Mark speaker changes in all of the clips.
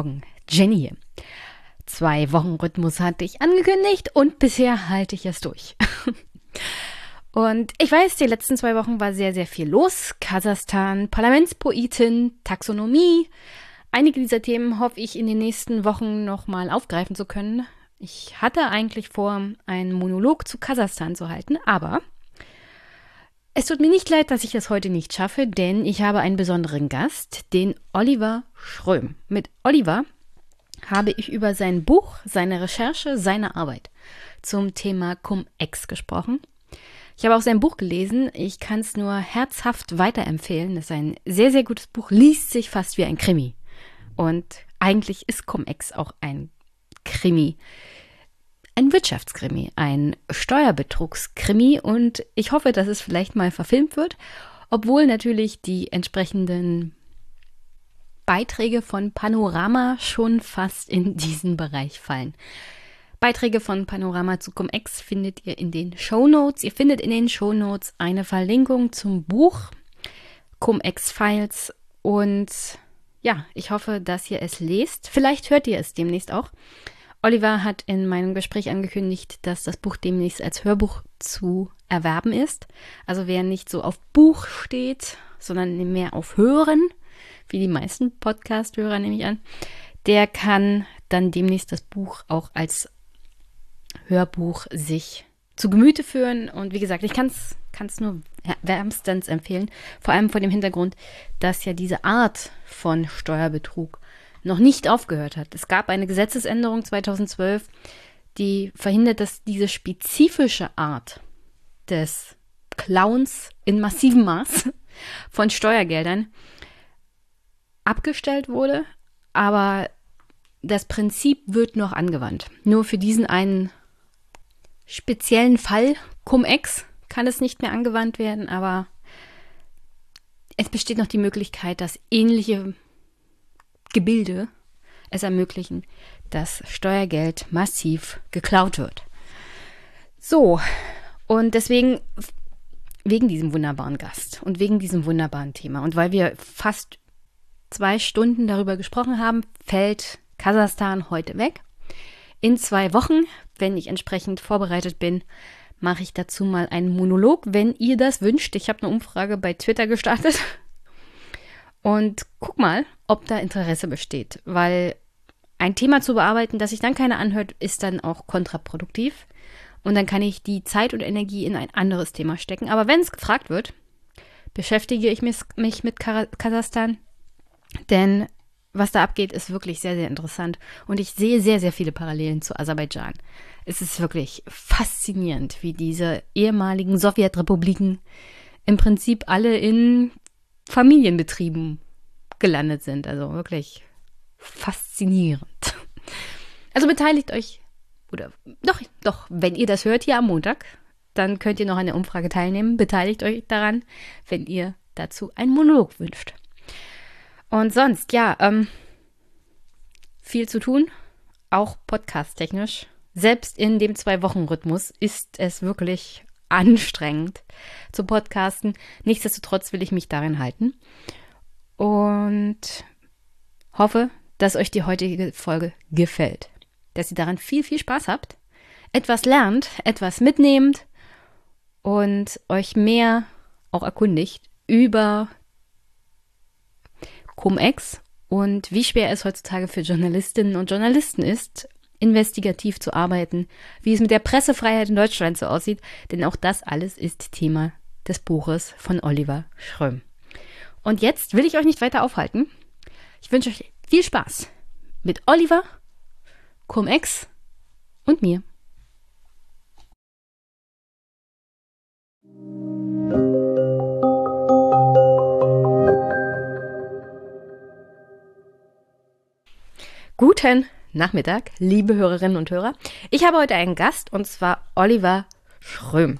Speaker 1: Morgen, Jenny. Zwei Wochen Rhythmus hatte ich angekündigt und bisher halte ich es durch. und ich weiß, die letzten zwei Wochen war sehr, sehr viel los. Kasachstan, Parlamentspoetin, Taxonomie. Einige dieser Themen hoffe ich in den nächsten Wochen nochmal aufgreifen zu können. Ich hatte eigentlich vor, einen Monolog zu Kasachstan zu halten, aber es tut mir nicht leid, dass ich das heute nicht schaffe, denn ich habe einen besonderen Gast, den Oliver Schröm. Mit Oliver habe ich über sein Buch, seine Recherche, seine Arbeit zum Thema Cum-Ex gesprochen. Ich habe auch sein Buch gelesen. Ich kann es nur herzhaft weiterempfehlen. Es ist ein sehr, sehr gutes Buch, liest sich fast wie ein Krimi. Und eigentlich ist Cum-Ex auch ein Krimi ein Wirtschaftskrimi, ein Steuerbetrugskrimi und ich hoffe, dass es vielleicht mal verfilmt wird, obwohl natürlich die entsprechenden Beiträge von Panorama schon fast in diesen Bereich fallen. Beiträge von Panorama zu Cum-Ex findet ihr in den Show Notes. Ihr findet in den Show Notes eine Verlinkung zum Buch Cum-Ex Files und ja, ich hoffe, dass ihr es lest. Vielleicht hört ihr es demnächst auch. Oliver hat in meinem Gespräch angekündigt, dass das Buch demnächst als Hörbuch zu erwerben ist. Also wer nicht so auf Buch steht, sondern mehr auf Hören, wie die meisten Podcast-Hörer nehme ich an, der kann dann demnächst das Buch auch als Hörbuch sich zu Gemüte führen. Und wie gesagt, ich kann es nur wärmstens empfehlen, vor allem vor dem Hintergrund, dass ja diese Art von Steuerbetrug noch nicht aufgehört hat. Es gab eine Gesetzesänderung 2012, die verhindert, dass diese spezifische Art des Clowns in massivem Maß von Steuergeldern abgestellt wurde, aber das Prinzip wird noch angewandt. Nur für diesen einen speziellen Fall Cum-Ex kann es nicht mehr angewandt werden, aber es besteht noch die Möglichkeit, dass ähnliche Gebilde es ermöglichen, dass Steuergeld massiv geklaut wird. So, und deswegen, wegen diesem wunderbaren Gast und wegen diesem wunderbaren Thema und weil wir fast zwei Stunden darüber gesprochen haben, fällt Kasachstan heute weg. In zwei Wochen, wenn ich entsprechend vorbereitet bin, mache ich dazu mal einen Monolog, wenn ihr das wünscht. Ich habe eine Umfrage bei Twitter gestartet. Und guck mal, ob da Interesse besteht, weil ein Thema zu bearbeiten, das sich dann keiner anhört, ist dann auch kontraproduktiv. Und dann kann ich die Zeit und Energie in ein anderes Thema stecken. Aber wenn es gefragt wird, beschäftige ich mich, mich mit Kasachstan. Denn was da abgeht, ist wirklich sehr, sehr interessant. Und ich sehe sehr, sehr viele Parallelen zu Aserbaidschan. Es ist wirklich faszinierend, wie diese ehemaligen Sowjetrepubliken im Prinzip alle in Familienbetrieben gelandet sind. Also wirklich faszinierend. Also beteiligt euch, oder doch, doch, wenn ihr das hört hier am Montag, dann könnt ihr noch an der Umfrage teilnehmen. Beteiligt euch daran, wenn ihr dazu einen Monolog wünscht. Und sonst, ja, ähm, viel zu tun, auch podcast-technisch. Selbst in dem Zwei-Wochen-Rhythmus ist es wirklich anstrengend zu podcasten. Nichtsdestotrotz will ich mich darin halten und hoffe, dass euch die heutige Folge gefällt. Dass ihr daran viel, viel Spaß habt, etwas lernt, etwas mitnehmt und euch mehr auch erkundigt über Cum-Ex und wie schwer es heutzutage für Journalistinnen und Journalisten ist, investigativ zu arbeiten, wie es mit der Pressefreiheit in Deutschland so aussieht, denn auch das alles ist Thema des Buches von Oliver Schröm. Und jetzt will ich euch nicht weiter aufhalten. Ich wünsche euch viel Spaß mit Oliver, Cum-Ex und mir. Guten Nachmittag, liebe Hörerinnen und Hörer. Ich habe heute einen Gast und zwar Oliver Schröm.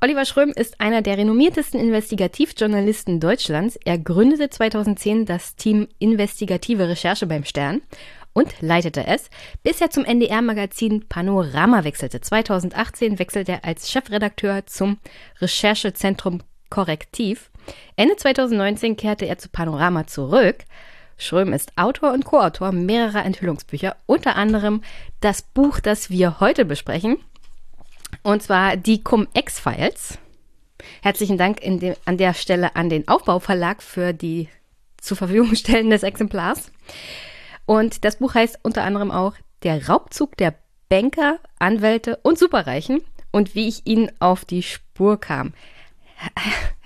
Speaker 1: Oliver Schröm ist einer der renommiertesten Investigativjournalisten Deutschlands. Er gründete 2010 das Team Investigative Recherche beim Stern und leitete es, bis er zum NDR-Magazin Panorama wechselte. 2018 wechselte er als Chefredakteur zum Recherchezentrum Korrektiv. Ende 2019 kehrte er zu Panorama zurück Schröm ist Autor und Co-Autor mehrerer Enthüllungsbücher, unter anderem das Buch, das wir heute besprechen, und zwar die Cum-Ex-Files. Herzlichen Dank dem, an der Stelle an den Aufbauverlag für die zur Verfügung stellen des Exemplars. Und das Buch heißt unter anderem auch Der Raubzug der Banker, Anwälte und Superreichen und wie ich ihnen auf die Spur kam.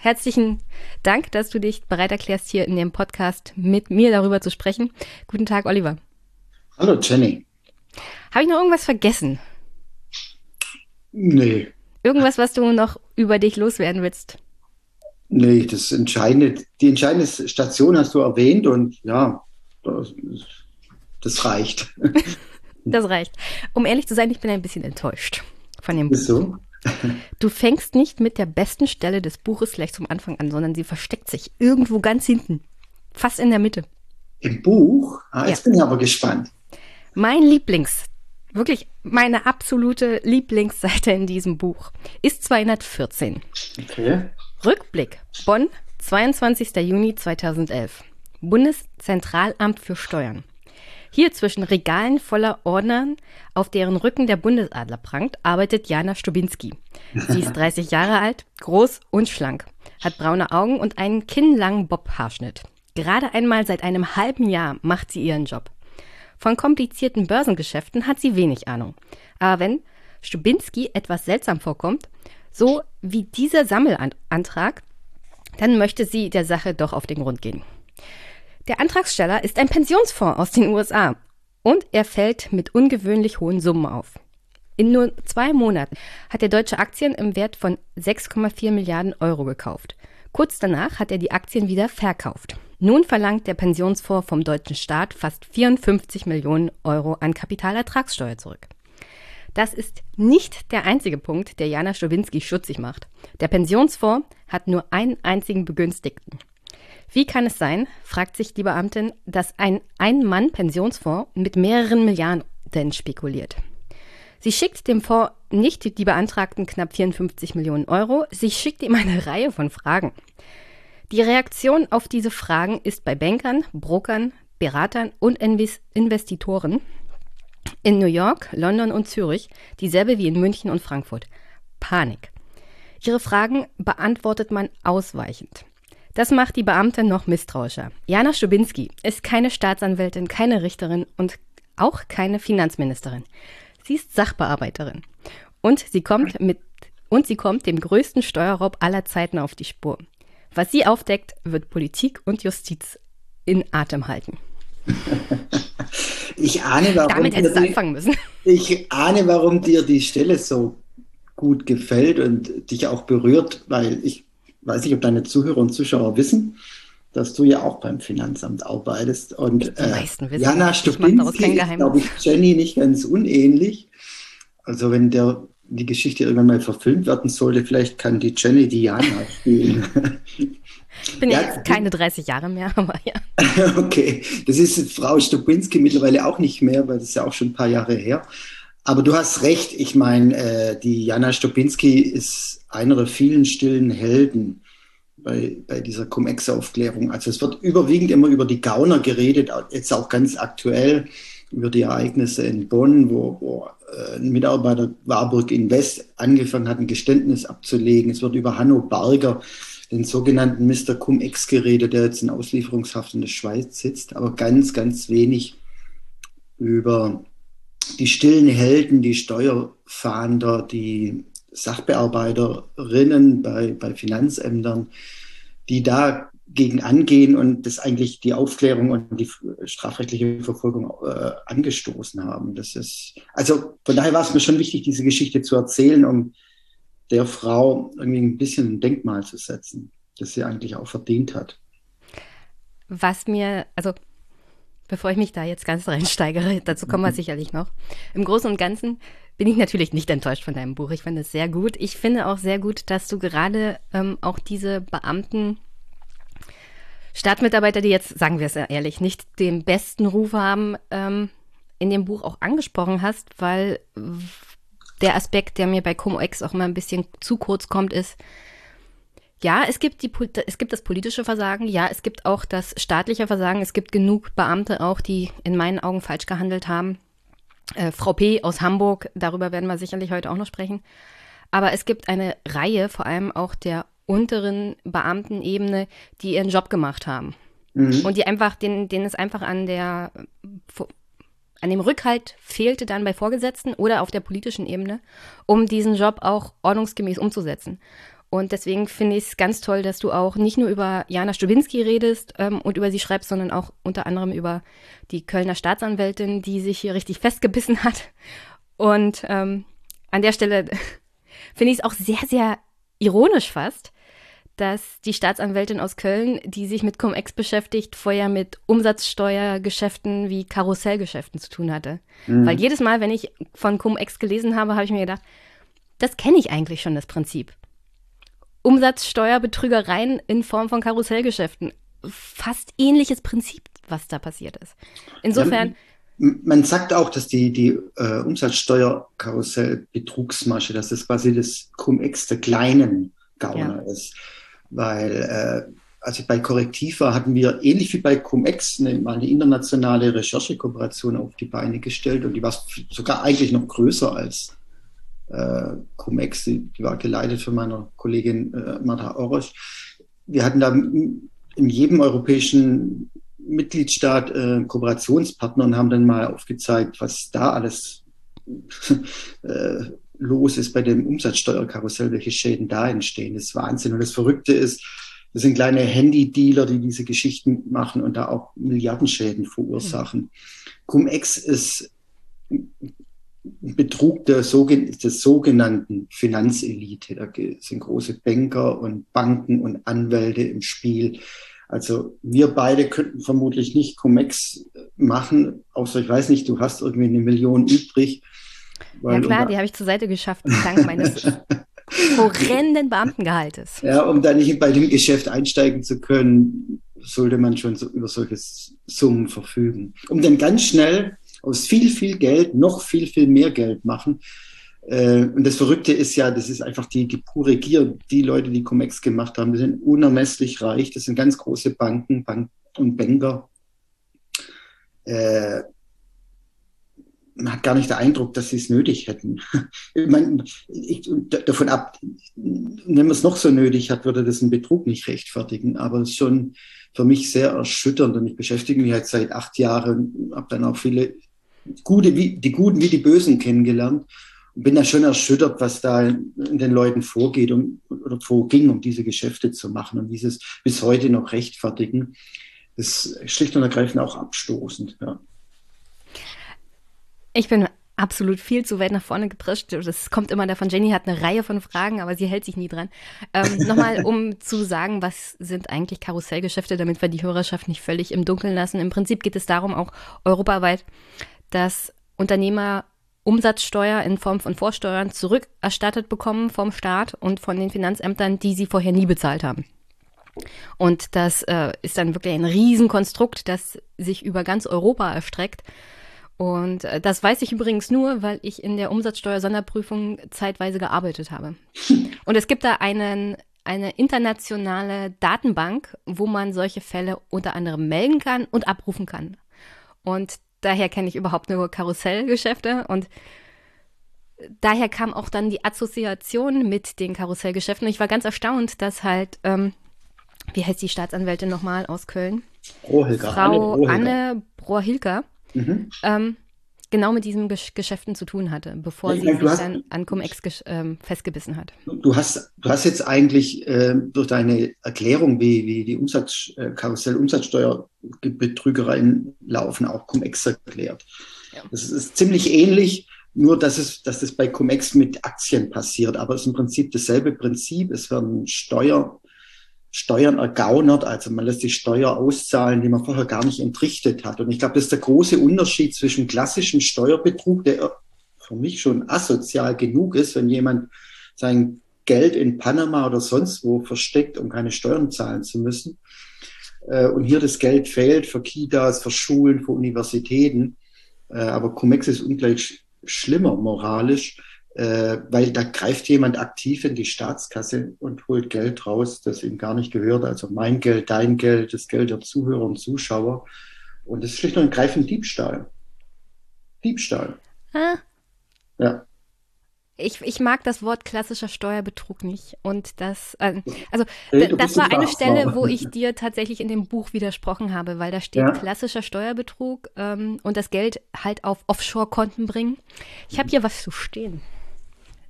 Speaker 1: Herzlichen Dank, dass du dich bereit erklärst, hier in dem Podcast mit mir darüber zu sprechen. Guten Tag, Oliver.
Speaker 2: Hallo, Jenny.
Speaker 1: Habe ich noch irgendwas vergessen?
Speaker 2: Nee.
Speaker 1: Irgendwas, was du noch über dich loswerden willst?
Speaker 2: Nee, das entscheidende, die entscheidende Station hast du erwähnt und ja, das, das reicht.
Speaker 1: das reicht. Um ehrlich zu sein, ich bin ein bisschen enttäuscht von dem
Speaker 2: Buch.
Speaker 1: Du fängst nicht mit der besten Stelle des Buches gleich zum Anfang an, sondern sie versteckt sich irgendwo ganz hinten, fast in der Mitte.
Speaker 2: Im Buch? Ah, jetzt ja. bin ich aber gespannt.
Speaker 1: Mein Lieblings, wirklich meine absolute Lieblingsseite in diesem Buch ist 214.
Speaker 2: Okay.
Speaker 1: Rückblick. Bonn, 22. Juni 2011. Bundeszentralamt für Steuern. Hier zwischen Regalen voller Ordnern, auf deren Rücken der Bundesadler prangt, arbeitet Jana Stubinski. Sie ist 30 Jahre alt, groß und schlank, hat braune Augen und einen kinnlangen Bob-Haarschnitt. Gerade einmal seit einem halben Jahr macht sie ihren Job. Von komplizierten Börsengeschäften hat sie wenig Ahnung. Aber wenn Stubinski etwas seltsam vorkommt, so wie dieser Sammelantrag, dann möchte sie der Sache doch auf den Grund gehen. Der Antragsteller ist ein Pensionsfonds aus den USA und er fällt mit ungewöhnlich hohen Summen auf. In nur zwei Monaten hat er deutsche Aktien im Wert von 6,4 Milliarden Euro gekauft. Kurz danach hat er die Aktien wieder verkauft. Nun verlangt der Pensionsfonds vom deutschen Staat fast 54 Millionen Euro an Kapitalertragssteuer zurück. Das ist nicht der einzige Punkt, der Jana Stowinski schutzig macht. Der Pensionsfonds hat nur einen einzigen Begünstigten. Wie kann es sein, fragt sich die Beamtin, dass ein Ein-Mann-Pensionsfonds mit mehreren Milliarden spekuliert? Sie schickt dem Fonds nicht die beantragten knapp 54 Millionen Euro, sie schickt ihm eine Reihe von Fragen. Die Reaktion auf diese Fragen ist bei Bankern, Brokern, Beratern und Investitoren in New York, London und Zürich dieselbe wie in München und Frankfurt. Panik. Ihre Fragen beantwortet man ausweichend. Das macht die Beamte noch misstrauischer. Jana Stubinski ist keine Staatsanwältin, keine Richterin und auch keine Finanzministerin. Sie ist Sachbearbeiterin. Und sie kommt mit und sie kommt dem größten Steuerraub aller Zeiten auf die Spur. Was sie aufdeckt, wird Politik und Justiz in Atem halten.
Speaker 2: Ich ahne, warum
Speaker 1: Damit hättest du anfangen müssen.
Speaker 2: Ich ahne, warum dir die Stelle so gut gefällt und dich auch berührt, weil ich weiß nicht, ob deine Zuhörer und Zuschauer wissen, dass du ja auch beim Finanzamt arbeitest. Und
Speaker 1: äh,
Speaker 2: Jana Stupinski ist, glaube ich, Jenny nicht ganz unähnlich. Also wenn der, die Geschichte irgendwann mal verfilmt werden sollte, vielleicht kann die Jenny die Jana spielen.
Speaker 1: Ich bin ja, jetzt keine 30 Jahre mehr, aber ja.
Speaker 2: okay, das ist Frau Stupinski mittlerweile auch nicht mehr, weil das ist ja auch schon ein paar Jahre her. Aber du hast recht, ich meine, äh, die Jana Stupinski ist einer der vielen stillen Helden bei, bei dieser Cum-Ex-Aufklärung. Also es wird überwiegend immer über die Gauner geredet, jetzt auch ganz aktuell über die Ereignisse in Bonn, wo, wo äh, ein Mitarbeiter Warburg Invest angefangen hat, ein Geständnis abzulegen. Es wird über Hanno Barger, den sogenannten Mr. Cum-Ex geredet, der jetzt in Auslieferungshaft in der Schweiz sitzt, aber ganz, ganz wenig über die stillen Helden, die Steuerfahnder, die Sachbearbeiterinnen bei, bei Finanzämtern, die dagegen angehen und das eigentlich die Aufklärung und die strafrechtliche Verfolgung äh, angestoßen haben. Das ist, also von daher war es mir schon wichtig, diese Geschichte zu erzählen, um der Frau irgendwie ein bisschen ein Denkmal zu setzen, das sie eigentlich auch verdient hat.
Speaker 1: Was mir, also bevor ich mich da jetzt ganz reinsteigere, dazu kommen wir sicherlich noch. Im Großen und Ganzen bin ich natürlich nicht enttäuscht von deinem Buch. Ich finde es sehr gut. Ich finde auch sehr gut, dass du gerade ähm, auch diese Beamten, Staatsmitarbeiter, die jetzt, sagen wir es ehrlich, nicht den besten Ruf haben, ähm, in dem Buch auch angesprochen hast, weil der Aspekt, der mir bei Como-Ex auch immer ein bisschen zu kurz kommt, ist, ja, es gibt, die, es gibt das politische Versagen, ja, es gibt auch das staatliche Versagen, es gibt genug Beamte auch, die in meinen Augen falsch gehandelt haben. Äh, Frau P. aus Hamburg, darüber werden wir sicherlich heute auch noch sprechen. Aber es gibt eine Reihe, vor allem auch der unteren Beamtenebene, die ihren Job gemacht haben. Mhm. Und die einfach, denen, denen es einfach an der an dem Rückhalt fehlte dann bei Vorgesetzten oder auf der politischen Ebene, um diesen Job auch ordnungsgemäß umzusetzen. Und deswegen finde ich es ganz toll, dass du auch nicht nur über Jana Stubinski redest ähm, und über sie schreibst, sondern auch unter anderem über die Kölner Staatsanwältin, die sich hier richtig festgebissen hat. Und ähm, an der Stelle finde ich es auch sehr, sehr ironisch fast, dass die Staatsanwältin aus Köln, die sich mit Cum-Ex beschäftigt, vorher mit Umsatzsteuergeschäften wie Karussellgeschäften zu tun hatte. Mhm. Weil jedes Mal, wenn ich von Cum-Ex gelesen habe, habe ich mir gedacht, das kenne ich eigentlich schon, das Prinzip. Umsatzsteuerbetrügereien in Form von Karussellgeschäften. Fast ähnliches Prinzip, was da passiert ist. Insofern.
Speaker 2: Ja, man sagt auch, dass die, die äh, Umsatzsteuerkarussellbetrugsmasche, dass das quasi das Cum-Ex der kleinen Gauner ja. ist. Weil äh, als ich bei Korrektiv war, hatten wir ähnlich wie bei Cum-Ex eine, mal eine internationale Recherchekooperation auf die Beine gestellt und die war sogar eigentlich noch größer als äh, Cum-Ex, die, war geleitet von meiner Kollegin äh, Martha Orosch. Wir hatten da in jedem europäischen Mitgliedstaat äh, Kooperationspartner und haben dann mal aufgezeigt, was da alles äh, los ist bei dem Umsatzsteuerkarussell, welche Schäden da entstehen. Das ist Wahnsinn. Und das Verrückte ist, das sind kleine Handy-Dealer, die diese Geschichten machen und da auch Milliardenschäden verursachen. Mhm. Cum-Ex ist Betrug der, sogenannten Finanzelite. Da sind große Banker und Banken und Anwälte im Spiel. Also wir beide könnten vermutlich nicht Cum-Ex machen, außer ich weiß nicht, du hast irgendwie eine Million übrig.
Speaker 1: ja klar, die habe ich zur Seite geschafft, dank meines horrenden Beamtengehaltes.
Speaker 2: Ja, um da nicht bei dem Geschäft einsteigen zu können, sollte man schon so über solche Summen verfügen. Um dann ganz schnell aus viel, viel Geld noch viel, viel mehr Geld machen. Äh, und das Verrückte ist ja, das ist einfach die, die pure Gier. Die Leute, die Comex gemacht haben, die sind unermesslich reich. Das sind ganz große Banken Bank und Banker. Äh, man hat gar nicht den Eindruck, dass sie es nötig hätten. ich meine, ich, davon ab, wenn man es noch so nötig hat, würde das einen Betrug nicht rechtfertigen. Aber es ist schon für mich sehr erschütternd und ich beschäftige mich jetzt seit acht Jahren, habe dann auch viele gute, wie, die Guten wie die Bösen kennengelernt und bin da schon erschüttert, was da in den Leuten vorgeht um, oder vorging, um diese Geschäfte zu machen und dieses bis heute noch rechtfertigen. Das ist schlicht und ergreifend auch abstoßend. Ja.
Speaker 1: Ich bin absolut viel zu weit nach vorne geprescht. Das kommt immer davon. Jenny hat eine Reihe von Fragen, aber sie hält sich nie dran. Ähm, Nochmal, um zu sagen, was sind eigentlich Karussellgeschäfte, damit wir die Hörerschaft nicht völlig im Dunkeln lassen. Im Prinzip geht es darum, auch europaweit, dass Unternehmer Umsatzsteuer in Form von Vorsteuern zurückerstattet bekommen vom Staat und von den Finanzämtern, die sie vorher nie bezahlt haben. Und das äh, ist dann wirklich ein Riesenkonstrukt, das sich über ganz Europa erstreckt. Und äh, das weiß ich übrigens nur, weil ich in der Umsatzsteuer-Sonderprüfung zeitweise gearbeitet habe. Und es gibt da einen, eine internationale Datenbank, wo man solche Fälle unter anderem melden kann und abrufen kann. Und daher kenne ich überhaupt nur Karussellgeschäfte und daher kam auch dann die Assoziation mit den Karussellgeschäften. Und ich war ganz erstaunt, dass halt, ähm, wie heißt die Staatsanwältin nochmal aus Köln?
Speaker 2: Brohilker.
Speaker 1: Frau Anne Brohilker. Mhm. Ähm, genau mit diesen Gesch Geschäften zu tun hatte, bevor ja, sie sich hast, dann an Cum-Ex ähm, festgebissen hat.
Speaker 2: Du hast, du hast jetzt eigentlich äh, durch deine Erklärung, wie, wie die Umsatz, äh, Karussell-Umsatzsteuerbetrügereien laufen, auch Cum-Ex erklärt. Ja. Das ist ziemlich ähnlich, nur dass, es, dass das bei Cum-Ex mit Aktien passiert, aber es ist im Prinzip dasselbe Prinzip. Es werden Steuer, Steuern ergaunert, also man lässt die Steuer auszahlen, die man vorher gar nicht entrichtet hat. Und ich glaube, das ist der große Unterschied zwischen klassischem Steuerbetrug, der für mich schon asozial genug ist, wenn jemand sein Geld in Panama oder sonst wo versteckt, um keine Steuern zahlen zu müssen. Äh, und hier das Geld fehlt für Kitas, für Schulen, für Universitäten. Äh, aber Cum-Ex ist ungleich schlimmer moralisch äh, weil da greift jemand aktiv in die Staatskasse und holt Geld raus, das ihm gar nicht gehört. Also mein Geld, dein Geld, das Geld der Zuhörer und Zuschauer. Und das ist schlicht und ergreifend Diebstahl. Diebstahl.
Speaker 1: Ah.
Speaker 2: Ja.
Speaker 1: Ich, ich mag das Wort klassischer Steuerbetrug nicht. Und das, äh, also
Speaker 2: Hey,
Speaker 1: das war
Speaker 2: eine
Speaker 1: Stelle, wo ich dir tatsächlich in dem Buch widersprochen habe, weil da steht
Speaker 2: Ja.
Speaker 1: klassischer Steuerbetrug ähm, und das Geld halt auf Offshore-Konten bringen. Ich habe hier was zu stehen.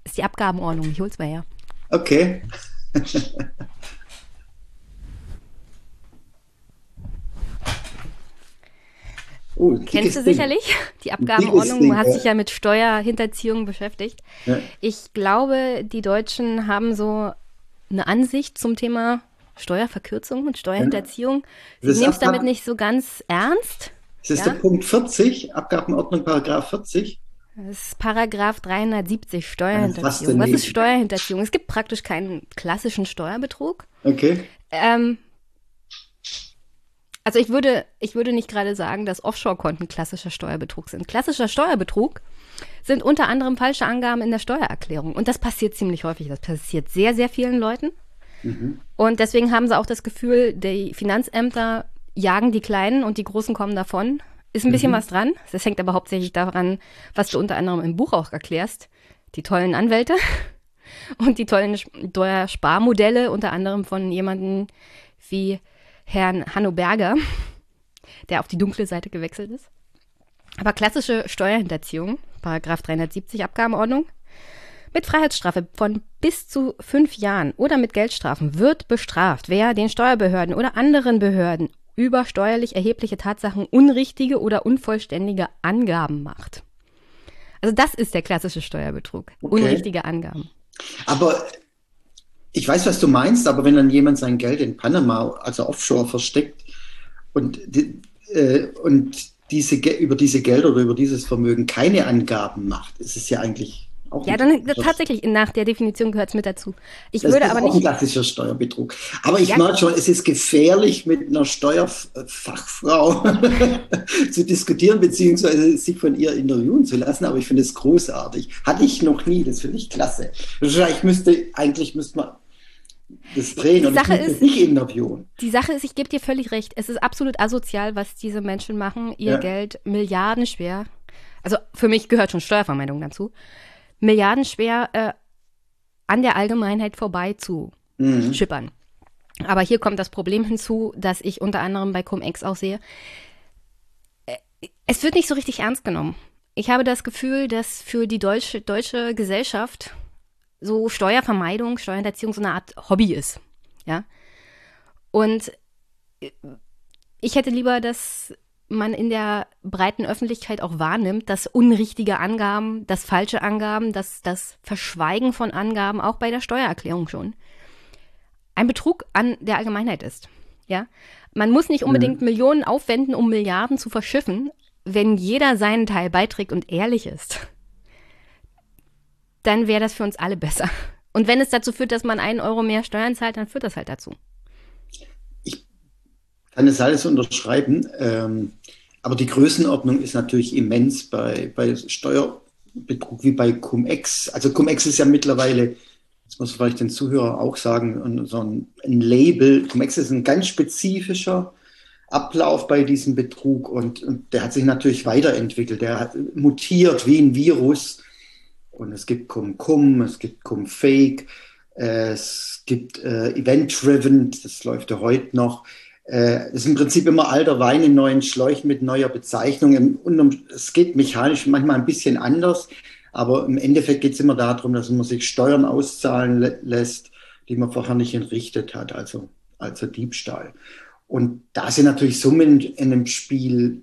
Speaker 1: Ist die Abgabenordnung, ich hol's mal her.
Speaker 2: Okay. Oh,
Speaker 1: Kennst du
Speaker 2: Ding.
Speaker 1: sicherlich die Abgabenordnung.
Speaker 2: Ding,
Speaker 1: Du hast
Speaker 2: ja.
Speaker 1: dich ja mit Steuerhinterziehung beschäftigt.
Speaker 2: Ja.
Speaker 1: Ich glaube, die Deutschen haben so eine Ansicht zum Thema Steuerverkürzung und Steuerhinterziehung. Sie nehmen es damit nicht so ganz ernst.
Speaker 2: Das ist
Speaker 1: Ja.
Speaker 2: der Punkt 40, Abgabenordnung, Paragraph 40.
Speaker 1: Das ist Paragraph 370
Speaker 2: fast
Speaker 1: Steuerhinterziehung. Was ist Steuerhinterziehung? Es gibt praktisch keinen klassischen Steuerbetrug.
Speaker 2: Okay.
Speaker 1: Ähm, also ich würde, ich würde nicht gerade sagen, dass Offshore-Konten klassischer Steuerbetrug sind. Klassischer Steuerbetrug sind unter anderem falsche Angaben in der Steuererklärung. Und das passiert ziemlich häufig. Das passiert sehr, sehr vielen Leuten. Und deswegen haben sie auch das Gefühl, die Finanzämter jagen die Kleinen und die Großen kommen davon. Ist ein bisschen was dran. Das hängt aber hauptsächlich daran, was du unter anderem im Buch auch erklärst. Die tollen Anwälte und die tollen Steuersparmodelle, unter anderem von jemandem wie Herrn Hanno Berger, der auf die dunkle Seite gewechselt ist. Aber klassische Steuerhinterziehung, Paragraph 370 Abgabenordnung, mit Freiheitsstrafe von bis zu fünf Jahren oder mit Geldstrafen wird bestraft, wer den Steuerbehörden oder anderen Behörden über steuerlich erhebliche Tatsachen unrichtige oder unvollständige Angaben macht. Also das ist der klassische Steuerbetrug.
Speaker 2: Okay.
Speaker 1: Unrichtige Angaben.
Speaker 2: Aber ich weiß, was du meinst, aber wenn dann jemand sein Geld in Panama, also offshore, versteckt und, äh, und diese, über diese Gelder oder über dieses Vermögen keine Angaben macht, ist es ja eigentlich auch
Speaker 1: Ja,
Speaker 2: ein-
Speaker 1: dann tatsächlich, nach der Definition gehört es mit dazu. Ich
Speaker 2: Das
Speaker 1: würde
Speaker 2: ist
Speaker 1: aber
Speaker 2: auch ein
Speaker 1: nicht.
Speaker 2: klassischer Steuerbetrug. Aber ich
Speaker 1: Ja.
Speaker 2: merke schon, es ist gefährlich, mit einer Steuerfachfrau zu diskutieren, beziehungsweise sich von ihr interviewen zu lassen. Aber ich finde es großartig. Hatte ich noch nie. Das finde ich klasse. Wahrscheinlich müsste, eigentlich müsste man das drehen
Speaker 1: Die
Speaker 2: und
Speaker 1: Sache
Speaker 2: ich
Speaker 1: ist-
Speaker 2: nicht interviewen.
Speaker 1: Die Sache ist, ich gebe dir völlig recht. Es ist absolut asozial, was diese Menschen machen, ihr
Speaker 2: Ja.
Speaker 1: Geld milliardenschwer. Also für mich gehört schon Steuervermeidung dazu. Milliardenschwer äh, an der Allgemeinheit vorbei zu
Speaker 2: Mhm.
Speaker 1: schippern. Aber hier kommt das Problem hinzu, dass ich unter anderem bei Cum-Ex auch sehe. Äh, Es wird nicht so richtig ernst genommen. Ich habe das Gefühl, dass für die deutsche, deutsche Gesellschaft so Steuervermeidung, Steuerhinterziehung so eine Art Hobby ist. Ja. Und äh, ich hätte lieber, dass man in der breiten Öffentlichkeit auch wahrnimmt, dass unrichtige Angaben, dass falsche Angaben, dass das Verschweigen von Angaben auch bei der Steuererklärung schon ein Betrug an der Allgemeinheit ist. Ja, man muss nicht unbedingt Millionen aufwenden, um Milliarden zu verschiffen, wenn jeder seinen Teil beiträgt und ehrlich ist. Dann wäre das für uns alle besser. Und wenn es dazu führt, dass man einen Euro mehr Steuern zahlt, dann führt das halt dazu.
Speaker 2: Kann es alles unterschreiben. Ähm, aber die Größenordnung ist natürlich immens bei, bei Steuerbetrug wie bei Cum-Ex. Also Cum-Ex ist ja mittlerweile, das muss vielleicht den Zuhörer auch sagen, so ein, ein Label. Cum-Ex ist ein ganz spezifischer Ablauf bei diesem Betrug und, und der hat sich natürlich weiterentwickelt. Der hat mutiert wie ein Virus. Und es gibt Cum-Cum, es gibt Cum-Fake, es gibt äh, Event-Driven, das läuft ja heute noch. Äh, ist im Prinzip immer alter Wein in neuen Schläuchen mit neuer Bezeichnung. Und es geht mechanisch manchmal ein bisschen anders, aber im Endeffekt geht es immer darum, dass man sich Steuern auszahlen lä- lässt, die man vorher nicht entrichtet hat, also, also Diebstahl. Und da sind natürlich Summen in dem Spiel.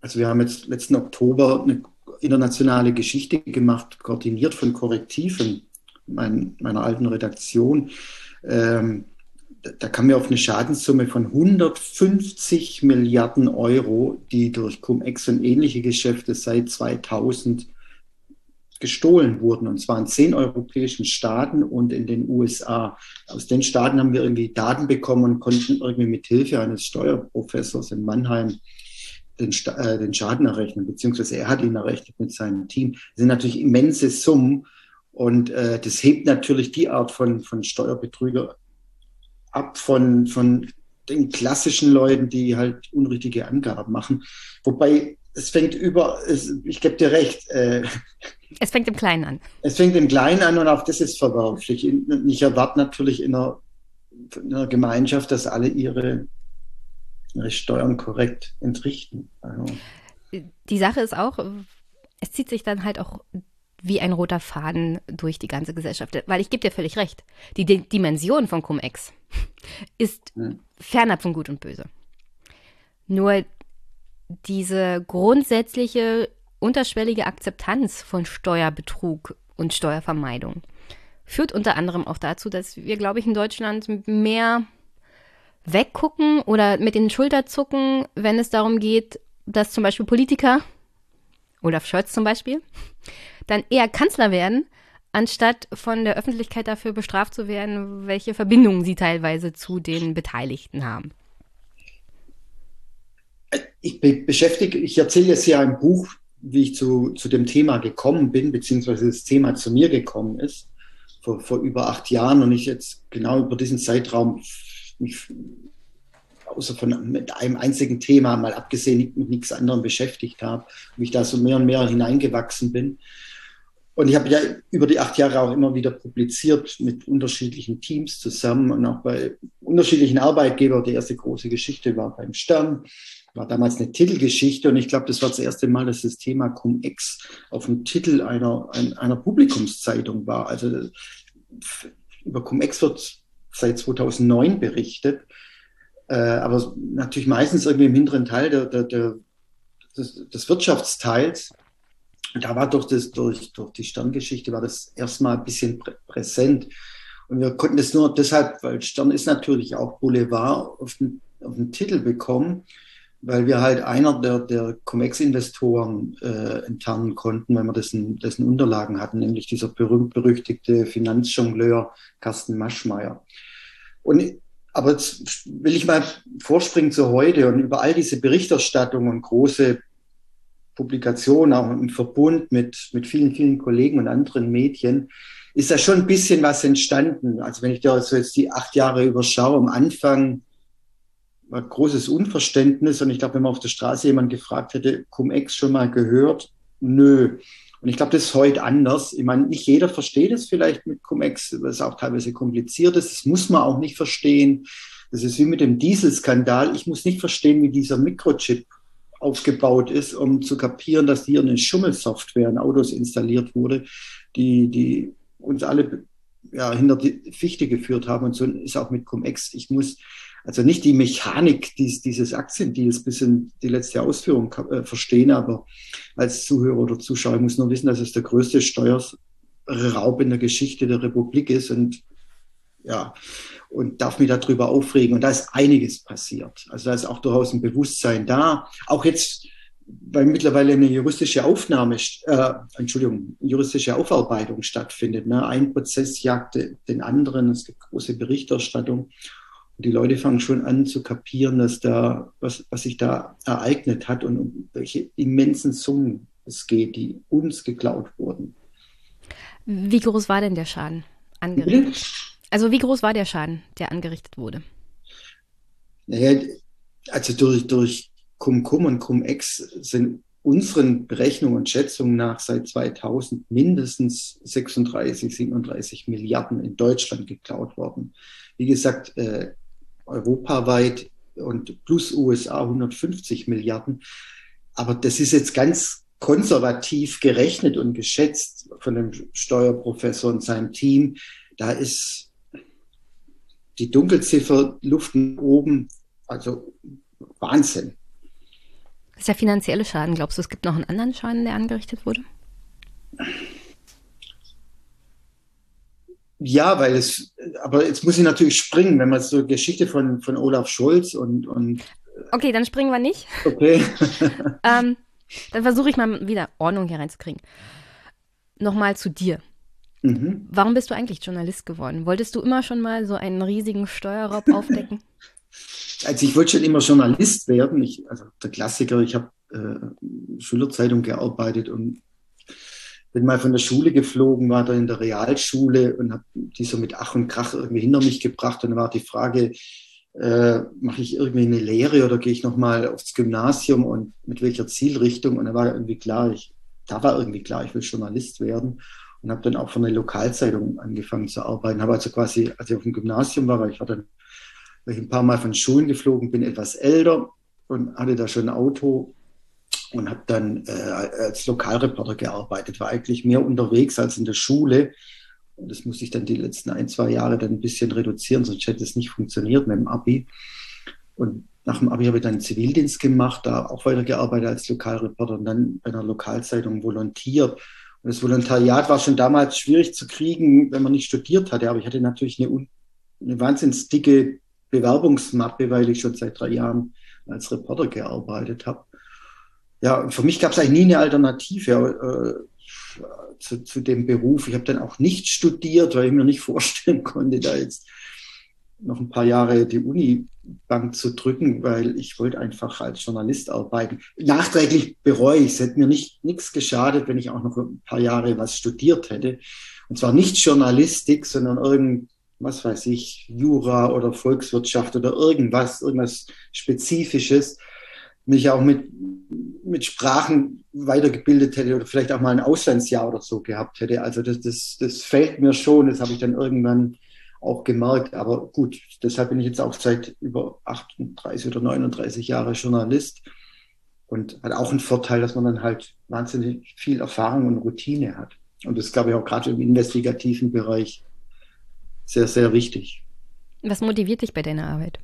Speaker 2: Also wir haben jetzt letzten Oktober eine internationale Geschichte gemacht, koordiniert von Korrektiven, mein, meiner alten Redaktion. Ähm, da- kamen wir auf eine Schadenssumme von 150 Milliarden Euro, die durch Cum-Ex und ähnliche Geschäfte seit 2000 gestohlen wurden, und zwar in zehn europäischen Staaten und in den USA. Aus den Staaten haben wir irgendwie Daten bekommen und konnten irgendwie mit Hilfe eines Steuerprofessors in Mannheim den, äh, den Schaden errechnen, beziehungsweise er hat ihn errechnet mit seinem Team. Das sind natürlich immense Summen Und äh, das hebt natürlich die Art von, von Steuerbetrüger ab von, von den klassischen Leuten, die halt unrichtige Angaben machen. Wobei es fängt über, es, ich gebe dir recht. Äh,
Speaker 1: es fängt im Kleinen an.
Speaker 2: Es fängt im Kleinen an und auch das ist verwerflich. Ich erwarte natürlich in einer, in einer Gemeinschaft, dass alle ihre, ihre Steuern korrekt entrichten. Also.
Speaker 1: Die Sache ist auch, es zieht sich dann halt auch wie ein roter Faden durch die ganze Gesellschaft. Weil ich gebe dir völlig recht. Die D Dimension von Cum-Ex ist hm. fernab von Gut und Böse. Nur diese grundsätzliche unterschwellige Akzeptanz von Steuerbetrug und Steuervermeidung führt unter anderem auch dazu, dass wir, glaube ich, in Deutschland mehr weggucken oder mit den Schultern zucken, wenn es darum geht, dass zum Beispiel Politiker, Olaf Scholz zum Beispiel, dann eher Kanzler werden, anstatt von der Öffentlichkeit dafür bestraft zu werden, welche Verbindungen sie teilweise zu den Beteiligten haben.
Speaker 2: Ich beschäftige, ich erzähle jetzt ja im Buch, wie ich zu, zu dem Thema gekommen bin, beziehungsweise das Thema zu mir gekommen ist, vor, vor über acht Jahren und ich jetzt genau über diesen Zeitraum mich außer von mit einem einzigen Thema mal abgesehen mit nichts anderem beschäftigt habe, mich da so mehr und mehr hineingewachsen bin. Und ich habe ja über die acht Jahre auch immer wieder publiziert mit unterschiedlichen Teams zusammen und auch bei unterschiedlichen Arbeitgebern. Die erste große Geschichte war beim Stern, war damals eine Titelgeschichte und ich glaube, das war das erste Mal, dass das Thema Cum-Ex auf dem Titel einer, einer Publikumszeitung war. Also über Cum-Ex wird seit 2009 berichtet, äh, aber natürlich meistens irgendwie im hinteren Teil der, der, der des, des Wirtschaftsteils. Da war durch, das, durch, durch die Sterngeschichte war das erstmal ein bisschen prä präsent. Und wir konnten das nur deshalb, weil Stern ist natürlich auch Boulevard, auf den, auf den Titel bekommen weil wir halt einer der, der Comex-Investoren äh, enttarnen konnten, weil wir dessen, dessen Unterlagen hatten, nämlich dieser berühmt-berüchtigte Finanzjongleur Carsten Maschmeyer. Und, aber jetzt will ich mal vorspringen zu heute und über all diese Berichterstattung und große Publikationen, auch im Verbund mit, mit vielen, vielen Kollegen und anderen Medien, ist da schon ein bisschen was entstanden. Also wenn ich da so jetzt die acht Jahre überschaue, am Anfang war großes Unverständnis. Und ich glaube, wenn man auf der Straße jemand gefragt hätte, Cum-Ex schon mal gehört? Nö. Und ich glaube, das ist heute anders. Ich meine, nicht jeder versteht es vielleicht mit Cum-Ex, weil es auch teilweise kompliziert ist. Das muss man auch nicht verstehen. Das ist wie mit dem Dieselskandal. Ich muss nicht verstehen, wie dieser Mikrochip aufgebaut ist, um zu kapieren, dass hier eine Schummelsoftware in Autos installiert wurde, die, die uns alle ja, hinter die Fichte geführt haben. Und so ist auch mit Cum-Ex. Ich muss also nicht die Mechanik dies, dieses Aktiendeals bis in die letzte Ausführung äh, verstehen, aber als Zuhörer oder Zuschauer muss nur wissen, dass es der größte Steuerraub in der Geschichte der Republik ist und ja, und darf mich darüber aufregen. Und da ist einiges passiert. Also da ist auch durchaus ein Bewusstsein da. Auch jetzt, weil mittlerweile eine juristische Aufnahme, äh, Entschuldigung, juristische Aufarbeitung stattfindet. Ne? Ein Prozess jagt den anderen. Es gibt große Berichterstattung. Und die Leute fangen schon an zu kapieren, dass da, was, was sich da ereignet hat und um welche immensen Summen es geht, die uns geklaut wurden.
Speaker 1: Wie groß war denn der Schaden angerichtet? Also wie groß war der Schaden, der angerichtet wurde?
Speaker 2: Naja, also durch, durch Cum-Cum und Cum-Ex sind unseren Berechnungen und Schätzungen nach seit 2000 mindestens 36, 37 Milliarden in Deutschland geklaut worden. Wie gesagt, äh, europaweit und plus USA 150 Milliarden. Aber das ist jetzt ganz konservativ gerechnet und geschätzt von dem Steuerprofessor und seinem Team. Da ist die Dunkelziffer Luft oben, also Wahnsinn.
Speaker 1: Das ist der finanzielle Schaden. Glaubst du, es gibt noch einen anderen Schaden, der angerichtet wurde?
Speaker 2: Ja, weil es, aber jetzt muss ich natürlich springen, wenn man so Geschichte von, von Olaf Scholz und, und.
Speaker 1: Okay, dann springen wir nicht. Okay. ähm, dann versuche ich mal wieder Ordnung hier reinzukriegen. Nochmal zu dir. Mhm. Warum bist du eigentlich Journalist geworden? Wolltest du immer schon mal so einen riesigen Steuerraub aufdecken?
Speaker 2: Also ich wollte schon immer Journalist werden. Ich, also der Klassiker, ich habe äh, Schülerzeitung gearbeitet und bin mal von der Schule geflogen, war dann in der Realschule und habe die so mit Ach und Krach irgendwie hinter mich gebracht. Und dann war die Frage, äh, mache ich irgendwie eine Lehre oder gehe ich nochmal aufs Gymnasium und mit welcher Zielrichtung? Und dann war irgendwie klar, ich, da war irgendwie klar, ich will Journalist werden und habe dann auch von der Lokalzeitung angefangen zu arbeiten. Habe also quasi, als ich auf dem Gymnasium war, weil ich war dann, weil ich ein paar Mal von Schulen geflogen bin, etwas älter und hatte da schon ein Auto und habe dann äh, als Lokalreporter gearbeitet, war eigentlich mehr unterwegs als in der Schule. Und das musste ich dann die letzten ein, zwei Jahre dann ein bisschen reduzieren, sonst hätte es nicht funktioniert mit dem Abi. Und nach dem Abi habe ich dann Zivildienst gemacht, da auch weitergearbeitet als Lokalreporter und dann bei einer Lokalzeitung volontiert. Und das Volontariat war schon damals schwierig zu kriegen, wenn man nicht studiert hatte. Aber ich hatte natürlich eine, eine wahnsinnig dicke Bewerbungsmappe, weil ich schon seit drei Jahren als Reporter gearbeitet habe ja, für mich gab es eigentlich nie eine Alternative äh, zu, zu dem Beruf. Ich habe dann auch nicht studiert, weil ich mir nicht vorstellen konnte, da jetzt noch ein paar Jahre die Unibank zu drücken, weil ich wollte einfach als Journalist arbeiten. Nachträglich bereue ich es. Hätte mir nicht nichts geschadet, wenn ich auch noch ein paar Jahre was studiert hätte. Und zwar nicht Journalistik, sondern irgend, was weiß ich, Jura oder Volkswirtschaft oder irgendwas, irgendwas Spezifisches mich auch mit, mit Sprachen weitergebildet hätte oder vielleicht auch mal ein Auslandsjahr oder so gehabt hätte. Also das, das, das fällt mir schon, das habe ich dann irgendwann auch gemerkt. Aber gut, deshalb bin ich jetzt auch seit über 38 oder 39 Jahre Journalist und hat auch einen Vorteil, dass man dann halt wahnsinnig viel Erfahrung und Routine hat. Und das glaube ich auch gerade im investigativen Bereich sehr, sehr wichtig.
Speaker 1: Was motiviert dich bei deiner Arbeit?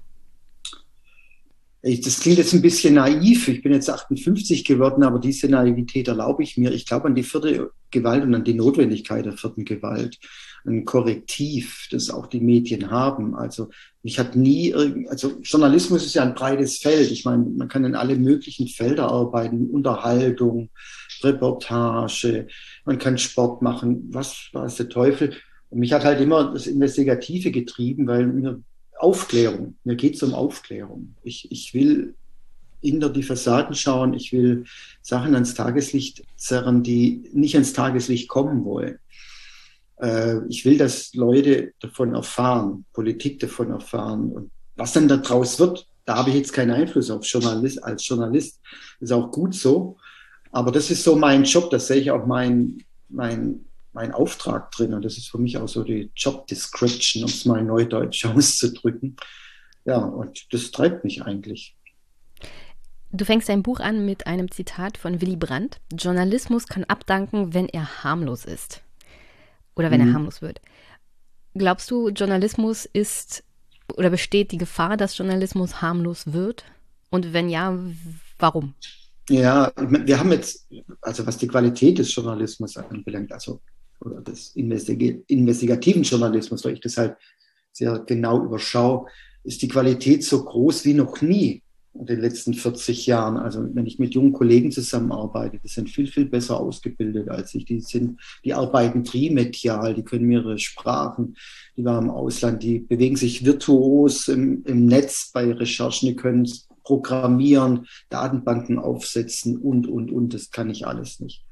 Speaker 2: Ich, das klingt jetzt ein bisschen naiv. Ich bin jetzt 58 geworden, aber diese Naivität erlaube ich mir. Ich glaube an die vierte Gewalt und an die Notwendigkeit der vierten Gewalt. Ein Korrektiv, das auch die Medien haben. Also mich hat nie, also Journalismus ist ja ein breites Feld. Ich meine, man kann in alle möglichen Felder arbeiten. Unterhaltung, Reportage, man kann Sport machen, was weiß der Teufel. Und mich hat halt immer das Investigative getrieben, weil mir Aufklärung. Mir geht es um Aufklärung. Ich, ich will hinter die Fassaden schauen. Ich will Sachen ans Tageslicht zerren, die nicht ans Tageslicht kommen wollen. Äh, ich will, dass Leute davon erfahren, Politik davon erfahren. Und was dann daraus wird, da habe ich jetzt keinen Einfluss auf Journalist, als Journalist. Ist auch gut so. Aber das ist so mein Job. Das sehe ich auch mein, mein mein Auftrag drin. Und das ist für mich auch so die Job Description, um es mal neudeutsch auszudrücken. Ja, und das treibt mich eigentlich.
Speaker 1: Du fängst dein Buch an mit einem Zitat von Willy Brandt. Journalismus kann abdanken, wenn er harmlos ist. Oder wenn mhm. er harmlos wird. Glaubst du, Journalismus ist oder besteht die Gefahr, dass Journalismus harmlos wird? Und wenn ja, warum?
Speaker 2: Ja, wir haben jetzt, also was die Qualität des Journalismus anbelangt, also oder des investigativen Journalismus, weil ich das halt sehr genau überschaue, ist die Qualität so groß wie noch nie in den letzten 40 Jahren. Also wenn ich mit jungen Kollegen zusammenarbeite, die sind viel, viel besser ausgebildet als ich. Die sind, die arbeiten trimedial, die können mehrere Sprachen, die waren im Ausland, die bewegen sich virtuos im, im Netz bei Recherchen, die können programmieren, Datenbanken aufsetzen und, und, und. Das kann ich alles nicht.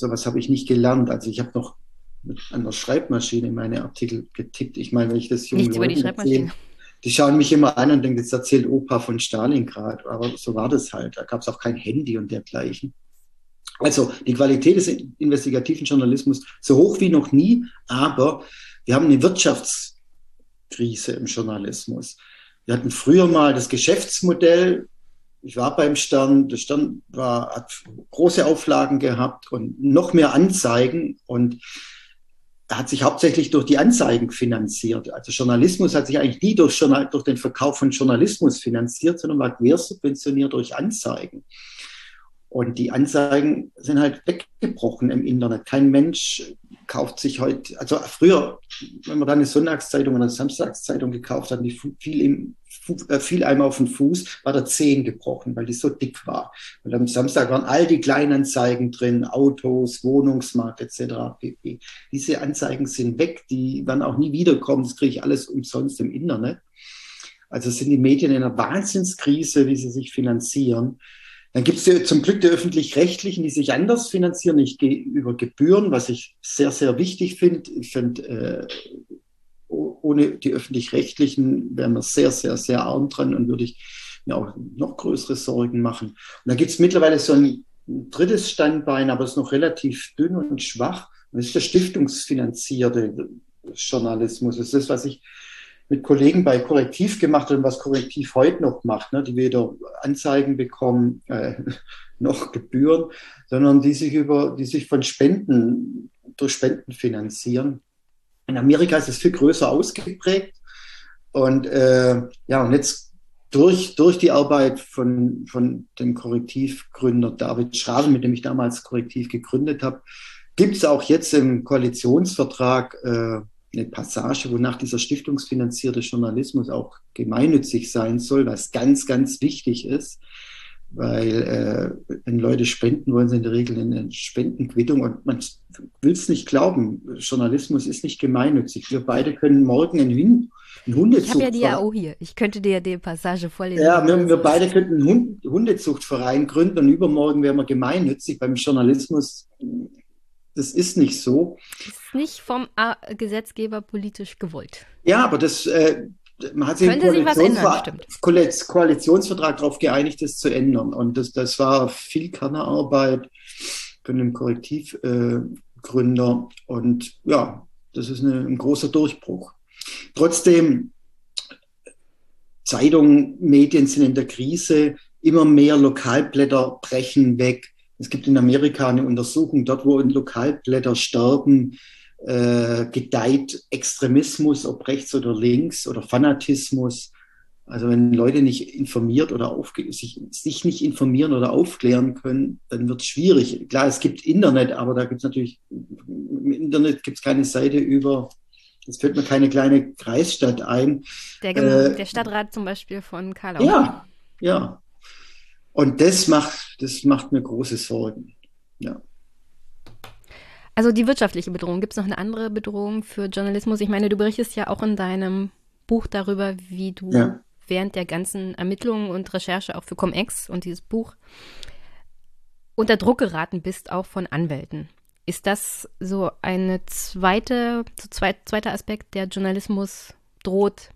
Speaker 2: Sowas habe ich nicht gelernt. Also ich habe noch mit einer Schreibmaschine meine Artikel getippt. Ich meine, wenn ich das
Speaker 1: jungen Nichts Leuten die Schreibmaschine.
Speaker 2: Erzähle, die schauen mich immer an und denken, jetzt erzählt Opa von Stalingrad. Aber so war das halt. Da gab es auch kein Handy und dergleichen. Also die Qualität des investigativen Journalismus so hoch wie noch nie, aber wir haben eine Wirtschaftskrise im Journalismus. Wir hatten früher mal das Geschäftsmodell ich war beim Stern, der Stern war, hat große Auflagen gehabt und noch mehr Anzeigen und er hat sich hauptsächlich durch die Anzeigen finanziert. Also Journalismus hat sich eigentlich nie durch, durch den Verkauf von Journalismus finanziert, sondern war quersubventioniert durch Anzeigen. Und die Anzeigen sind halt weggebrochen im Internet. Kein Mensch kauft sich heute, also früher, wenn man dann eine Sonntagszeitung oder eine Samstagszeitung gekauft hat, die fiel im äh, fiel einem auf den Fuß, war der Zehen gebrochen, weil die so dick war. Und am Samstag waren all die Kleinanzeigen drin, Autos, Wohnungsmarkt etc. pp. Diese Anzeigen sind weg, die werden auch nie wiederkommen. Das kriege ich alles umsonst im Internet. Also sind die Medien in einer Wahnsinnskrise, wie sie sich finanzieren. Dann gibt es zum Glück die öffentlich-rechtlichen, die sich anders finanzieren. Ich gehe über Gebühren, was ich sehr, sehr wichtig finde. Ich finde, äh, ohne die öffentlich-rechtlichen wären wir sehr, sehr, sehr arm dran und würde ich mir auch noch größere Sorgen machen. Und da gibt es mittlerweile so ein drittes Standbein, aber es ist noch relativ dünn und schwach. Das ist der stiftungsfinanzierte Journalismus. Das ist das, was ich mit Kollegen bei Korrektiv gemacht habe und was Korrektiv heute noch macht, ne, die weder Anzeigen bekommen äh, noch Gebühren, sondern die sich über, die sich von Spenden durch Spenden finanzieren. In Amerika ist es viel größer ausgeprägt. Und äh, ja, und jetzt durch, durch die Arbeit von, von dem Korrektivgründer David Schraven, mit dem ich damals Korrektiv gegründet habe, gibt es auch jetzt im Koalitionsvertrag äh, eine Passage, wonach dieser stiftungsfinanzierte Journalismus auch gemeinnützig sein soll, was ganz, ganz wichtig ist, weil äh, wenn Leute spenden, wollen sie in der Regel eine Spendenquittung und man will es nicht glauben, Journalismus ist nicht gemeinnützig. Wir beide können morgen einen, Hin einen Hundezucht...
Speaker 1: Ich habe ja die ja auch hier, ich könnte dir die Passage vorlesen.
Speaker 2: Ja, wir, wir beide könnten einen Hund Hundezuchtverein gründen und übermorgen wären wir gemeinnützig. Beim Journalismus das ist nicht so.
Speaker 1: Ist nicht vom Gesetzgeber politisch gewollt.
Speaker 2: Ja, aber das, äh, man hat sich
Speaker 1: Könnte im Koalitionsver
Speaker 2: Koalitionsvertrag darauf geeinigt, das zu ändern. Und das, das war viel Kernerarbeit von dem Korrektivgründer. Äh, und ja, das ist eine, ein großer Durchbruch. Trotzdem, Zeitungen, Medien sind in der Krise. Immer mehr Lokalblätter brechen weg. Es gibt in Amerika eine Untersuchung, dort wo Lokalblätter sterben, äh, gedeiht Extremismus, ob rechts oder links oder Fanatismus. Also wenn Leute nicht informiert oder sich, sich nicht informieren oder aufklären können, dann wird es schwierig. Klar, es gibt Internet, aber da gibt es natürlich, im Internet gibt es keine Seite über, es fällt mir keine kleine Kreisstadt ein.
Speaker 1: Der, äh, der Stadtrat zum Beispiel von Karlau.
Speaker 2: Ja, ja. Und das macht, das macht mir große Sorgen. Ja.
Speaker 1: Also die wirtschaftliche Bedrohung. Gibt es noch eine andere Bedrohung für Journalismus? Ich meine, du berichtest ja auch in deinem Buch darüber, wie du ja. während der ganzen Ermittlungen und Recherche auch für Cum-Ex und dieses Buch unter Druck geraten bist, auch von Anwälten. Ist das so eine zweite, so zweit, zweiter Aspekt, der Journalismus droht,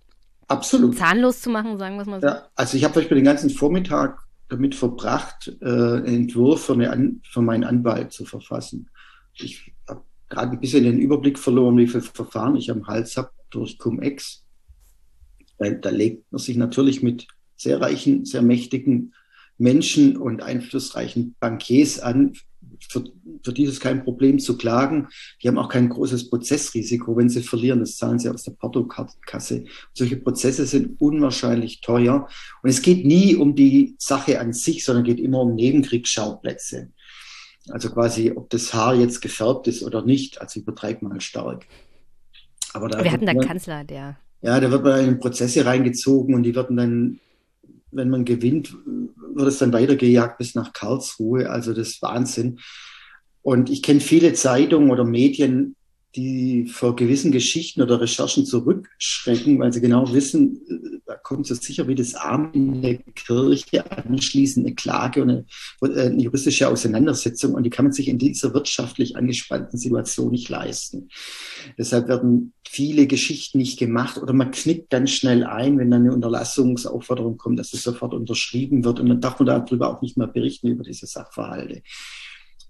Speaker 2: Absolut.
Speaker 1: zahnlos zu machen, sagen wir es mal so?
Speaker 2: Ja, also ich habe euch für den ganzen Vormittag damit verbracht, äh, einen Entwurf für, eine für meinen Anwalt zu verfassen. Ich habe gerade ein bisschen den Überblick verloren, wie viele Verfahren ich am Hals habe durch Cum-Ex. Da, da legt man sich natürlich mit sehr reichen, sehr mächtigen Menschen und einflussreichen Bankiers an, für, für die ist kein Problem zu klagen. Die haben auch kein großes Prozessrisiko, wenn sie verlieren. Das zahlen sie aus der Portokasse. Solche Prozesse sind unwahrscheinlich teuer. Und es geht nie um die Sache an sich, sondern geht immer um Nebenkriegsschauplätze. Also quasi, ob das Haar jetzt gefärbt ist oder nicht. Also übertreibt mal stark.
Speaker 1: Aber da Wir hatten da Kanzler, der.
Speaker 2: Ja, da wird man in Prozesse reingezogen und die werden dann wenn man gewinnt, wird es dann weitergejagt bis nach Karlsruhe. Also das ist Wahnsinn. Und ich kenne viele Zeitungen oder Medien, die vor gewissen Geschichten oder Recherchen zurückschrecken, weil sie genau wissen, äh, da kommt so sicher wie das Arm in der Kirche anschließend eine Klage und eine, äh, eine, juristische Auseinandersetzung und die kann man sich in dieser wirtschaftlich angespannten Situation nicht leisten. Deshalb werden viele Geschichten nicht gemacht oder man knickt ganz schnell ein, wenn dann eine Unterlassungsaufforderung kommt, dass es sofort unterschrieben wird und dann darf man darüber auch nicht mehr berichten über diese Sachverhalte.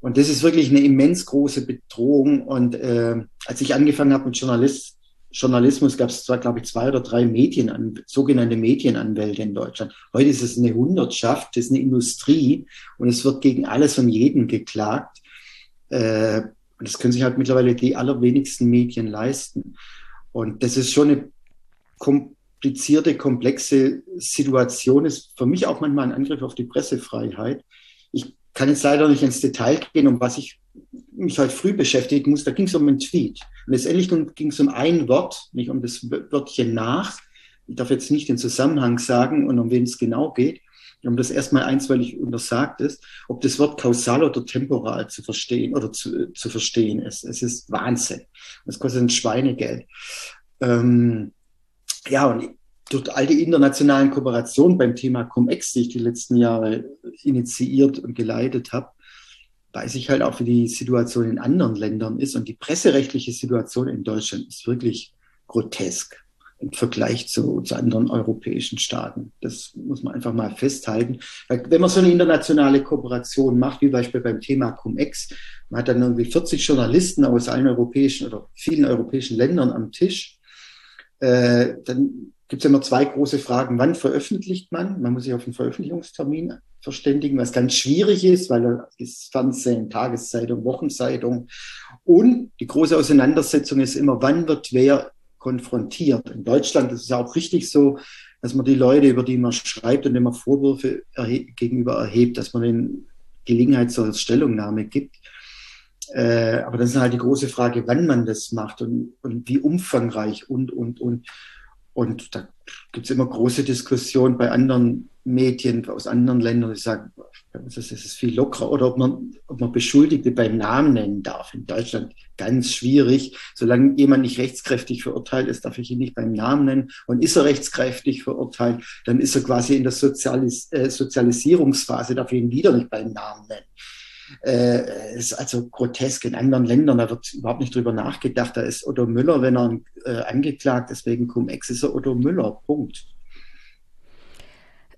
Speaker 2: Und das ist wirklich eine immens große Bedrohung. Und äh, als ich angefangen habe mit Journalist, Journalismus, gab es zwar, glaube ich, zwei oder drei Medien, sogenannte Medienanwälte in Deutschland. Heute ist es eine Hundertschaft, das ist eine Industrie und es wird gegen alles und jeden geklagt. Äh, und das können sich halt mittlerweile die allerwenigsten Medien leisten. Und das ist schon eine komplizierte, komplexe Situation, ist für mich auch manchmal ein Angriff auf die Pressefreiheit. Ich kann jetzt leider nicht ins Detail gehen, um was ich mich heute früh beschäftigen muss. Da ging es um einen Tweet. Und letztendlich ging es um ein Wort, nicht um das Wörtchen nach. Ich darf jetzt nicht den Zusammenhang sagen und um wen es genau geht. Um das erstmal einstweilig untersagt ist, ob das Wort kausal oder temporal zu verstehen oder zu, zu verstehen ist. Es ist Wahnsinn. Das kostet ein Schweinegeld. Ähm, ja, und durch all die internationalen Kooperationen beim Thema Cum-Ex, die ich die letzten Jahre initiiert und geleitet habe, weiß ich halt auch, wie die Situation in anderen Ländern ist. Und die presserechtliche Situation in Deutschland ist wirklich grotesk im Vergleich zu, zu anderen europäischen Staaten. Das muss man einfach mal festhalten. Wenn man so eine internationale Kooperation macht, wie beispielsweise beim Thema Cum-Ex, man hat dann irgendwie 40 Journalisten aus allen europäischen oder vielen europäischen Ländern am Tisch, äh, dann gibt es immer zwei große Fragen. Wann veröffentlicht man? Man muss sich auf einen Veröffentlichungstermin verständigen, was ganz schwierig ist, weil da ist Fernsehen, Tageszeitung, Wochenzeitung. Und die große Auseinandersetzung ist immer, wann wird wer konfrontiert. In Deutschland ist es auch richtig so, dass man die Leute, über die man schreibt und immer Vorwürfe erhe gegenüber erhebt, dass man ihnen Gelegenheit zur Stellungnahme gibt. Äh, aber das ist halt die große Frage, wann man das macht und, und wie umfangreich und, und, und. Und da gibt es immer große Diskussionen bei anderen Medien aus anderen Ländern, die sagen, das ist viel lockerer. Oder ob man, ob man Beschuldigte beim Namen nennen darf. In Deutschland ganz schwierig. Solange jemand nicht rechtskräftig verurteilt ist, darf ich ihn nicht beim Namen nennen. Und ist er rechtskräftig verurteilt, dann ist er quasi in der Sozialis äh, Sozialisierungsphase, darf ich ihn wieder nicht beim Namen nennen. Äh, ist also grotesk in anderen Ländern, da wird überhaupt nicht drüber nachgedacht. Da ist Otto Müller, wenn er äh, angeklagt ist wegen Cum-Ex, ist er Otto Müller. Punkt.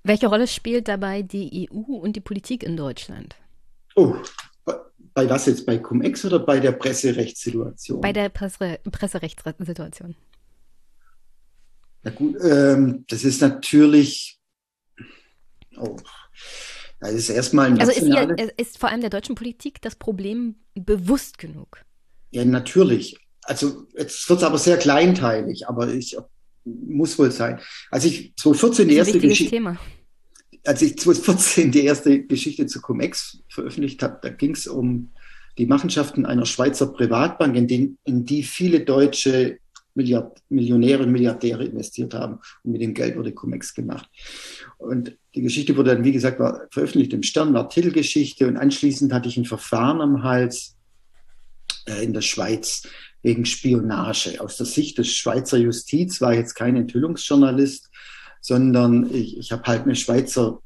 Speaker 1: Welche Rolle spielt dabei die EU und die Politik in Deutschland?
Speaker 2: Oh, bei was jetzt? Bei Cum-Ex oder bei der Presserechtssituation?
Speaker 1: Bei der Presse Presserechtssituation.
Speaker 2: Na gut, ähm, das ist natürlich. Oh, das ist erstmal
Speaker 1: Also ist, ihr, ist vor allem der deutschen Politik das Problem bewusst genug?
Speaker 2: Ja, natürlich. Also jetzt wird es aber sehr kleinteilig, aber ich muss wohl sein. Als ich 2014 die erste Geschichte, als ich 2014 die erste Geschichte zu Cum-Ex veröffentlicht habe, da ging es um die Machenschaften einer Schweizer Privatbank, in, den, in die viele deutsche Milliard, Millionäre und Milliardäre investiert haben. Und mit dem Geld wurde Cum-Ex gemacht. Und die Geschichte wurde dann, wie gesagt, war veröffentlicht im Stern, war Titelgeschichte. Und anschließend hatte ich ein Verfahren am Hals äh, in der Schweiz wegen Spionage. Aus der Sicht des Schweizer Justiz war ich jetzt kein Enthüllungsjournalist, sondern ich, ich habe halt eine Schweizer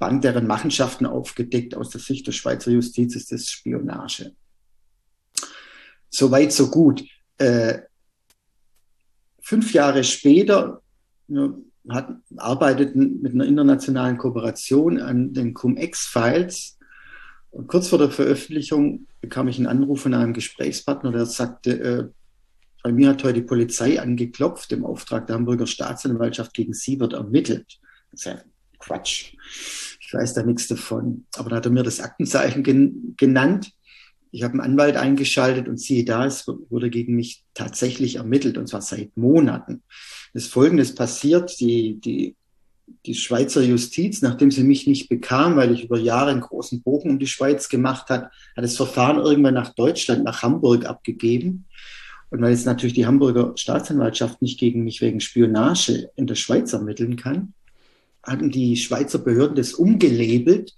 Speaker 2: Bank, deren Machenschaften aufgedeckt. Aus der Sicht der Schweizer Justiz ist das Spionage. Soweit, so gut. Äh, fünf Jahre später hat, arbeiteten mit einer internationalen Kooperation an den Cum-Ex-Files. Und kurz vor der Veröffentlichung bekam ich einen Anruf von einem Gesprächspartner, der sagte, äh, bei mir hat heute die Polizei angeklopft, im Auftrag der Hamburger Staatsanwaltschaft gegen sie wird ermittelt. Das ist ja Quatsch. Ich weiß da nichts davon. Aber da hat er mir das Aktenzeichen gen genannt. Ich habe einen Anwalt eingeschaltet und siehe da, es wurde gegen mich tatsächlich ermittelt und zwar seit Monaten. Ist Folgendes passiert. Die, die, die Schweizer Justiz, nachdem sie mich nicht bekam, weil ich über Jahre einen großen Bogen um die Schweiz gemacht hat, hat das Verfahren irgendwann nach Deutschland, nach Hamburg abgegeben. Und weil jetzt natürlich die Hamburger Staatsanwaltschaft nicht gegen mich wegen Spionage in der Schweiz ermitteln kann, hatten die Schweizer Behörden das umgelabelt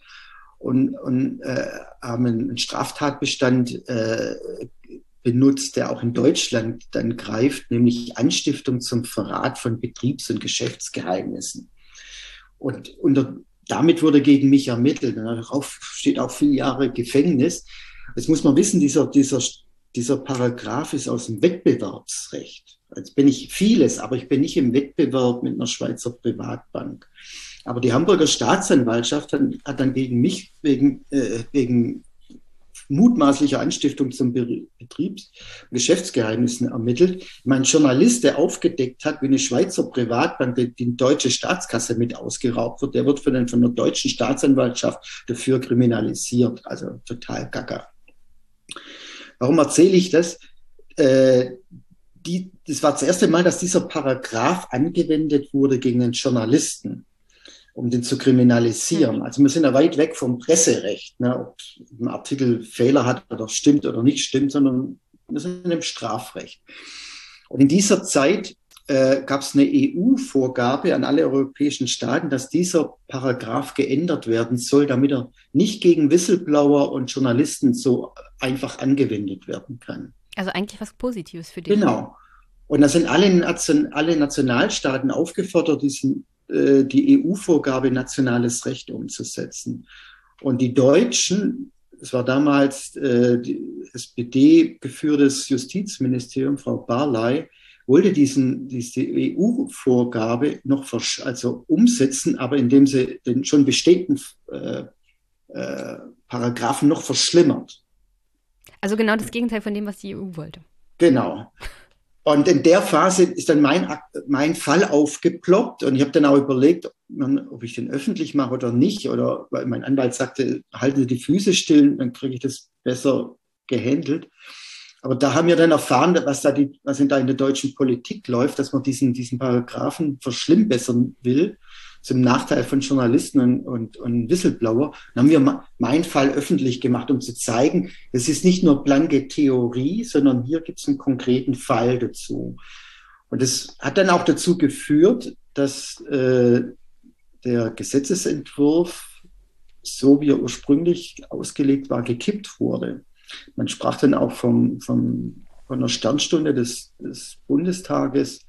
Speaker 2: und, und äh, haben einen Straftatbestand äh, benutzt, der auch in Deutschland dann greift, nämlich Anstiftung zum Verrat von Betriebs- und Geschäftsgeheimnissen. Und unter, damit wurde gegen mich ermittelt. Und darauf steht auch viele Jahre Gefängnis. Jetzt muss man wissen, dieser, dieser dieser Paragraph ist aus dem Wettbewerbsrecht. Jetzt bin ich vieles, aber ich bin nicht im Wettbewerb mit einer Schweizer Privatbank. Aber die Hamburger Staatsanwaltschaft hat, hat dann gegen mich wegen, äh, wegen mutmaßlicher Anstiftung zum Betriebs- und Geschäftsgeheimnissen ermittelt. Mein Journalist, der aufgedeckt hat, wie eine Schweizer Privatbank die, deutsche Staatskasse mit ausgeraubt wird, der wird von, den, von der deutschen Staatsanwaltschaft dafür kriminalisiert. Also total gaga. Warum erzähle ich das? Äh, die, das war das erste Mal, dass dieser Paragraph angewendet wurde gegen einen Journalisten, um den zu kriminalisieren. Mhm. Also wir sind ja weit weg vom Presserecht, ne, ob ein Artikel Fehler hat oder stimmt oder nicht stimmt, sondern wir sind im Strafrecht. Und in dieser Zeit äh, gab es eine EU-Vorgabe an alle europäischen Staaten, dass dieser Paragraph geändert werden soll, damit er nicht gegen Whistleblower und Journalisten so einfach angewendet werden kann.
Speaker 1: Also eigentlich was Positives für dich.
Speaker 2: Genau. Und da sind alle, alle Nationalstaaten aufgefordert, diesen, äh, die EU-Vorgabe nationales Recht umzusetzen. Und die Deutschen, es war damals äh, SPD-geführtes Justizministerium, Frau Barley, wollte diesen, diese EU-Vorgabe noch also umsetzen, aber indem sie den schon bestehenden äh, äh, Paragraphen noch verschlimmert.
Speaker 1: Also genau das Gegenteil von dem, was die EU wollte.
Speaker 2: Genau. Und in der Phase ist dann mein, mein Fall aufgeploppt und ich habe dann auch überlegt, ob ich den öffentlich mache oder nicht. Oder weil mein Anwalt sagte, halte die Füße still, dann kriege ich das besser gehandelt. Aber da haben wir dann erfahren, was da, die, was da in der deutschen Politik läuft, dass man diesen, diesen Paragraphen verschlimmbessern will, zum Nachteil von Journalisten und, und, und Whistleblower. Dann haben wir meinen Fall öffentlich gemacht, um zu zeigen, es ist nicht nur blanke Theorie, sondern hier gibt es einen konkreten Fall dazu. Und das hat dann auch dazu geführt, dass äh, der Gesetzesentwurf, so wie er ursprünglich ausgelegt war, gekippt wurde. Man sprach dann auch vom, vom, von einer Sternstunde des, des Bundestages.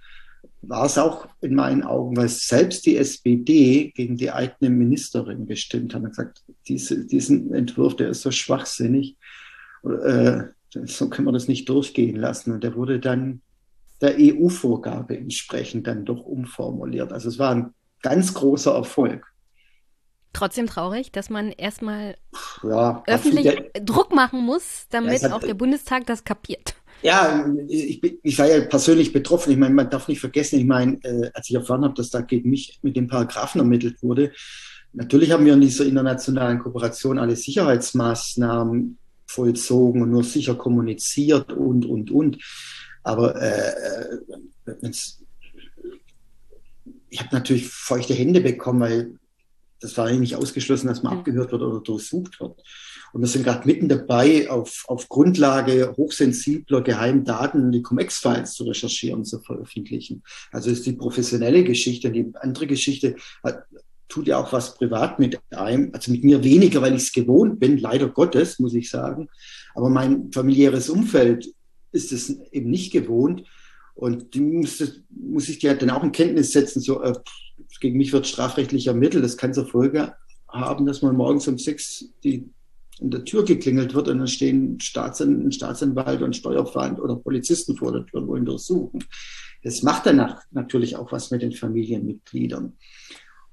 Speaker 2: War es auch in meinen Augen, weil selbst die SPD gegen die eigene Ministerin gestimmt hat und gesagt, diese, diesen Entwurf, der ist so schwachsinnig, äh, so können wir das nicht durchgehen lassen. Und der wurde dann der EU-Vorgabe entsprechend dann doch umformuliert. Also es war ein ganz großer Erfolg.
Speaker 1: Trotzdem traurig, dass man erstmal ja, öffentlich der, Druck machen muss, damit ja, auch der Bundestag das kapiert.
Speaker 2: Ja, ich, ich, war ja persönlich betroffen. Ich meine, man darf nicht vergessen, ich meine, äh, als ich erfahren habe, dass da gegen mich mit dem Paragraphen ermittelt wurde, natürlich haben wir in dieser internationalen Kooperation alle Sicherheitsmaßnahmen vollzogen und nur sicher kommuniziert und, und, und. Aber äh, äh ich habe natürlich feuchte Hände bekommen, weil das war eigentlich nicht ausgeschlossen, dass man abgehört wird oder durchsucht wird. Und wir sind gerade mitten dabei, auf, auf Grundlage hochsensibler Geheimdaten die Cum-Ex-Files zu recherchieren, zu veröffentlichen. Also ist die professionelle Geschichte. Die andere Geschichte hat, tut ja auch was privat mit einem, also mit mir weniger, weil ich es gewohnt bin, leider Gottes, muss ich sagen. Aber mein familiäres Umfeld ist es eben nicht gewohnt. Und die muss, muss ich dir dann auch in Kenntnis setzen, so, äh, gegen mich wird strafrechtlich ermittelt. Das kann zur Folge haben, dass man morgens um sechs die in der Tür geklingelt wird und dann stehen Staatsan ein Staatsanwalt und Steuerfahnd oder Polizisten vor der Tür und wollen durchsuchen. Das macht danach natürlich auch was mit den Familienmitgliedern.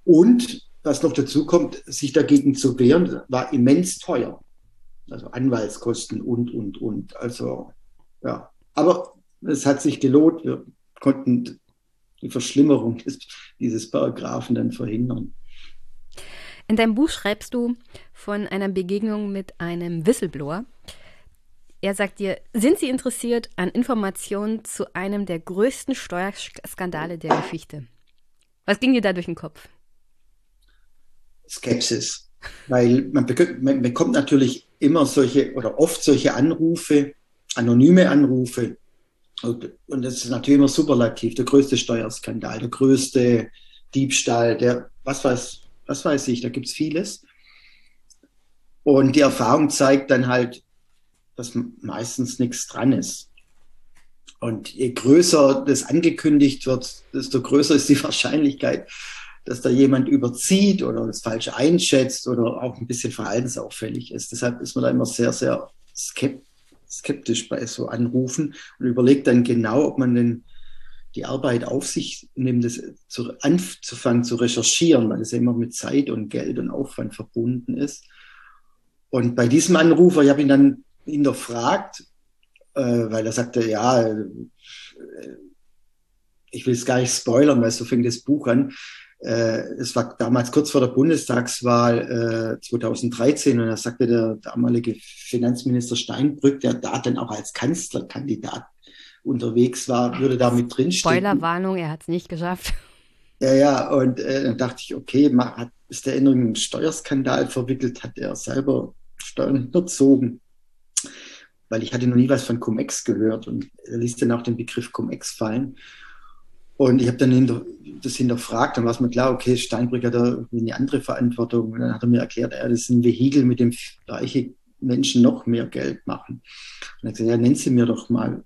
Speaker 2: Und was noch dazu kommt, sich dagegen zu wehren, war immens teuer. Also Anwaltskosten und, und, und. Also, ja. Aber es hat sich gelohnt. Wir konnten die Verschlimmerung des, dieses Paragraphen dann verhindern.
Speaker 1: In deinem Buch schreibst du von einer Begegnung mit einem Whistleblower. Er sagt dir, sind Sie interessiert an Informationen zu einem der größten Steuerskandale der Geschichte? Was ging dir da durch den Kopf?
Speaker 2: Skepsis. Weil man, bekommt, natürlich immer solche oder oft solche Anrufe, anonyme Anrufe, und das ist natürlich immer superlativ. Der größte Steuerskandal, der größte Diebstahl, der, was weiß, was weiß ich, da gibt es vieles. Und die Erfahrung zeigt dann halt, dass meistens nichts dran ist. Und je größer das angekündigt wird, desto größer ist die Wahrscheinlichkeit, dass da jemand überzieht oder das falsch einschätzt oder auch ein bisschen verhaltensauffällig ist. Deshalb ist man da immer sehr, sehr skeptisch bei so Anrufen und überlegt dann genau, ob man denn die Arbeit auf sich nimmt, das zu, anzufangen zu recherchieren, weil es ja immer mit Zeit und Geld und Aufwand verbunden ist. Und bei diesem Anrufer, ich habe ihn dann hinterfragt, äh, weil er sagte, ja, äh, ich will es gar nicht spoilern, weil so fängt das Buch an äh, es war damals kurz vor der Bundestagswahl äh, 2013 und da sagte der damalige Finanzminister Steinbrück, der da dann auch als Kanzlerkandidat unterwegs war, würde da mit drinstehen.
Speaker 1: Spoilerwarnung, er hat es nicht geschafft.
Speaker 2: Ja, ja, und äh, dann dachte ich, okay, hat, ist der in einen Steuerskandal verwickelt, hat er selber Steuern unterzogen? Weil ich hatte noch nie was von Cum-Ex gehört und er ließ dann auch den Begriff Cum-Ex fallen. Und ich habe dann hinter, das hinterfragt, dann war es mir klar, okay, Steinbrück hat da eine andere Verantwortung. Und dann hat er mir erklärt, ja, das ist ein Vehikel, mit dem reiche Menschen noch mehr Geld machen. Und dann hat er gesagt, ja, nennen Sie mir doch mal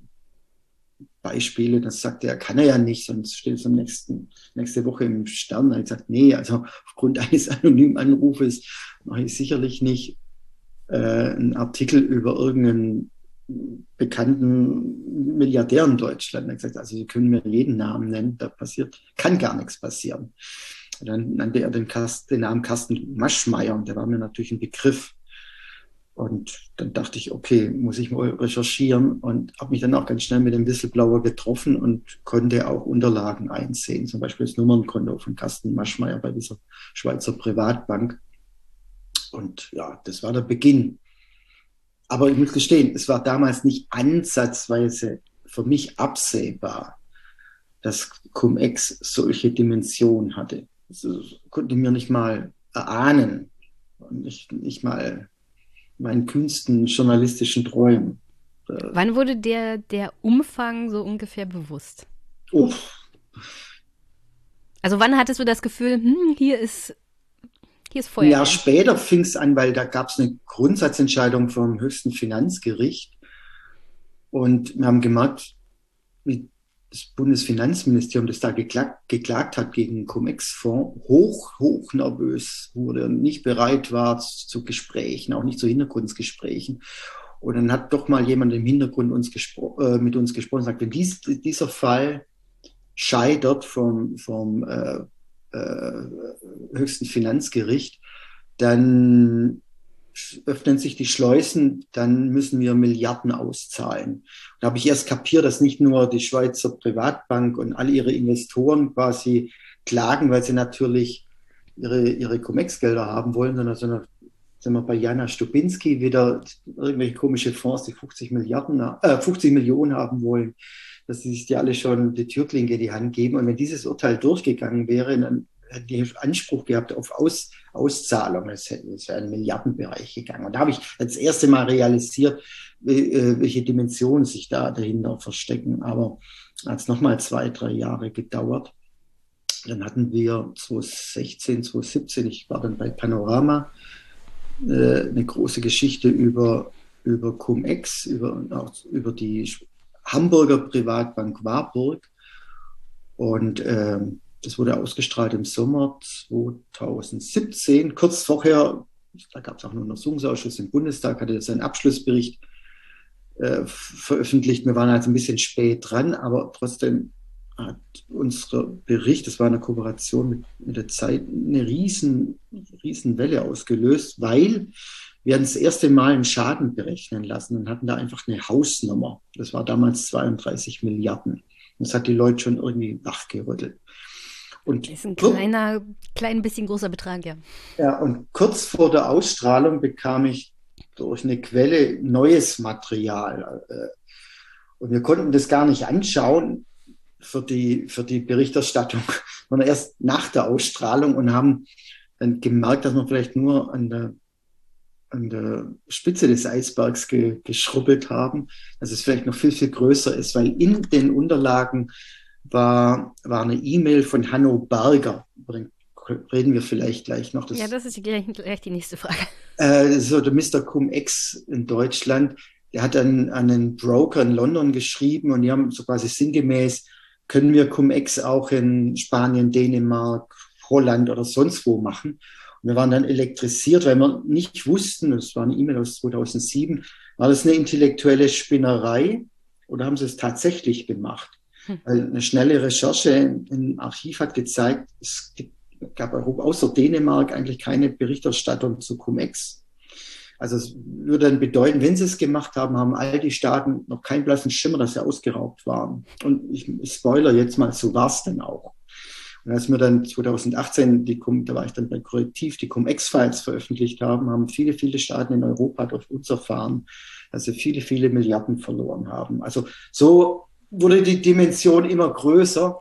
Speaker 2: Beispiele. Das sagte er, kann er ja nicht, sonst steht es am nächsten, nächste Woche im Stern. Habe ich gesagt, nee, also aufgrund eines anonymen Anrufes mache ich sicherlich nicht äh, einen Artikel über irgendeinen bekannten Milliardär in Deutschland. Er hat gesagt, also Sie können mir jeden Namen nennen, da passiert, kann gar nichts passieren. Dann nannte er den, Kast, den Namen Carsten Maschmeyer und der war mir natürlich ein Begriff. Und dann dachte ich, okay, muss ich mal recherchieren und habe mich dann auch ganz schnell mit dem Whistleblower getroffen und konnte auch Unterlagen einsehen, zum Beispiel das Nummernkonto von Carsten Maschmeyer bei dieser Schweizer Privatbank. Und ja, das war der Beginn. Aber ich muss gestehen, es war damals nicht ansatzweise für mich absehbar, dass Cum-Ex solche Dimensionen hatte. Das konnte mir nicht mal erahnen und nicht, nicht mal meinen kühnsten journalistischen Träumen.
Speaker 1: Wann wurde der, der Umfang so ungefähr bewusst?
Speaker 2: Uff.
Speaker 1: Also wann hattest du das Gefühl, hm, hier ist hier ist Feuer.
Speaker 2: Jahr später fing es an, weil da gab es eine Grundsatzentscheidung vom höchsten Finanzgericht. Und wir haben gemerkt, wie das Bundesfinanzministerium, das da geklagt, geklagt hat gegen Cum-Ex-Fonds, hoch, hoch nervös wurde und nicht bereit war zu Gesprächen, auch nicht zu Hintergrundgesprächen. Und dann hat doch mal jemand im Hintergrund uns äh, mit uns gesprochen und sagt, wenn dies, dieser Fall scheitert vom, vom äh, äh, höchsten Finanzgericht, dann öffnen sich die Schleusen, dann müssen wir Milliarden auszahlen. Da habe ich erst kapiert, dass nicht nur die Schweizer Privatbank und all ihre Investoren quasi klagen, weil sie natürlich ihre, ihre Comex-Gelder haben wollen, sondern, sondern sind wir bei Jana Stubinski wieder irgendwelche komische Fonds, die 50 Milliarden, äh, 50 Millionen haben wollen dass sie sich die alle schon die Türklinke in die Hand geben. Und wenn dieses Urteil durchgegangen wäre, dann Anspruch gehabt auf Aus, Auszahlung. Es wäre einen Milliardenbereich gegangen. Und da habe ich das erste Mal realisiert, äh, welche Dimensionen sich da dahinter verstecken. Aber hat es nochmal zwei, drei Jahre gedauert. Dann hatten wir 2016, 2017, ich war dann bei Panorama, äh, eine große Geschichte über, über Cum-Ex, über, über die Hamburger Privatbank Warburg. Und äh, das wurde ausgestrahlt im Sommer 2017. Kurz vorher, da gab es auch einen Untersuchungsausschuss im Bundestag, hatte seinen Abschlussbericht äh, veröffentlicht. Wir waren also ein bisschen spät dran, aber trotzdem hat unser Bericht, das war eine Kooperation mit, mit der Zeit, eine riesen, riesen Welle ausgelöst, weil wir haben das erste Mal einen Schaden berechnen lassen und hatten da einfach eine Hausnummer. Das war damals 32 Milliarden. Das hat die Leute schon irgendwie wachgerüttelt.
Speaker 1: Und das ist ein kleiner, klein bisschen großer Betrag, ja.
Speaker 2: Ja, und kurz vor der Ausstrahlung bekam ich durch eine Quelle neues Material. Äh, und wir konnten das gar nicht anschauen für die, für die Berichterstattung, sondern erst nach der Ausstrahlung und haben dann gemerkt, dass man vielleicht nur an der an der Spitze des Eisbergs ge, geschrubbelt haben, dass es vielleicht noch viel, viel größer ist, weil in den Unterlagen war, war eine E-Mail von Hanno Berger. Reden wir vielleicht gleich noch.
Speaker 1: Das, ja, das ist gleich, gleich die nächste Frage.
Speaker 2: Äh, so der Mr. Cum-Ex in Deutschland. Der hat an, an einen Broker in London geschrieben und die haben so quasi sinngemäß, können wir Cum-Ex auch in Spanien, Dänemark, Holland oder sonst wo machen? Wir waren dann elektrisiert, weil wir nicht wussten, das war eine E-Mail aus 2007, war das eine intellektuelle Spinnerei oder haben sie es tatsächlich gemacht? Hm. Weil eine schnelle Recherche im Archiv hat gezeigt, es gab außer Dänemark eigentlich keine Berichterstattung zu Cum-Ex. Also es würde dann bedeuten, wenn sie es gemacht haben, haben all die Staaten noch keinen blassen Schimmer, dass sie ausgeraubt waren. Und ich, ich spoiler jetzt mal, so war es dann auch. Und als wir dann 2018, die, da war ich dann bei Korrektiv, die Cum-Ex-Files veröffentlicht haben, haben viele, viele Staaten in Europa durch uns erfahren, dass sie viele, viele Milliarden verloren haben. Also so wurde die Dimension immer größer.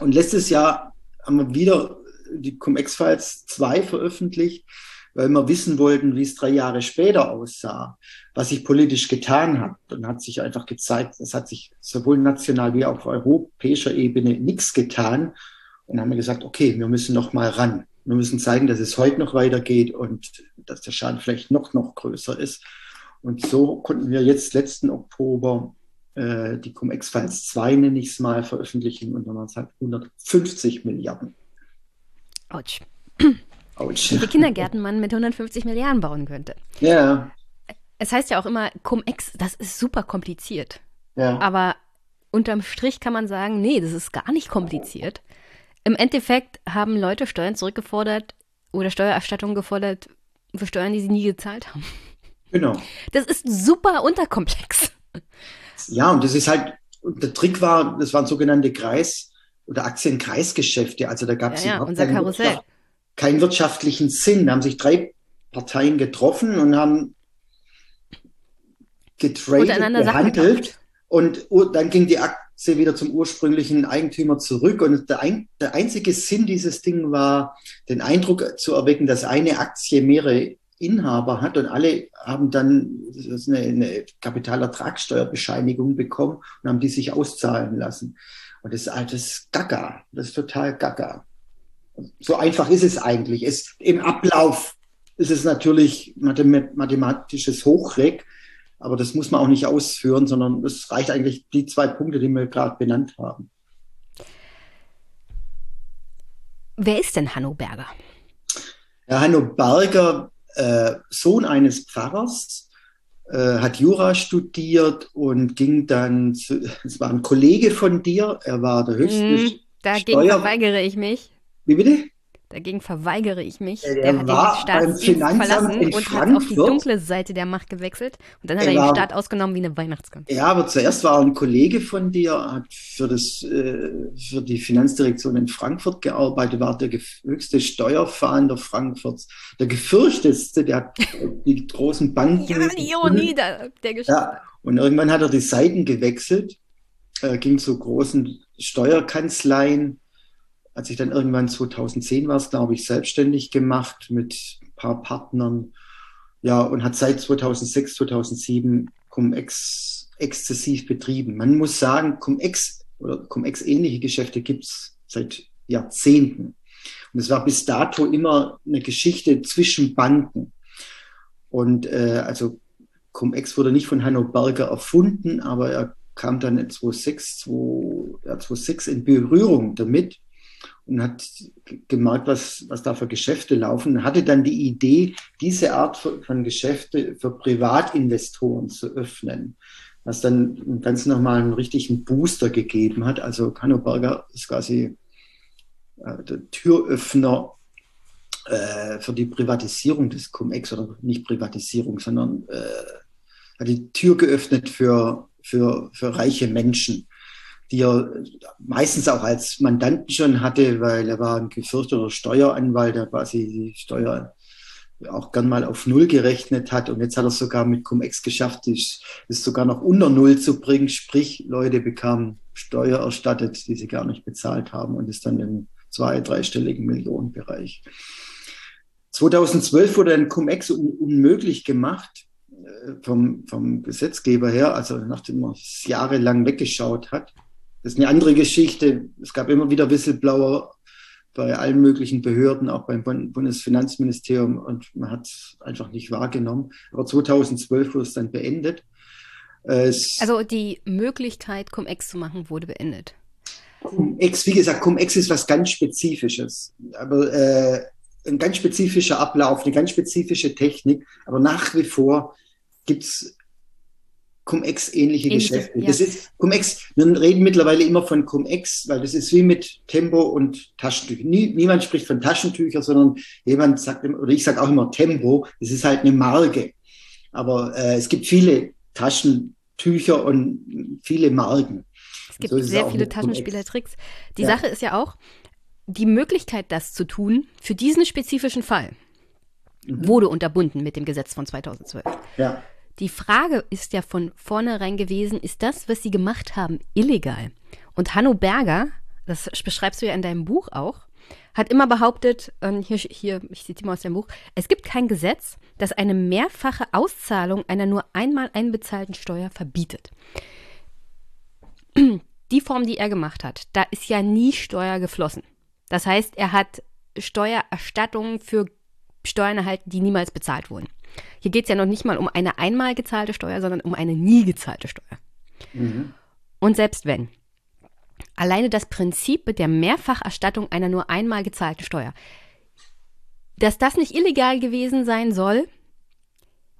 Speaker 2: Und letztes Jahr haben wir wieder die Cum-Ex-Files 2 veröffentlicht, weil wir wissen wollten, wie es drei Jahre später aussah, was sich politisch getan hat. Dann hat sich einfach gezeigt, es hat sich sowohl national wie auch auf europäischer Ebene nichts getan. Und haben wir gesagt, okay, wir müssen noch mal ran. Wir müssen zeigen, dass es heute noch weitergeht und dass der Schaden vielleicht noch, noch größer ist. Und so konnten wir jetzt letzten Oktober äh, die Cum-Ex-Files 2, nenne ich es mal, veröffentlichen und dann waren es halt 150 Milliarden.
Speaker 1: Autsch.
Speaker 2: Autsch.
Speaker 1: Wie Kindergärten man mit 150 Milliarden bauen könnte.
Speaker 2: Ja,
Speaker 1: Es heißt ja auch immer, Cum-Ex, das ist super kompliziert.
Speaker 2: ja.
Speaker 1: Aber unterm Strich kann man sagen, nee, das ist gar nicht kompliziert. Im Endeffekt haben Leute Steuern zurückgefordert oder Steuererstattungen gefordert für Steuern, die sie nie gezahlt haben.
Speaker 2: Genau.
Speaker 1: Das ist super unterkomplex.
Speaker 2: Ja, und das ist halt, der Trick war, das waren sogenannte Kreis- oder Aktienkreisgeschäfte. Also da gab es
Speaker 1: Ja, ja,
Speaker 2: überhaupt keinen. Wirtschaft, keinen wirtschaftlichen Sinn. Da haben sich drei Parteien getroffen und haben getradet, gehandelt. Und dann ging die Aktie wieder zum ursprünglichen Eigentümer zurück. Und der, ein, der einzige Sinn dieses Ding war, den Eindruck zu erwecken, dass eine Aktie mehrere Inhaber hat und alle haben dann eine, eine Kapitalertragssteuerbescheinigung bekommen und haben die sich auszahlen lassen. Und das ist alles Gaga. Das ist total Gaga. So einfach ist es eigentlich. Es, Im Ablauf ist es natürlich mathem mathematisches Hochreck, aber das muss man auch nicht ausführen, sondern es reicht eigentlich die zwei Punkte, die wir gerade benannt haben.
Speaker 1: Wer ist denn Hanno Berger?
Speaker 2: Herr Hanno Berger, äh, Sohn eines Pfarrers, äh, hat Jura studiert und ging dann, zu, es war ein Kollege von dir, er war der höchste.
Speaker 1: Hm, dagegen
Speaker 2: Steuer-
Speaker 1: verweigere ich mich.
Speaker 2: Wie bitte?
Speaker 1: Dagegen verweigere ich mich.
Speaker 2: Ja, der
Speaker 1: hat
Speaker 2: war
Speaker 1: den Staatsdienst verlassen und hat auf die dunkle Seite der Macht gewechselt. Und dann hat
Speaker 2: Er
Speaker 1: er den Staat ausgenommen wie eine Weihnachtsgans.
Speaker 2: Ja, aber zuerst war er ein Kollege von dir, hat für, das, äh, für die Finanzdirektion in Frankfurt gearbeitet, war der höchste Steuerfahnder Frankfurts, der gefürchtetste, der hat die großen Banken.
Speaker 1: Ja, die Ironie der, der Geschichte.
Speaker 2: Ja, und irgendwann hat er die Seiten gewechselt, äh, ging zu großen Steuerkanzleien, hat sich dann irgendwann 2010 war es, glaube ich, selbstständig gemacht mit ein paar Partnern. Ja, und hat seit 2006, 2007 Cum-Ex exzessiv betrieben. Man muss sagen, Cum-Ex oder Cum-Ex-ähnliche Geschäfte gibt es seit Jahrzehnten. Und es war bis dato immer eine Geschichte zwischen Banken. Und äh, also Cum-Ex wurde nicht von Hanno Berger erfunden, aber er kam dann in 2006, 2, ja, 2006 in Berührung damit und hat gemerkt, was, was da für Geschäfte laufen. Hatte dann die Idee, diese Art von, Geschäfte für Privatinvestoren zu öffnen, was dann im Ganzen nochmal einen richtigen Booster gegeben hat. Also Hanno Berger ist quasi äh, der Türöffner äh, für die Privatisierung des Cum-Ex oder nicht Privatisierung, sondern äh, hat die Tür geöffnet für, für, für reiche Menschen, die er meistens auch als Mandanten schon hatte, weil er war ein gefürchteter Steueranwalt, der quasi die Steuer auch gern mal auf Null gerechnet hat. Und jetzt hat er es sogar mit Cum-Ex geschafft, es es sogar noch unter Null zu bringen. Sprich, Leute bekamen Steuer erstattet, die sie gar nicht bezahlt haben und ist dann im zwei-, dreistelligen Millionenbereich. 2012 wurde ein Cum-Ex un unmöglich gemacht äh, vom, vom Gesetzgeber her, also nachdem man es jahrelang weggeschaut hat. Das ist eine andere Geschichte. Es gab immer wieder Whistleblower bei allen möglichen Behörden, auch beim Bund- Bundesfinanzministerium und man hat es einfach nicht wahrgenommen. Aber 2012 wurde es dann beendet. Es,
Speaker 1: Also die Möglichkeit, Cum-Ex zu machen, wurde beendet.
Speaker 2: Cum-Ex, wie gesagt, Cum-Ex ist was ganz Spezifisches. Aber äh, ein ganz spezifischer Ablauf, eine ganz spezifische Technik. Aber nach wie vor gibt's Cum-Ex-ähnliche
Speaker 1: Ähnliche,
Speaker 2: Geschäfte.
Speaker 1: ja.
Speaker 2: Das ist Cum-Ex, wir reden mittlerweile immer von Cum-Ex, weil das ist wie mit Tempo und Taschentüchern. Nie, niemand spricht von Taschentüchern, sondern jemand sagt, oder ich sage auch immer Tempo, das ist halt eine Marke. Aber äh, es gibt viele Taschentücher und viele Marken.
Speaker 1: Es gibt
Speaker 2: So
Speaker 1: sehr viele. Taschenspielertricks. Die
Speaker 2: Ja.
Speaker 1: Sache ist ja auch, die Möglichkeit, das zu tun, für diesen spezifischen Fall,
Speaker 2: Mhm.
Speaker 1: wurde unterbunden mit dem Gesetz von 2012.
Speaker 2: Ja.
Speaker 1: Die Frage ist ja von vornherein gewesen, ist das, was sie gemacht haben, illegal? Und Hanno Berger, das beschreibst du ja in deinem Buch auch, hat immer behauptet, ähm, hier, hier, ich zitiere mal aus dem Buch, es gibt kein Gesetz, das eine mehrfache Auszahlung einer nur einmal einbezahlten Steuer verbietet. Die Form, die er gemacht hat, da ist ja nie Steuer geflossen. Das heißt, er hat Steuererstattungen für Steuern erhalten, die niemals bezahlt wurden. Hier geht es ja noch nicht mal um eine einmal gezahlte Steuer, sondern um eine nie gezahlte Steuer. Mhm. Und selbst wenn, alleine das Prinzip der Mehrfacherstattung einer nur einmal gezahlten Steuer, dass das nicht illegal gewesen sein soll,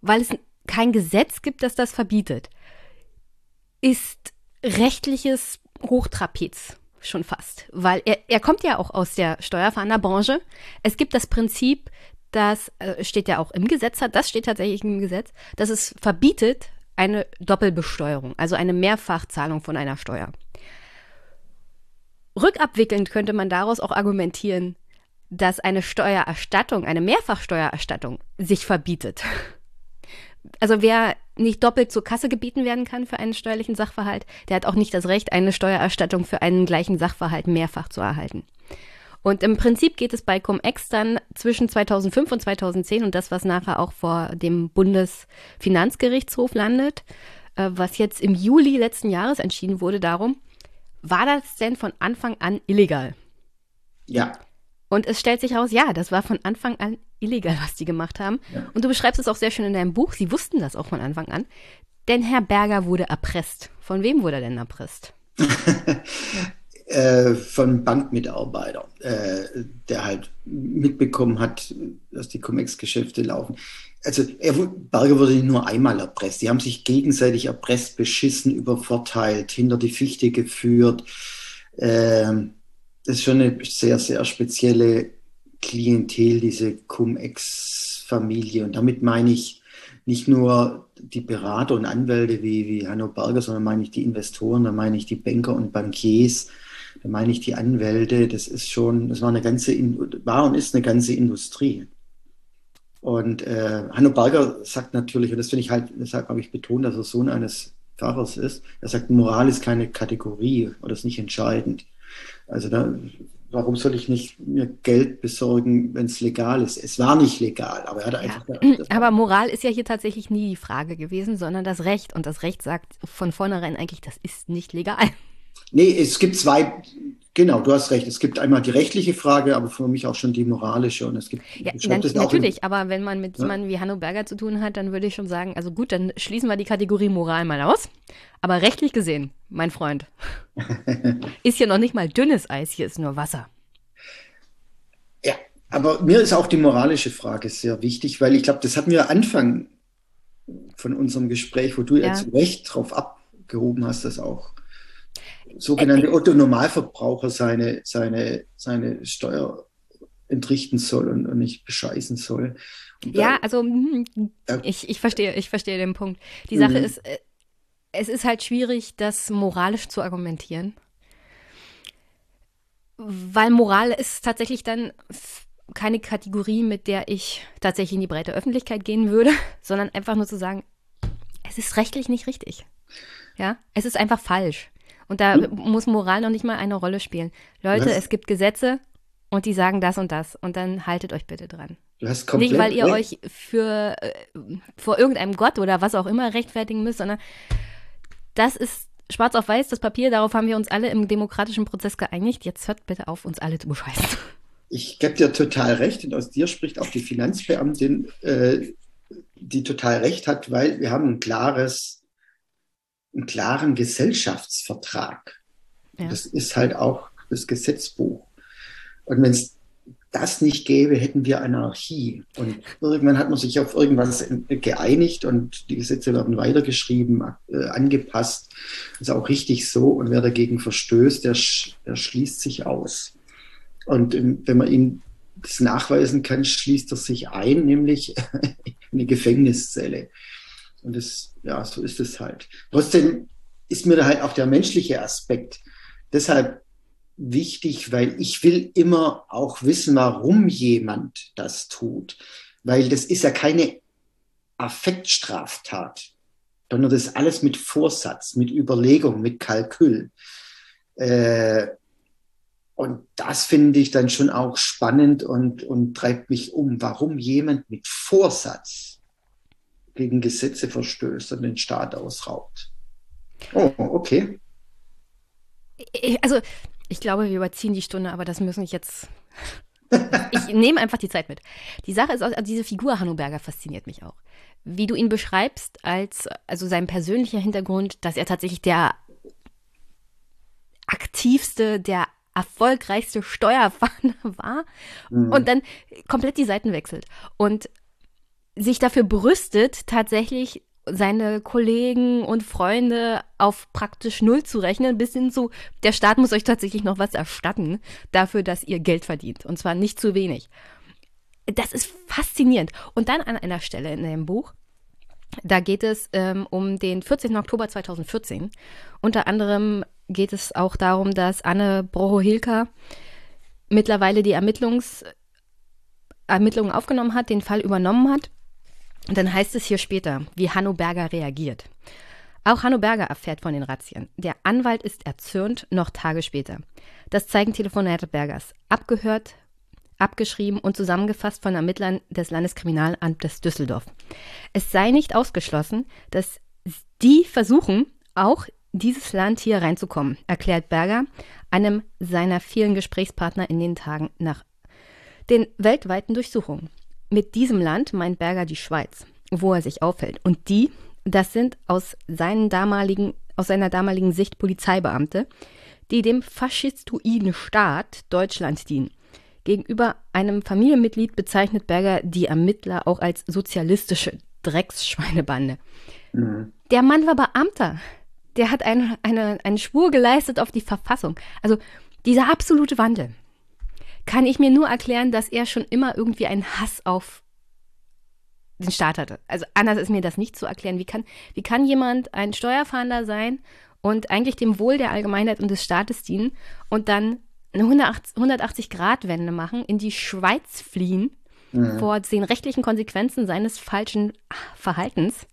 Speaker 1: weil es kein Gesetz gibt, das das verbietet, ist rechtliches Hochtrapez schon fast, weil er, er kommt ja auch aus der Steuerfahrenderbranche. Es gibt das Prinzip, das äh, steht ja auch im Gesetz, das steht tatsächlich im Gesetz, dass es verbietet eine Doppelbesteuerung, also eine Mehrfachzahlung von einer Steuer. Rückabwickelnd könnte man daraus auch argumentieren, dass eine Steuererstattung, eine Mehrfachsteuererstattung sich verbietet. Also wer nicht doppelt zur Kasse gebeten werden kann für einen steuerlichen Sachverhalt, der hat auch nicht das Recht, eine Steuererstattung für einen gleichen Sachverhalt mehrfach zu erhalten. Und im Prinzip geht es bei Cum-Ex dann zwischen 2005 und 2010 und das, was nachher auch vor dem Bundesfinanzgerichtshof landet, äh, was jetzt im Juli letzten Jahres entschieden wurde, darum, war das denn von Anfang an illegal?
Speaker 2: Ja.
Speaker 1: Und es stellt sich heraus, ja, das war von Anfang an illegal, was die gemacht haben. Ja. Und du beschreibst es auch sehr schön in deinem Buch. Sie wussten das auch von Anfang an. Denn Herr Berger wurde erpresst. Von wem wurde er denn erpresst?
Speaker 2: äh, von Bankmitarbeitern, äh, der halt mitbekommen hat, dass die Comex-Geschäfte laufen. Also er, Berger wurde nur einmal erpresst. Die haben sich gegenseitig erpresst, beschissen, übervorteilt, hinter die Fichte geführt. Äh, das ist schon eine sehr, sehr spezielle Klientel, diese Cum-Ex-Familie. Und damit meine ich nicht nur die Berater und Anwälte wie, wie Hanno Berger, sondern meine ich die Investoren, da meine ich die Banker und Bankiers, da meine ich die Anwälte. Das ist schon, das war eine ganze, war und ist eine ganze Industrie. Und äh, Hanno Berger sagt natürlich, und das finde ich halt, deshalb habe ich betont, dass er Sohn eines Pfarrers ist, er sagt, Moral ist keine Kategorie oder ist nicht entscheidend. Also da, warum soll ich nicht mir Geld besorgen, wenn es legal ist? Es war nicht legal, aber er hat einfach.
Speaker 1: Ja. Aber Moral ist ja hier tatsächlich nie die Frage gewesen, sondern das Recht. Und das Recht sagt von vornherein eigentlich, das ist nicht legal.
Speaker 2: Nee, es gibt zwei, genau, du hast recht. Es gibt einmal die rechtliche Frage, aber für mich auch schon die moralische. Und es gibt
Speaker 1: ja, na, natürlich, in, aber wenn man mit ja? jemandem wie Hanno Berger zu tun hat, dann würde ich schon sagen, also gut, dann schließen wir die Kategorie Moral mal aus. Aber rechtlich gesehen, mein Freund, ist hier noch nicht mal dünnes Eis, hier ist nur Wasser.
Speaker 2: Ja, aber mir ist auch die moralische Frage sehr wichtig, weil ich glaube, das hatten wir Anfang von unserem Gespräch, wo du ja, ja zu Recht drauf abgehoben hast, dass auch sogenannte Otto Normalverbraucher seine, seine, seine Steuer entrichten soll und, und nicht bescheißen soll.
Speaker 1: Und ja, da, also hm, ich, ich verstehe, ich verstehe den Punkt. Die Sache mhm. ist, äh, es ist halt schwierig, das moralisch zu argumentieren. Weil Moral ist tatsächlich dann keine Kategorie, mit der ich tatsächlich in die breite Öffentlichkeit gehen würde, sondern einfach nur zu sagen, es ist rechtlich nicht richtig. Ja, es ist einfach falsch. Und da hm? muss Moral noch nicht mal eine Rolle spielen. Leute, Was? es gibt Gesetze und die sagen das und das. Und dann haltet euch bitte dran. Nicht, weil ihr recht. euch für äh, vor irgendeinem Gott oder was auch immer rechtfertigen müsst, sondern das ist schwarz auf weiß, das Papier, darauf haben wir uns alle im demokratischen Prozess geeinigt. Jetzt hört bitte auf, uns alle zu bescheißen.
Speaker 2: Ich gebe dir total recht und aus dir spricht auch die Finanzbeamtin, äh, die total recht hat, weil wir haben ein klares einen klaren Gesellschaftsvertrag. Ja. Das ist halt auch das Gesetzbuch. Und wenn es das nicht gäbe, hätten wir Anarchie. Und irgendwann hat man sich auf irgendwas geeinigt und die Gesetze werden weitergeschrieben, äh, angepasst. Das ist auch richtig so. Und wer dagegen verstößt, der, der schließt sich aus. Und ähm, wenn man ihm das nachweisen kann, schließt er sich ein, nämlich in eine Gefängniszelle. Und das, ja, so ist es halt. Trotzdem ist mir da halt auch der menschliche Aspekt deshalb wichtig, weil ich will immer auch wissen, warum jemand das tut. Weil das ist ja keine Affektstraftat, sondern das ist alles mit Vorsatz, mit Überlegung, mit Kalkül. Äh, und das finde ich dann schon auch spannend und, und treibt mich um, warum jemand mit Vorsatz gegen Gesetze verstößt und den Staat ausraubt. Oh, okay.
Speaker 1: Also, ich glaube, wir überziehen die Stunde, aber das müssen ich jetzt. ich nehme einfach die Zeit mit. Die Sache ist, also diese Figur Hannoberger fasziniert mich auch. wie du ihn beschreibst, als also sein persönlicher Hintergrund, dass er tatsächlich der aktivste, der erfolgreichste Steuerfahnder war mhm. und dann komplett die Seiten wechselt und sich dafür brüstet, tatsächlich seine Kollegen und Freunde auf praktisch null zu rechnen, bis hin zu, der Staat muss euch tatsächlich noch was erstatten dafür, dass ihr Geld verdient. Und zwar nicht zu wenig. Das ist faszinierend. Und dann an einer Stelle in dem Buch, da geht es ähm, um den 14. Oktober 2014. Unter anderem geht es auch darum, dass Anne Broho-Hilka mittlerweile die Ermittlungs Ermittlungen aufgenommen hat, den Fall übernommen hat und dann heißt es hier später, wie Hanno Berger reagiert. Auch Hanno Berger erfährt von den Razzien. Der Anwalt ist erzürnt, noch Tage später. Das zeigen Telefonate Bergers. Abgehört, abgeschrieben und zusammengefasst von Ermittlern des Landeskriminalamtes Düsseldorf. Es sei nicht ausgeschlossen, dass die versuchen, auch dieses Land hier reinzukommen, erklärt Berger einem seiner vielen Gesprächspartner in den Tagen nach den weltweiten Durchsuchungen. Mit diesem Land meint Berger die Schweiz, wo er sich aufhält. Und die, das sind aus, seinen damaligen, aus seiner damaligen Sicht Polizeibeamte, die dem faschistoiden Staat Deutschland dienen. Gegenüber einem Familienmitglied bezeichnet Berger die Ermittler auch als sozialistische Drecksschweinebande. Mhm. Der Mann war Beamter. Der hat eine, eine, eine Spur geleistet auf die Verfassung. Also dieser absolute Wandel kann ich mir nur erklären, dass er schon immer irgendwie einen Hass auf den Staat hatte. Also anders ist mir das nicht zu erklären. Wie kann, wie kann jemand ein Steuerfahnder sein und eigentlich dem Wohl der Allgemeinheit und des Staates dienen und dann eine 180-Grad-Wende machen, in die Schweiz fliehen mhm. vor den rechtlichen Konsequenzen seines falschen Verhaltens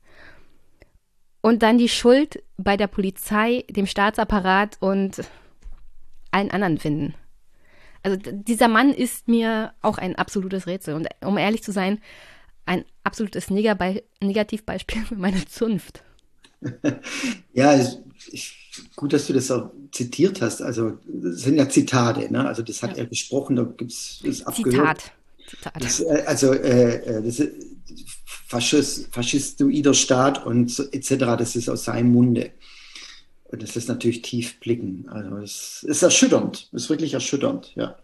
Speaker 1: und dann die Schuld bei der Polizei, dem Staatsapparat und allen anderen finden. Also dieser Mann ist mir auch ein absolutes Rätsel. Und um ehrlich zu sein, ein absolutes Negativbeispiel für meine Zunft.
Speaker 2: ja, ich, gut, dass du das auch zitiert hast. Also, das sind ja Zitate, ne? Also, das hat ja. er gesprochen, da gibt es das. Zitat. Zitat. Das, äh, also, äh, äh das ist Faschist, faschistoider Staat und etc., das ist aus seinem Munde. Und das ist natürlich tief blicken. Also es ist erschütternd, es ist wirklich erschütternd, ja.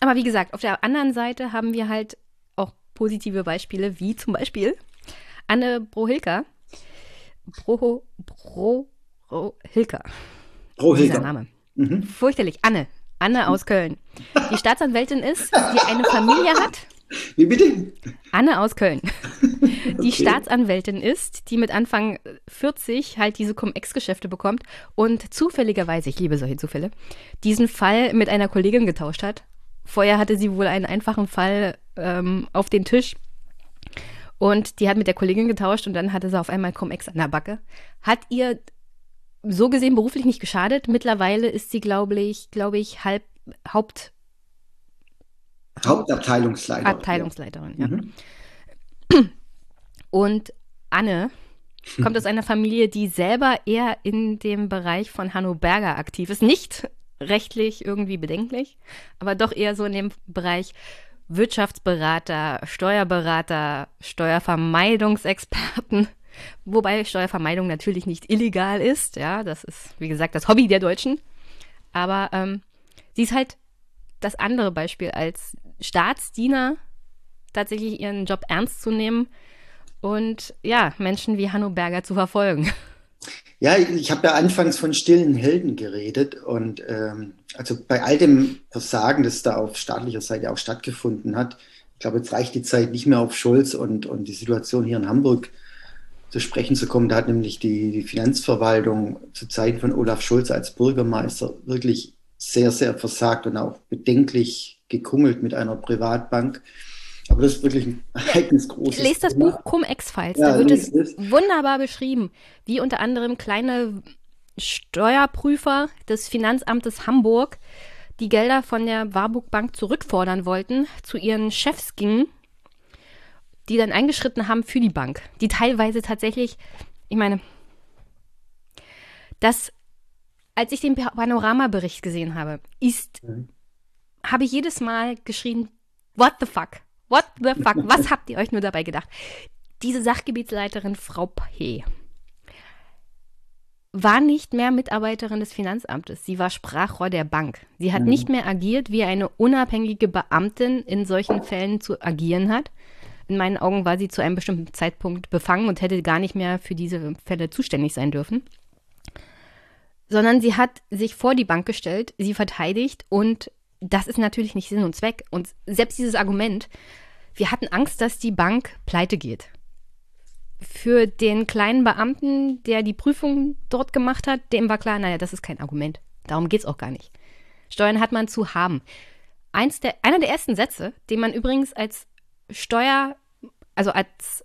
Speaker 1: Aber wie gesagt, auf der anderen Seite haben wir halt auch positive Beispiele, wie zum Beispiel Anne Brohilka. Bro, Bro, Brohilka. Brohilka. Dieser Name. Mhm. Fürchterlich. Anne. Anne aus Köln. Die Staatsanwältin ist, die eine Familie hat
Speaker 2: wie bitte?
Speaker 1: Anne aus Köln. Die okay. Staatsanwältin ist, die mit Anfang 40 halt diese Cum-Ex-Geschäfte bekommt und zufälligerweise, ich liebe solche Zufälle, diesen Fall mit einer Kollegin getauscht hat. Vorher hatte sie wohl einen einfachen Fall ähm, auf den Tisch und die hat mit der Kollegin getauscht und dann hatte sie auf einmal Cum-Ex an der Backe. Hat ihr so gesehen beruflich nicht geschadet. Mittlerweile ist sie, glaube ich, glaube ich, halb Haupt
Speaker 2: Hauptabteilungsleiterin.
Speaker 1: Abteilungsleiterin, ja. Mhm. Und Anne kommt aus einer Familie, die selber eher in dem Bereich von Hanno Berger aktiv ist. Nicht rechtlich irgendwie bedenklich, aber doch eher so in dem Bereich Wirtschaftsberater, Steuerberater, Steuervermeidungsexperten. Wobei Steuervermeidung natürlich nicht illegal ist. Ja, das ist, wie gesagt, das Hobby der Deutschen. Aber ähm, sie ist halt das andere Beispiel als Staatsdiener tatsächlich ihren Job ernst zu nehmen und ja, Menschen wie Hanno Berger zu verfolgen.
Speaker 2: Ja, ich habe ja anfangs von stillen Helden geredet und ähm, also bei all dem Versagen, das da auf staatlicher Seite auch stattgefunden hat, ich glaube, jetzt reicht die Zeit nicht mehr auf Scholz und, und die Situation hier in Hamburg zu sprechen zu kommen. Da hat nämlich die, die Finanzverwaltung zu Zeiten von Olaf Scholz als Bürgermeister wirklich sehr, sehr versagt und auch bedenklich gekungelt mit einer Privatbank. Aber das ist wirklich ein ereignisgroßes
Speaker 1: Lest das Thema. Buch Cum-Ex-Files, ja, da wird es wunderbar beschrieben, wie unter anderem kleine Steuerprüfer des Finanzamtes Hamburg die Gelder von der Warburg Bank zurückfordern wollten, zu ihren Chefs gingen, die dann eingeschritten haben für die Bank, die teilweise tatsächlich, ich meine, das, als ich den Panoramabericht gesehen habe, ist mhm habe ich jedes Mal geschrien, what the fuck? What the fuck? Was habt ihr euch nur dabei gedacht? Diese Sachgebietsleiterin Frau P. war nicht mehr Mitarbeiterin des Finanzamtes. Sie war Sprachrohr der Bank. Sie hat mhm. nicht mehr agiert, wie eine unabhängige Beamtin in solchen Fällen zu agieren hat. In meinen Augen war sie zu einem bestimmten Zeitpunkt befangen und hätte gar nicht mehr für diese Fälle zuständig sein dürfen. Sondern sie hat sich vor die Bank gestellt, sie verteidigt und das ist natürlich nicht Sinn und Zweck. Und selbst dieses Argument, wir hatten Angst, dass die Bank pleite geht. Für den kleinen Beamten, der die Prüfung dort gemacht hat, dem war klar, naja, das ist kein Argument. Darum geht es auch gar nicht. Steuern hat man zu haben. Eins der, einer der ersten Sätze, den man übrigens als Steuer, also als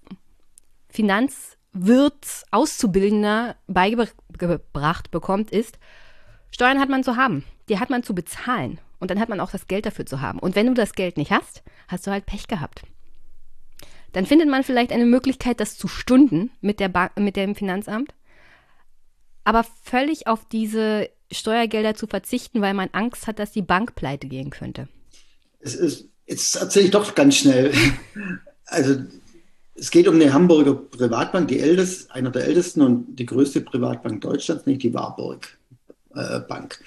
Speaker 1: Finanzwirt, Auszubildender beigebracht bekommt, ist, Steuern hat man zu haben, die hat man zu bezahlen und dann hat man auch das Geld dafür zu haben. Und wenn du das Geld nicht hast, hast du halt Pech gehabt. Dann findet man vielleicht eine Möglichkeit, das zu stunden mit, der mit dem Finanzamt, aber völlig auf diese Steuergelder zu verzichten, weil man Angst hat, dass die Bank pleite gehen könnte.
Speaker 2: Es ist Jetzt erzähle ich doch ganz schnell. Also es geht um eine Hamburger Privatbank, die älteste, einer der ältesten und die größte Privatbank Deutschlands, nicht die Warburg äh, Bank.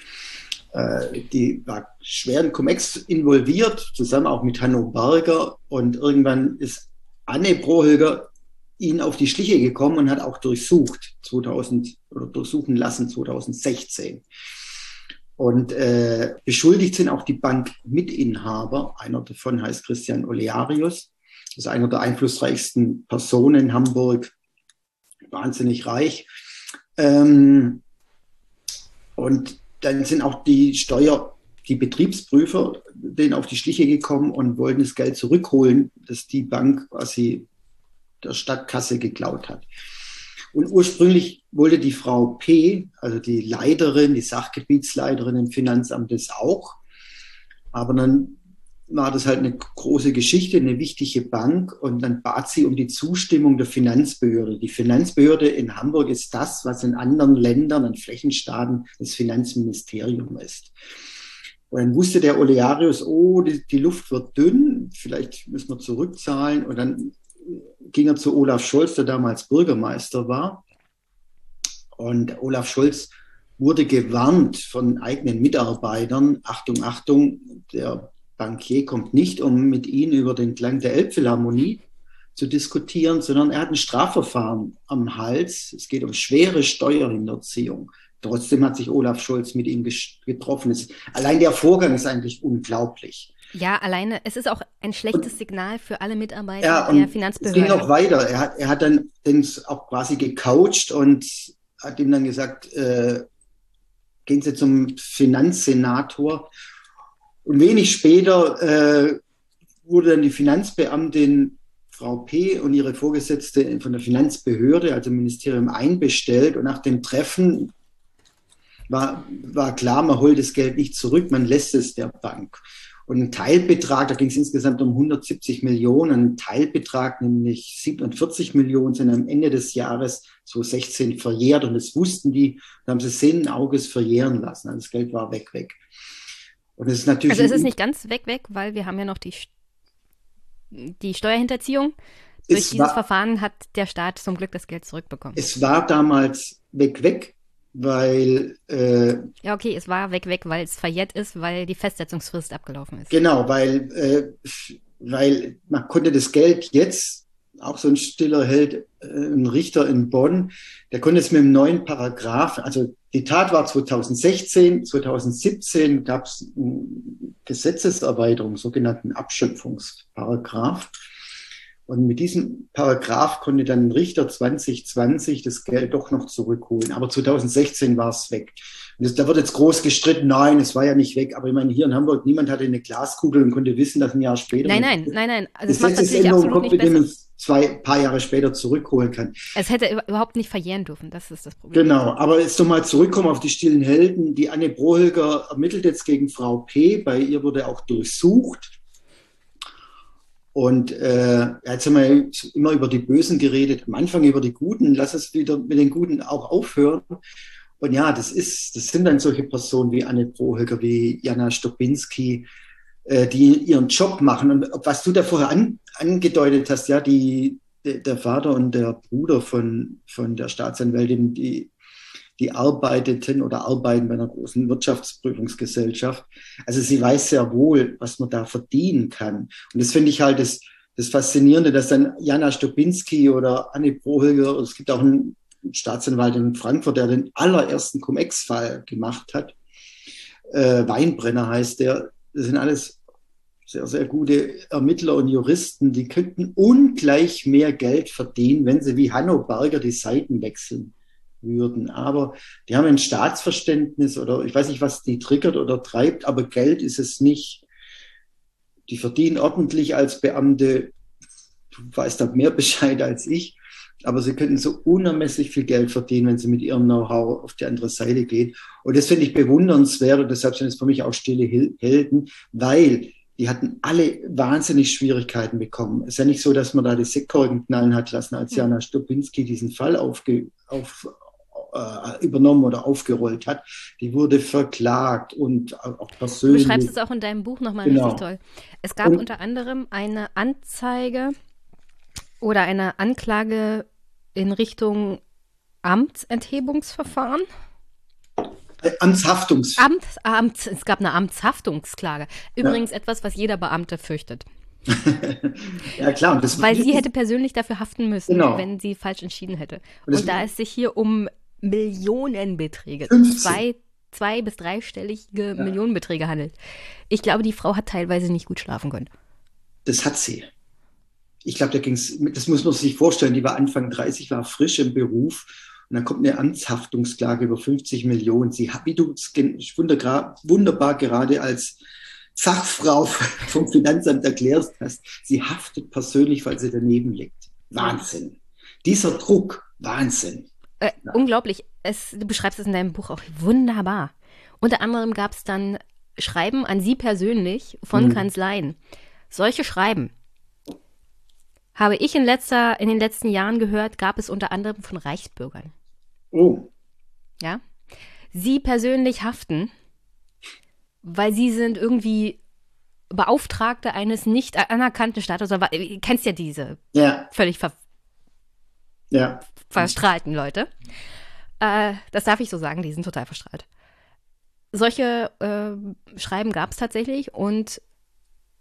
Speaker 2: Äh, die war schwer in Cum-Ex involviert, zusammen auch mit Hanno Berger. Und irgendwann ist Anne Brohilger ihn auf die Schliche gekommen und hat auch durchsucht 2000 oder durchsuchen lassen 2016. Und äh, beschuldigt sind auch die Bankmitinhaber. Einer davon heißt Christian Olearius. Ist einer der einflussreichsten Personen in Hamburg. Wahnsinnig reich. Ähm, und dann sind auch die Steuer, die Betriebsprüfer denen auf die Schliche gekommen und wollten das Geld zurückholen, das die Bank quasi der Stadtkasse geklaut hat. Und ursprünglich wollte die Frau P., also die Leiterin, die Sachgebietsleiterin im Finanzamt, das auch. Aber dann war das halt eine große Geschichte, eine wichtige Bank und dann bat sie um die Zustimmung der Finanzbehörde. Die Finanzbehörde in Hamburg ist das, was in anderen Ländern, in Flächenstaaten das Finanzministerium ist. Und dann wusste der Olearius, oh, die, die Luft wird dünn, vielleicht müssen wir zurückzahlen. Und dann ging er zu Olaf Scholz, der damals Bürgermeister war. Und Olaf Scholz wurde gewarnt von eigenen Mitarbeitern, Achtung, Achtung, der Bankier kommt nicht, um mit Ihnen über den Klang der Elbphilharmonie zu diskutieren, sondern er hat ein Strafverfahren am Hals. Es geht um schwere Steuerhinterziehung. Trotzdem hat sich Olaf Scholz mit ihm getroffen. allein der Vorgang ist eigentlich unglaublich.
Speaker 1: Ja, alleine, es ist auch ein schlechtes und, Signal für alle Mitarbeiter ja, der Finanzbehörde.
Speaker 2: Es ging noch weiter. Er hat, er hat dann auch quasi gecoacht und hat ihm dann gesagt, äh, gehen Sie zum Finanzsenator. Und wenig später äh, wurde dann die Finanzbeamtin Frau P. und ihre Vorgesetzte von der Finanzbehörde, also Ministerium, einbestellt. Und nach dem Treffen war, war klar, man holt das Geld nicht zurück, man lässt es der Bank. Und ein Teilbetrag, da ging es insgesamt um 170 Millionen, ein Teilbetrag, nämlich 47 Millionen, sind am Ende des Jahres 2016 verjährt und das wussten die, da haben sie Sinn Auges verjähren lassen. Also das Geld war weg, weg.
Speaker 1: Und es ist natürlich. Also es ist nicht ganz weg, weg, weil wir haben ja noch die, die Steuerhinterziehung. Durch dieses war, Verfahren hat der Staat zum Glück das Geld zurückbekommen.
Speaker 2: Es war damals weg, weg, weil. Äh,
Speaker 1: ja, okay, es war weg, weg, weil es verjährt ist, weil die Festsetzungsfrist abgelaufen ist.
Speaker 2: Genau, weil, äh, weil man konnte das Geld jetzt, auch so ein stiller Held, äh, ein Richter in Bonn, der konnte es mit einem neuen Paragraph, also die Tat war 2016, 2017 gab es eine Gesetzeserweiterung, sogenannten Abschöpfungsparagraph. Und mit diesem Paragraph konnte dann ein Richter 2020 das Geld doch noch zurückholen. Aber 2016 war es weg. Und das, da wird jetzt groß gestritten, nein, es war ja nicht weg. Aber ich meine, hier in Hamburg, niemand hatte eine Glaskugel und konnte wissen, dass ein Jahr später.
Speaker 1: Nein, nein, nein, nein.
Speaker 2: Also das macht natürlich absolut nicht dem zwei paar Jahre später zurückholen kann.
Speaker 1: Es hätte überhaupt nicht verjähren dürfen, das ist das Problem.
Speaker 2: Genau, aber jetzt nochmal zurückkommen auf die stillen Helden. Die Anne Brohilger ermittelt jetzt gegen Frau P. Bei ihr wurde auch durchsucht. Und äh, jetzt haben wir immer über die Bösen geredet, am Anfang über die Guten, lass es wieder mit den Guten auch aufhören. Und ja, das ist, das sind dann solche Personen wie Anne Prohöger, wie Jana Stopinski, äh, die ihren Job machen. Und was du da vorher an, angedeutet hast, ja, die, der Vater und der Bruder von, von der Staatsanwältin, die, die arbeiteten oder arbeiten bei einer großen Wirtschaftsprüfungsgesellschaft. Also sie weiß sehr wohl, was man da verdienen kann. Und das finde ich halt das, das Faszinierende, dass dann Jana Stopinski oder Anne Prohilger, es gibt auch einen Staatsanwalt in Frankfurt, der den allerersten Cum-Ex-Fall gemacht hat. Äh, Weinbrenner heißt der. Das sind alles sehr, sehr gute Ermittler und Juristen, die könnten ungleich mehr Geld verdienen, wenn sie wie Hanno Berger die Seiten wechseln würden. Aber die haben ein Staatsverständnis oder ich weiß nicht, was die triggert oder treibt, aber Geld ist es nicht. Die verdienen ordentlich als Beamte. Du weißt da mehr Bescheid als ich. Aber sie könnten so unermesslich viel Geld verdienen, wenn sie mit ihrem Know-how auf die andere Seite gehen. Und das finde ich bewundernswert und deshalb sind es für mich auch stille Helden, weil die hatten alle wahnsinnig Schwierigkeiten bekommen. Es ist ja nicht so, dass man da die Sektkorken knallen hat lassen, als Jana Stupinski diesen Fall aufge, auf, äh, übernommen oder aufgerollt hat. Die wurde verklagt und auch persönlich.
Speaker 1: Du beschreibst es auch in deinem Buch nochmal genau. richtig toll. Es gab und, unter anderem eine Anzeige oder eine Anklage in Richtung Amtsenthebungsverfahren.
Speaker 2: Amtshaftungs.
Speaker 1: Amts, Amts, es gab eine Amtshaftungsklage. Übrigens ja. etwas, was jeder Beamte fürchtet.
Speaker 2: ja, klar.
Speaker 1: Weil sie hätte persönlich dafür haften müssen, genau. wenn sie falsch entschieden hätte. Und, und da es sich hier um Millionenbeträge, 15. zwei, zwei bis dreistellige ja. Millionenbeträge handelt. Ich glaube, die Frau hat teilweise nicht gut schlafen können.
Speaker 2: Das hat sie. Ich glaube, da ging es, das muss man sich vorstellen, die war Anfang 30, war frisch im Beruf und dann kommt eine Amtshaftungsklage über 50 Millionen. Sie hat, wie du es wunderbar gerade als Fachfrau vom Finanzamt erklärst hast, sie haftet persönlich, weil sie daneben liegt. Wahnsinn. Dieser Druck, Wahnsinn.
Speaker 1: Äh, ja. Unglaublich. Es, du beschreibst es in deinem Buch auch wunderbar. Unter anderem gab es dann Schreiben an Sie persönlich von hm. Kanzleien. Solche Schreiben habe ich in, letzter, in den letzten Jahren gehört, gab es unter anderem von Reichsbürgern.
Speaker 2: Oh.
Speaker 1: Ja. Sie persönlich haften, weil sie sind irgendwie Beauftragte eines nicht anerkannten Staates. Du kennst ja diese
Speaker 2: ja.
Speaker 1: völlig ver ja. verstrahlten Leute. Äh, das darf ich so sagen, die sind total verstrahlt. Solche äh, Schreiben gab es tatsächlich und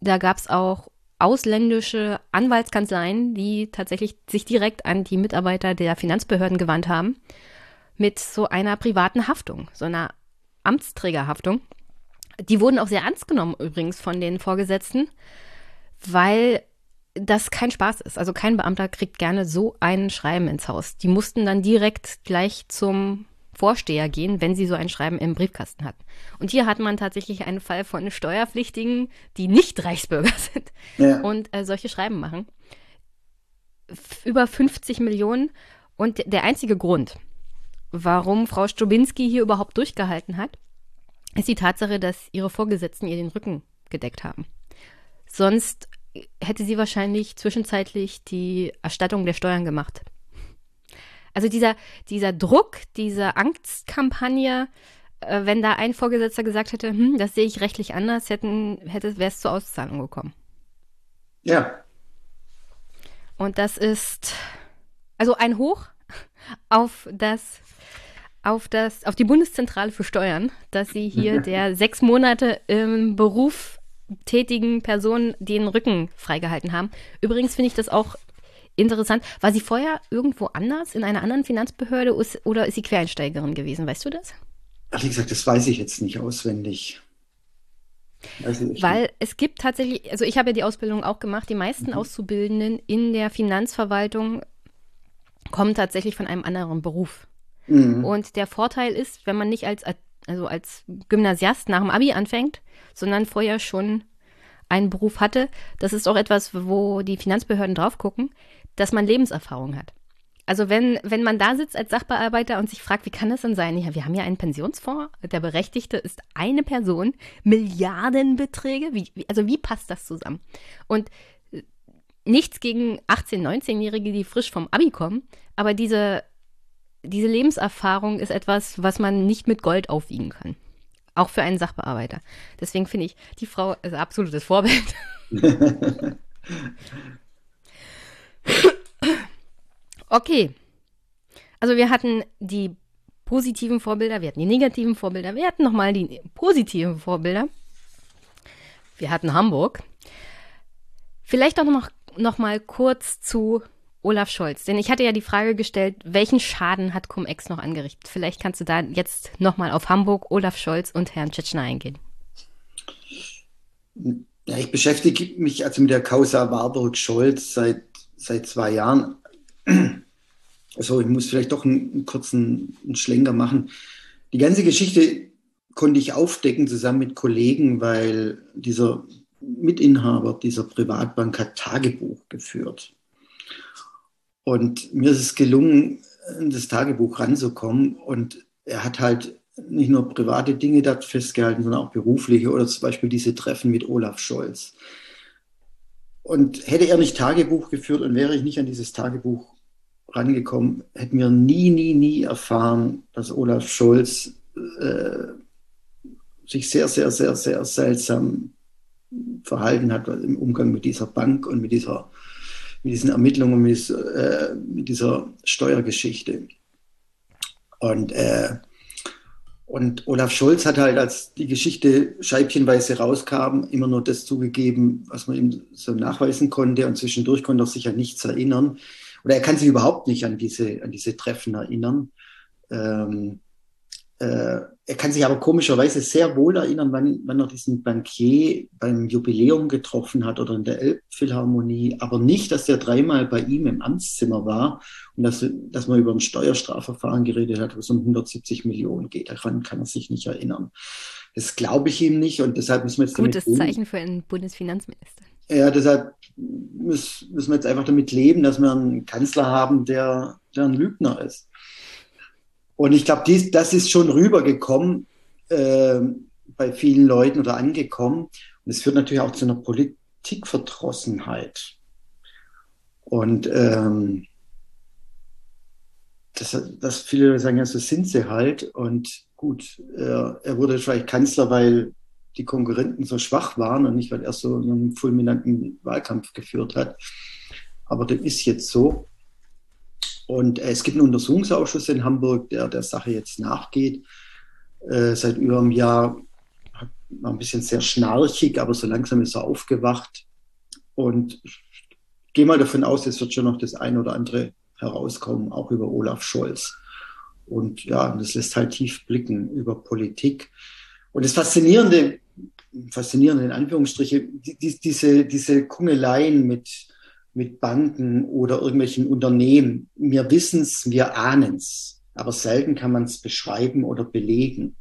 Speaker 1: da gab es auch ausländische Anwaltskanzleien, die tatsächlich sich direkt an die Mitarbeiter der Finanzbehörden gewandt haben, mit so einer privaten Haftung, so einer Amtsträgerhaftung. Die wurden auch sehr ernst genommen übrigens von den Vorgesetzten, weil das kein Spaß ist. Also kein Beamter kriegt gerne so ein Schreiben ins Haus. Die mussten dann direkt gleich zum Vorsteher gehen, wenn sie so ein Schreiben im Briefkasten hatten. Und hier hat man tatsächlich einen Fall von Steuerpflichtigen, die nicht Reichsbürger sind ja. und äh, solche Schreiben machen. F über 50 Millionen. Und der einzige Grund, warum Frau Strubinski hier überhaupt durchgehalten hat, ist die Tatsache, dass ihre Vorgesetzten ihr den Rücken gedeckt haben. Sonst hätte sie wahrscheinlich zwischenzeitlich die Erstattung der Steuern gemacht. Also dieser, dieser Druck, diese Angstkampagne, äh, wenn da ein Vorgesetzter gesagt hätte, hm, das sehe ich rechtlich anders, hätten, hätte, wäre es zur Auszahlung gekommen.
Speaker 2: Ja.
Speaker 1: Und das ist also ein Hoch auf das, auf das, auf die Bundeszentrale für Steuern, dass sie hier der sechs Monate im Beruf tätigen Personen den Rücken freigehalten haben. Übrigens finde ich das auch Interessant. War sie vorher irgendwo anders, in einer anderen Finanzbehörde oder ist sie Quereinsteigerin gewesen? Weißt du das?
Speaker 2: Ehrlich gesagt, das weiß ich jetzt nicht auswendig.
Speaker 1: Weil es gibt tatsächlich, also ich habe ja die Ausbildung auch gemacht, die meisten mhm. Auszubildenden in der Finanzverwaltung kommen tatsächlich von einem anderen Beruf. Mhm. Und der Vorteil ist, wenn man nicht als, also als Gymnasiast nach dem Abi anfängt, sondern vorher schon einen Beruf hatte, das ist auch etwas, wo die Finanzbehörden drauf gucken, dass man Lebenserfahrung hat. Also wenn, wenn man da sitzt als Sachbearbeiter und sich fragt, wie kann das denn sein? Ja, wir haben ja einen Pensionsfonds, der Berechtigte ist eine Person, Milliardenbeträge, wie, also wie passt das zusammen? Und äh, nichts gegen 18-, 19-Jährige, die frisch vom Abi kommen, aber diese, diese Lebenserfahrung ist etwas, was man nicht mit Gold aufwiegen kann. Auch für einen Sachbearbeiter. Deswegen finde ich, die Frau ist ein absolutes Vorbild. okay. Also wir hatten die positiven Vorbilder, wir hatten die negativen Vorbilder, wir hatten nochmal die positiven Vorbilder. Wir hatten Hamburg. Vielleicht auch noch, noch mal kurz zu Olaf Scholz. Denn ich hatte ja die Frage gestellt, welchen Schaden hat Cum-Ex noch angerichtet? Vielleicht kannst du da jetzt nochmal auf Hamburg, Olaf Scholz und Herrn Tschetschner eingehen.
Speaker 2: Ja, ich beschäftige mich also mit der Causa Warburg-Scholz seit, seit zwei Jahren. Also ich muss vielleicht doch einen, einen kurzen einen Schlenker machen. Die ganze Geschichte konnte ich aufdecken zusammen mit Kollegen, weil dieser Mitinhaber dieser Privatbank hat Tagebuch geführt. Und mir ist es gelungen, in das Tagebuch ranzukommen. Und er hat halt nicht nur private Dinge dort festgehalten, sondern auch berufliche oder zum Beispiel diese Treffen mit Olaf Scholz. Und hätte er nicht Tagebuch geführt und wäre ich nicht an dieses Tagebuch rangekommen, hätten wir nie, nie, nie erfahren, dass Olaf Scholz äh, sich sehr, sehr, sehr, sehr seltsam verhalten hat im Umgang mit dieser Bank und mit dieser mit diesen Ermittlungen, mit, äh, mit dieser Steuergeschichte. Und, äh, und Olaf Scholz hat halt, als die Geschichte scheibchenweise rauskam, immer nur das zugegeben, was man ihm so nachweisen konnte. Und zwischendurch konnte er sich an nichts erinnern. Oder er kann sich überhaupt nicht an diese, an diese Treffen erinnern. Ähm, äh, er kann sich aber komischerweise sehr wohl erinnern, wann, wann er diesen Bankier beim Jubiläum getroffen hat oder in der Elbphilharmonie, aber nicht, dass er dreimal bei ihm im Amtszimmer war und dass, dass man über ein Steuerstrafverfahren geredet hat, wo es um 170 Millionen geht. Daran kann er sich nicht erinnern. Das glaube ich ihm nicht und deshalb müssen wir jetzt
Speaker 1: Gutes Zeichen für einen Bundesfinanzminister.
Speaker 2: Ja, deshalb müssen wir jetzt einfach damit leben, dass wir einen Kanzler haben, der, der ein Lügner ist. Und ich glaube, das ist schon rübergekommen äh, bei vielen Leuten oder angekommen. Und es führt natürlich auch zu einer Politikverdrossenheit. Und ähm, das, das viele sagen, ja, so sind sie halt. Und gut, er, er wurde vielleicht Kanzler, weil die Konkurrenten so schwach waren und nicht, weil er so einen fulminanten Wahlkampf geführt hat. Aber dem ist jetzt so. Und äh, es gibt einen Untersuchungsausschuss in Hamburg, der der Sache jetzt nachgeht. Äh, seit über einem Jahr war ein bisschen sehr schnarchig, aber so langsam ist er aufgewacht. Und ich gehe mal davon aus, es wird schon noch das ein oder andere herauskommen, auch über Olaf Scholz. Und ja, das lässt halt tief blicken über Politik. Und das Faszinierende, faszinierende in Anführungsstriche, die, diese, diese Kungeleien mit mit Banken oder irgendwelchen Unternehmen. Wir wissen es, wir ahnen es, aber selten kann man es beschreiben oder belegen.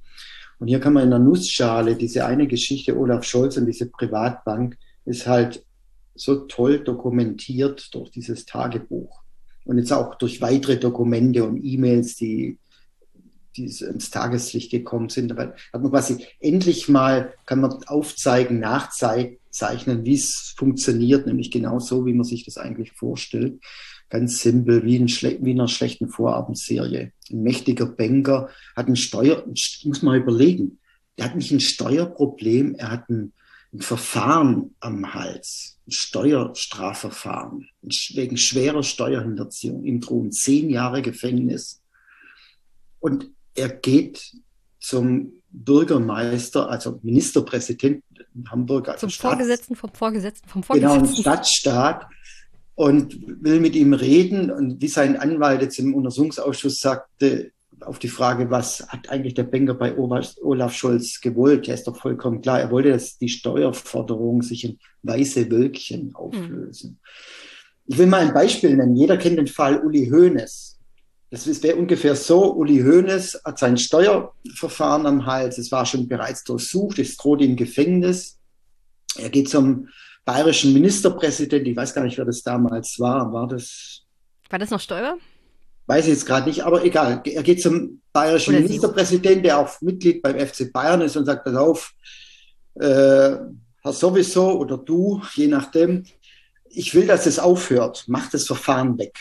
Speaker 2: Und hier kann man in der Nussschale, diese eine Geschichte Olaf Scholz und diese Privatbank ist halt so toll dokumentiert durch dieses Tagebuch. Und jetzt auch durch weitere Dokumente und E-Mails, die, die ins Tageslicht gekommen sind. Da hat man quasi endlich mal, kann man aufzeigen, nachzeigen, zeichnen, wie es funktioniert, nämlich genau so, wie man sich das eigentlich vorstellt. Ganz simpel, wie in, wie in einer schlechten Vorabendserie. Ein mächtiger Banker hat ein Steuer, muss man überlegen, der hat nicht ein Steuerproblem, er hat ein, ein Verfahren am Hals, ein Steuerstrafverfahren, wegen schwerer Steuerhinterziehung. Ihm drohen zehn Jahre Gefängnis. Und er geht zum Bürgermeister, also Ministerpräsident in Hamburg.
Speaker 1: Also Zum Stadt, Vorgesetzten vom Vorgesetzten vom
Speaker 2: Vorgesetzten. Genau, Stadtstaat und will mit ihm reden. Und wie sein Anwalt jetzt im Untersuchungsausschuss sagte, auf die Frage, was hat eigentlich der Banker bei Olaf Scholz gewollt? Ja, ist doch vollkommen klar. Er wollte, dass die Steuerforderungen sich in weiße Wölkchen auflösen. Mhm. Ich will mal ein Beispiel nennen. Jeder kennt den Fall Uli Hoeneß. Das wäre ungefähr so, Uli Hoeneß hat sein Steuerverfahren am Hals, es war schon bereits durchsucht, es droht ihm Gefängnis. Er geht zum bayerischen Ministerpräsidenten, ich weiß gar nicht, wer das damals war, war das...
Speaker 1: War das noch Steuer?
Speaker 2: Weiß ich jetzt gerade nicht, aber egal. Er geht zum bayerischen Oder Ministerpräsidenten, der auch Mitglied beim FC Bayern ist und sagt, pass auf, äh, Herr sowieso oder du, je nachdem, ich will, dass es aufhört, mach das Verfahren weg.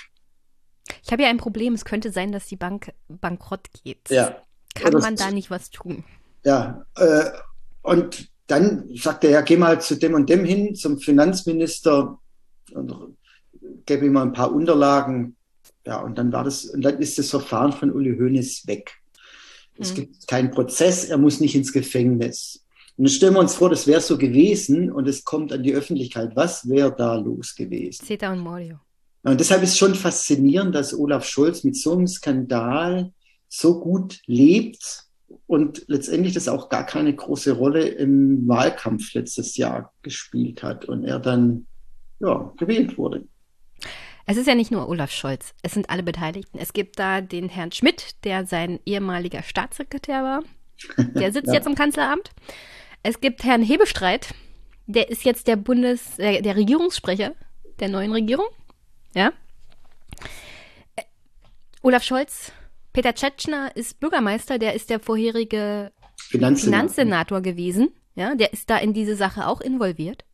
Speaker 1: Ich habe ja ein Problem. Es könnte sein, dass die Bank bankrott geht.
Speaker 2: Ja.
Speaker 1: Kann man da nicht was tun?
Speaker 2: Ja, äh, und dann sagt er, ja, geh mal zu dem und dem hin, zum Finanzminister und gebe ihm mal ein paar Unterlagen. Ja, und dann war das, und dann ist das Verfahren von Uli Hoeneß weg. Es mhm. gibt keinen Prozess, er muss nicht ins Gefängnis. Und dann stellen wir uns vor, das wäre so gewesen und es kommt an die Öffentlichkeit. Was wäre da los gewesen?
Speaker 1: Zeta und Morio.
Speaker 2: Und deshalb ist es schon faszinierend, dass Olaf Scholz mit so einem Skandal so gut lebt und letztendlich das auch gar keine große Rolle im Wahlkampf letztes Jahr gespielt hat und er dann ja, gewählt wurde.
Speaker 1: Es ist ja nicht nur Olaf Scholz, es sind alle Beteiligten. Es gibt da den Herrn Schmidt, der sein ehemaliger Staatssekretär war. Der sitzt ja. jetzt im Kanzleramt. Es gibt Herrn Hebestreit, der ist jetzt der Bundes, äh, der Regierungssprecher der neuen Regierung. Ja. Äh, Olaf Scholz, Peter Tschetschner ist Bürgermeister, der ist der vorherige Finanzsenator, Finanzsenator gewesen. Ja, der ist da in diese Sache auch involviert.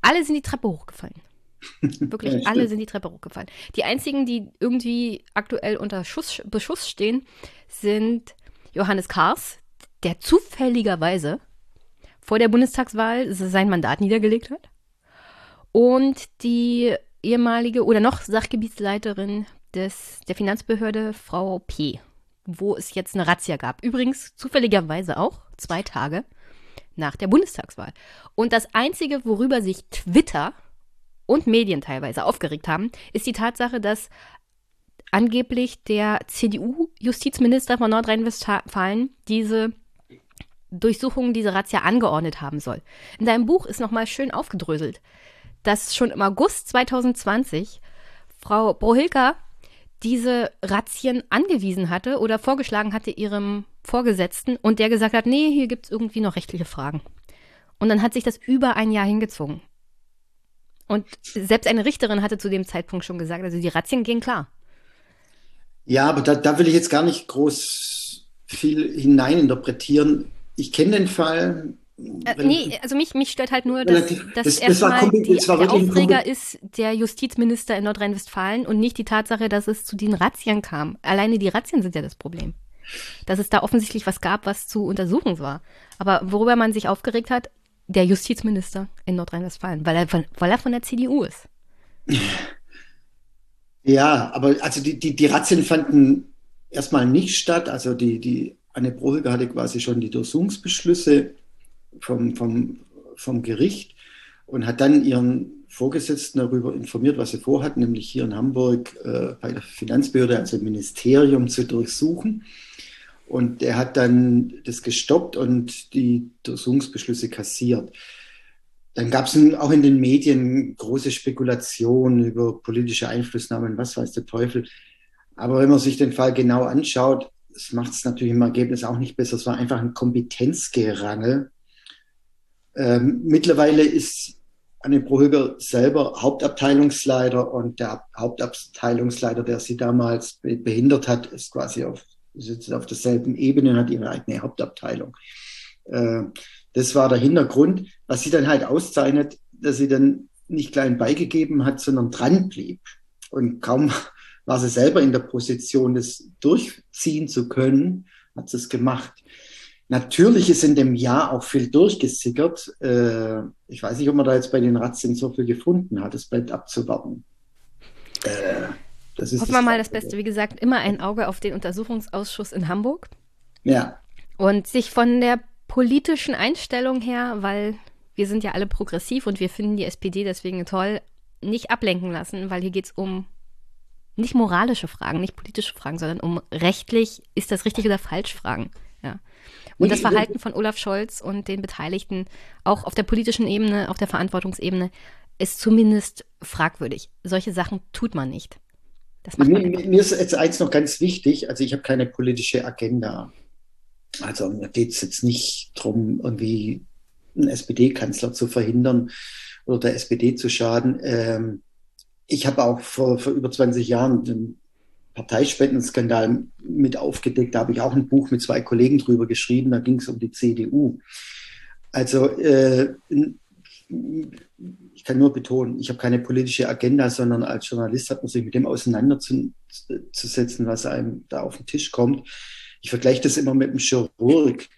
Speaker 1: Alle sind die Treppe hochgefallen. Wirklich, ja, alle sind die Treppe hochgefallen. Die einzigen, die irgendwie aktuell unter Schuss, Beschuss stehen, sind Johannes Kars, der zufälligerweise vor der Bundestagswahl sein Mandat niedergelegt hat. Und die ehemalige oder noch Sachgebietsleiterin des, der Finanzbehörde, Frau P., wo es jetzt eine Razzia gab. Übrigens zufälligerweise auch zwei Tage nach der Bundestagswahl. Und das Einzige, worüber sich Twitter und Medien teilweise aufgeregt haben, ist die Tatsache, dass angeblich der CDU-Justizminister von Nordrhein-Westfalen diese Durchsuchung, diese Razzia angeordnet haben soll. In deinem Buch ist nochmal schön aufgedröselt, dass schon im August 2020 Frau Brohilka diese Razzien angewiesen hatte oder vorgeschlagen hatte ihrem Vorgesetzten und der gesagt hat, nee, hier gibt es irgendwie noch rechtliche Fragen. Und dann hat sich das über ein Jahr hingezogen. Und selbst eine Richterin hatte zu dem Zeitpunkt schon gesagt, also die Razzien gehen klar.
Speaker 2: Ja, aber da, da will ich jetzt gar nicht groß viel hineininterpretieren. Ich kenne den Fall.
Speaker 1: Äh, nee, also mich, mich stört halt nur, dass, dass das, erstmal die, der Aufreger ist der Justizminister in Nordrhein-Westfalen und nicht die Tatsache, dass es zu den Razzien kam. Alleine die Razzien sind ja das Problem. Dass es da offensichtlich was gab, was zu untersuchen war. Aber worüber man sich aufgeregt hat, der Justizminister in Nordrhein-Westfalen, weil er, von, weil er von der CDU ist.
Speaker 2: Ja, aber also die, die, die Razzien fanden erstmal nicht statt. Also die, die Anne Brohilger hatte quasi schon die Durchsuchungsbeschlüsse vom, vom, vom Gericht und hat dann ihren Vorgesetzten darüber informiert, was sie vorhat, nämlich hier in Hamburg äh, bei der Finanzbehörde, also im Ministerium, zu durchsuchen. Und er hat dann das gestoppt und die Durchsuchungsbeschlüsse kassiert. Dann gab es auch in den Medien große Spekulationen über politische Einflussnahmen, was weiß der Teufel. Aber wenn man sich den Fall genau anschaut, das macht es natürlich im Ergebnis auch nicht besser. Es war einfach ein Kompetenzgerangel. Ähm, mittlerweile ist Anne Brohöger selber Hauptabteilungsleiter und der Hauptabteilungsleiter, der sie damals behindert hat, ist quasi auf sitzen auf derselben Ebene und hat ihre eigene Hauptabteilung. Äh, das war der Hintergrund, was sie dann halt auszeichnet, dass sie dann nicht klein beigegeben hat, sondern dran blieb. Und kaum war sie selber in der Position, das durchziehen zu können, hat sie es gemacht. Natürlich ist in dem Jahr auch viel durchgesickert. Äh, ich weiß nicht, ob man da jetzt bei den Razzien so viel gefunden hat. Es bleibt abzuwarten.
Speaker 1: Äh, das ist Hoffen wir mal das Beste. Wie gesagt, immer ein Auge auf den Untersuchungsausschuss in Hamburg.
Speaker 2: Ja.
Speaker 1: Und sich von der politischen Einstellung her, weil wir sind ja alle progressiv und wir finden die SPD deswegen toll, nicht ablenken lassen, weil hier geht es um nicht moralische Fragen, nicht politische Fragen, sondern um rechtlich, ist das richtig oder falsch Fragen. Und das Verhalten von Olaf Scholz und den Beteiligten, auch auf der politischen Ebene, auf der Verantwortungsebene, ist zumindest fragwürdig. Solche Sachen tut man nicht.
Speaker 2: Mir, mir, ist jetzt eins noch ganz wichtig, also ich habe keine politische Agenda. Also mir geht es jetzt nicht darum, irgendwie einen SPD-Kanzler zu verhindern oder der SPD zu schaden. Ähm, ich habe auch vor, vor über 20 Jahren den Parteispendenskandal mit aufgedeckt. Da habe ich auch ein Buch mit zwei Kollegen drüber geschrieben. Da ging es um die CDU. Also äh, ich kann nur betonen, ich habe keine politische Agenda, sondern als Journalist hat man sich mit dem auseinanderzusetzen, was einem da auf den Tisch kommt. Ich vergleiche das immer mit einem Chirurg.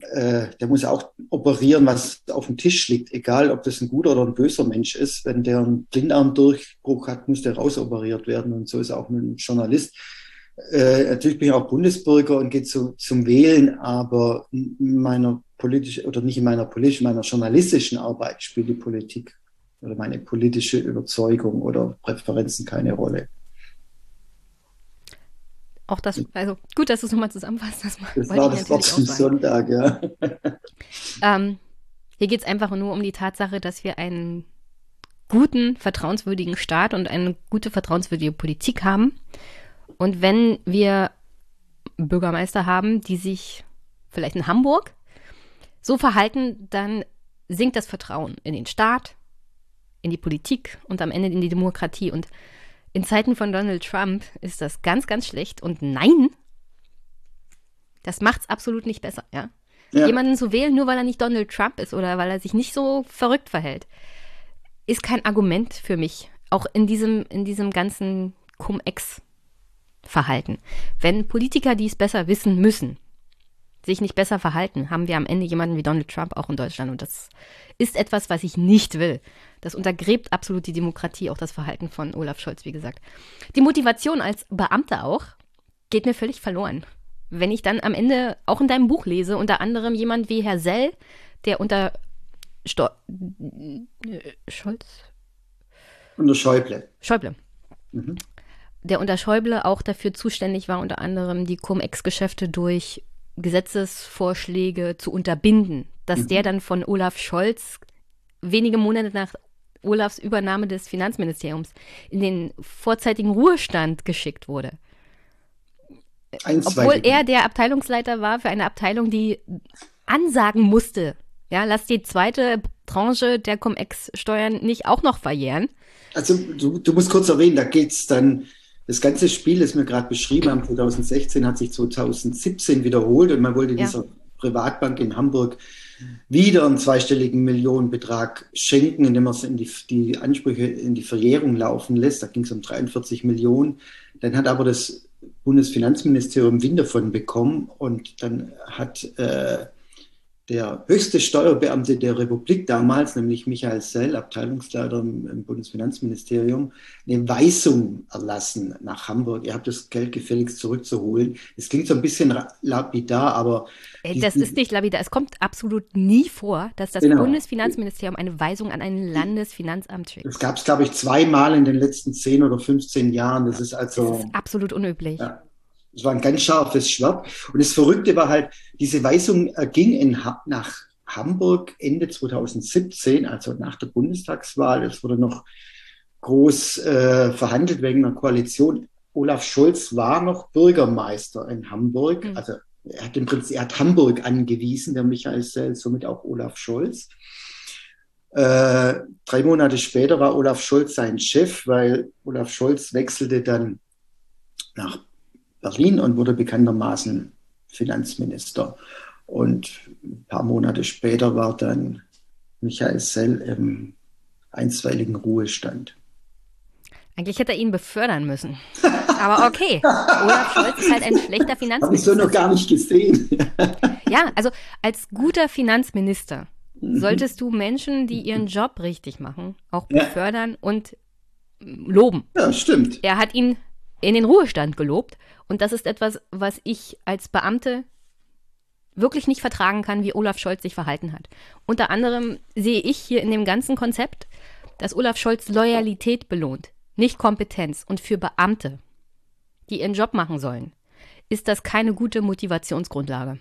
Speaker 2: Äh, der muss auch operieren, was auf dem Tisch liegt, egal ob das ein guter oder ein böser Mensch ist. Wenn der einen Blindarmdurchbruch hat, muss der rausoperiert werden. Und so ist auch ein Journalist. Äh, natürlich bin ich auch Bundesbürger und gehe zu, zum Wählen, aber in meiner politischen oder nicht in meiner politischen, meiner journalistischen Arbeit spielt die Politik oder meine politische Überzeugung oder Präferenzen keine Rolle.
Speaker 1: Auch das, also gut, dass du es nochmal zusammenfasst.
Speaker 2: Das, das war das Wort zum Sonntag, ja.
Speaker 1: ähm, hier geht es einfach nur um die Tatsache, dass wir einen guten, vertrauenswürdigen Staat und eine gute, vertrauenswürdige Politik haben. Und wenn wir Bürgermeister haben, die sich vielleicht in Hamburg so verhalten, dann sinkt das Vertrauen in den Staat, in die Politik und am Ende in die Demokratie. Und in Zeiten von Donald Trump ist das ganz, ganz schlecht. Und nein, das macht es absolut nicht besser, ja? ja? Jemanden zu wählen, nur weil er nicht Donald Trump ist oder weil er sich nicht so verrückt verhält, ist kein Argument für mich. Auch in diesem, in diesem ganzen Cum-Ex-Verhalten. Wenn Politiker, die es besser wissen müssen, sich nicht besser verhalten, haben wir am Ende jemanden wie Donald Trump auch in Deutschland. Und das ist etwas, was ich nicht will. Das untergräbt absolut die Demokratie, auch das Verhalten von Olaf Scholz, wie gesagt. Die Motivation als Beamter auch geht mir völlig verloren. Wenn ich dann am Ende auch in deinem Buch lese, unter anderem jemand wie Herr Sell, der unter Sto Scholz?
Speaker 2: Unter Schäuble.
Speaker 1: Schäuble. Mhm. Der unter Schäuble auch dafür zuständig war, unter anderem die Cum-Ex-Geschäfte durch Gesetzesvorschläge zu unterbinden, dass mhm. der dann von Olaf Scholz wenige Monate nach Olafs Übernahme des Finanzministeriums in den vorzeitigen Ruhestand geschickt wurde. Ein, Obwohl er der Abteilungsleiter war für eine Abteilung, die ansagen musste, ja, lass die zweite Tranche der Cum-Ex-Steuern nicht auch noch verjähren.
Speaker 2: Also du, du musst kurz erwähnen, da geht es dann das ganze Spiel, das wir gerade beschrieben haben, 2016, hat sich 2017 wiederholt und man wollte ja. dieser Privatbank in Hamburg wieder einen zweistelligen Millionenbetrag schenken, indem man in die, die Ansprüche in die Verjährung laufen lässt. Da ging es um 43 Millionen. Dann hat aber das Bundesfinanzministerium Wind davon bekommen und dann hat äh, der höchste Steuerbeamte der Republik damals, nämlich Michael Sell, Abteilungsleiter im Bundesfinanzministerium, eine Weisung erlassen nach Hamburg. Ihr habt das Geld gefälligst zurückzuholen. Es klingt so ein bisschen lapidar, aber.
Speaker 1: Ey, das ist nicht lapidar. Es kommt absolut nie vor, dass das genau. Bundesfinanzministerium eine Weisung an ein Landesfinanzamt schickt.
Speaker 2: Das gab es, glaube ich, zweimal in den letzten 10 oder 15 Jahren. Das ist also.
Speaker 1: Das ist absolut unüblich.
Speaker 2: Ja. Es war ein ganz scharfes Schwert. Und das Verrückte war halt, diese Weisung ging in, nach Hamburg Ende 2017, also nach der Bundestagswahl. Es wurde noch groß äh, verhandelt wegen einer Koalition. Olaf Scholz war noch Bürgermeister in Hamburg. Mhm. Also er hat im Prinzip, er hat Hamburg angewiesen, der Michael Sell, somit auch Olaf Scholz. Äh, drei Monate später war Olaf Scholz sein Chef, weil Olaf Scholz wechselte dann nach Berlin und wurde bekanntermaßen Finanzminister. Und ein paar Monate später war dann Michael Sell im einstweiligen Ruhestand.
Speaker 1: Eigentlich hätte er ihn befördern müssen. Aber okay. Olaf Scholz ist halt ein schlechter Finanzminister.
Speaker 2: Habe ich so noch gar nicht gesehen.
Speaker 1: ja, also als guter Finanzminister mhm. solltest du Menschen, die ihren Job richtig machen, auch befördern ja. und loben.
Speaker 2: Ja, stimmt.
Speaker 1: Er hat ihn in den Ruhestand gelobt. Und das ist etwas, was ich als Beamte wirklich nicht vertragen kann, wie Olaf Scholz sich verhalten hat. Unter anderem sehe ich hier in dem ganzen Konzept, dass Olaf Scholz Loyalität belohnt, nicht Kompetenz. Und für Beamte, die ihren Job machen sollen, ist das keine gute Motivationsgrundlage.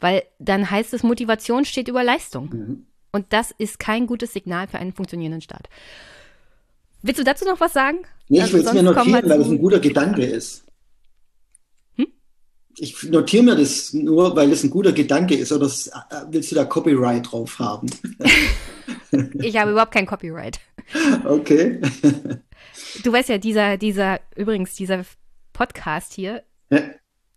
Speaker 1: Weil dann heißt es, Motivation steht über Leistung. Mhm. Und das ist kein gutes Signal für einen funktionierenden Staat. Willst du dazu noch was sagen?
Speaker 2: Nee, ich will es mir notieren, weil es ein guter Gedanke ist. Hm? Ich notiere mir das nur, weil es ein guter Gedanke ist. Oder äh, willst du da Copyright drauf haben?
Speaker 1: ich habe überhaupt kein Copyright.
Speaker 2: Okay.
Speaker 1: du weißt ja, dieser, dieser, übrigens, dieser Podcast hier ja.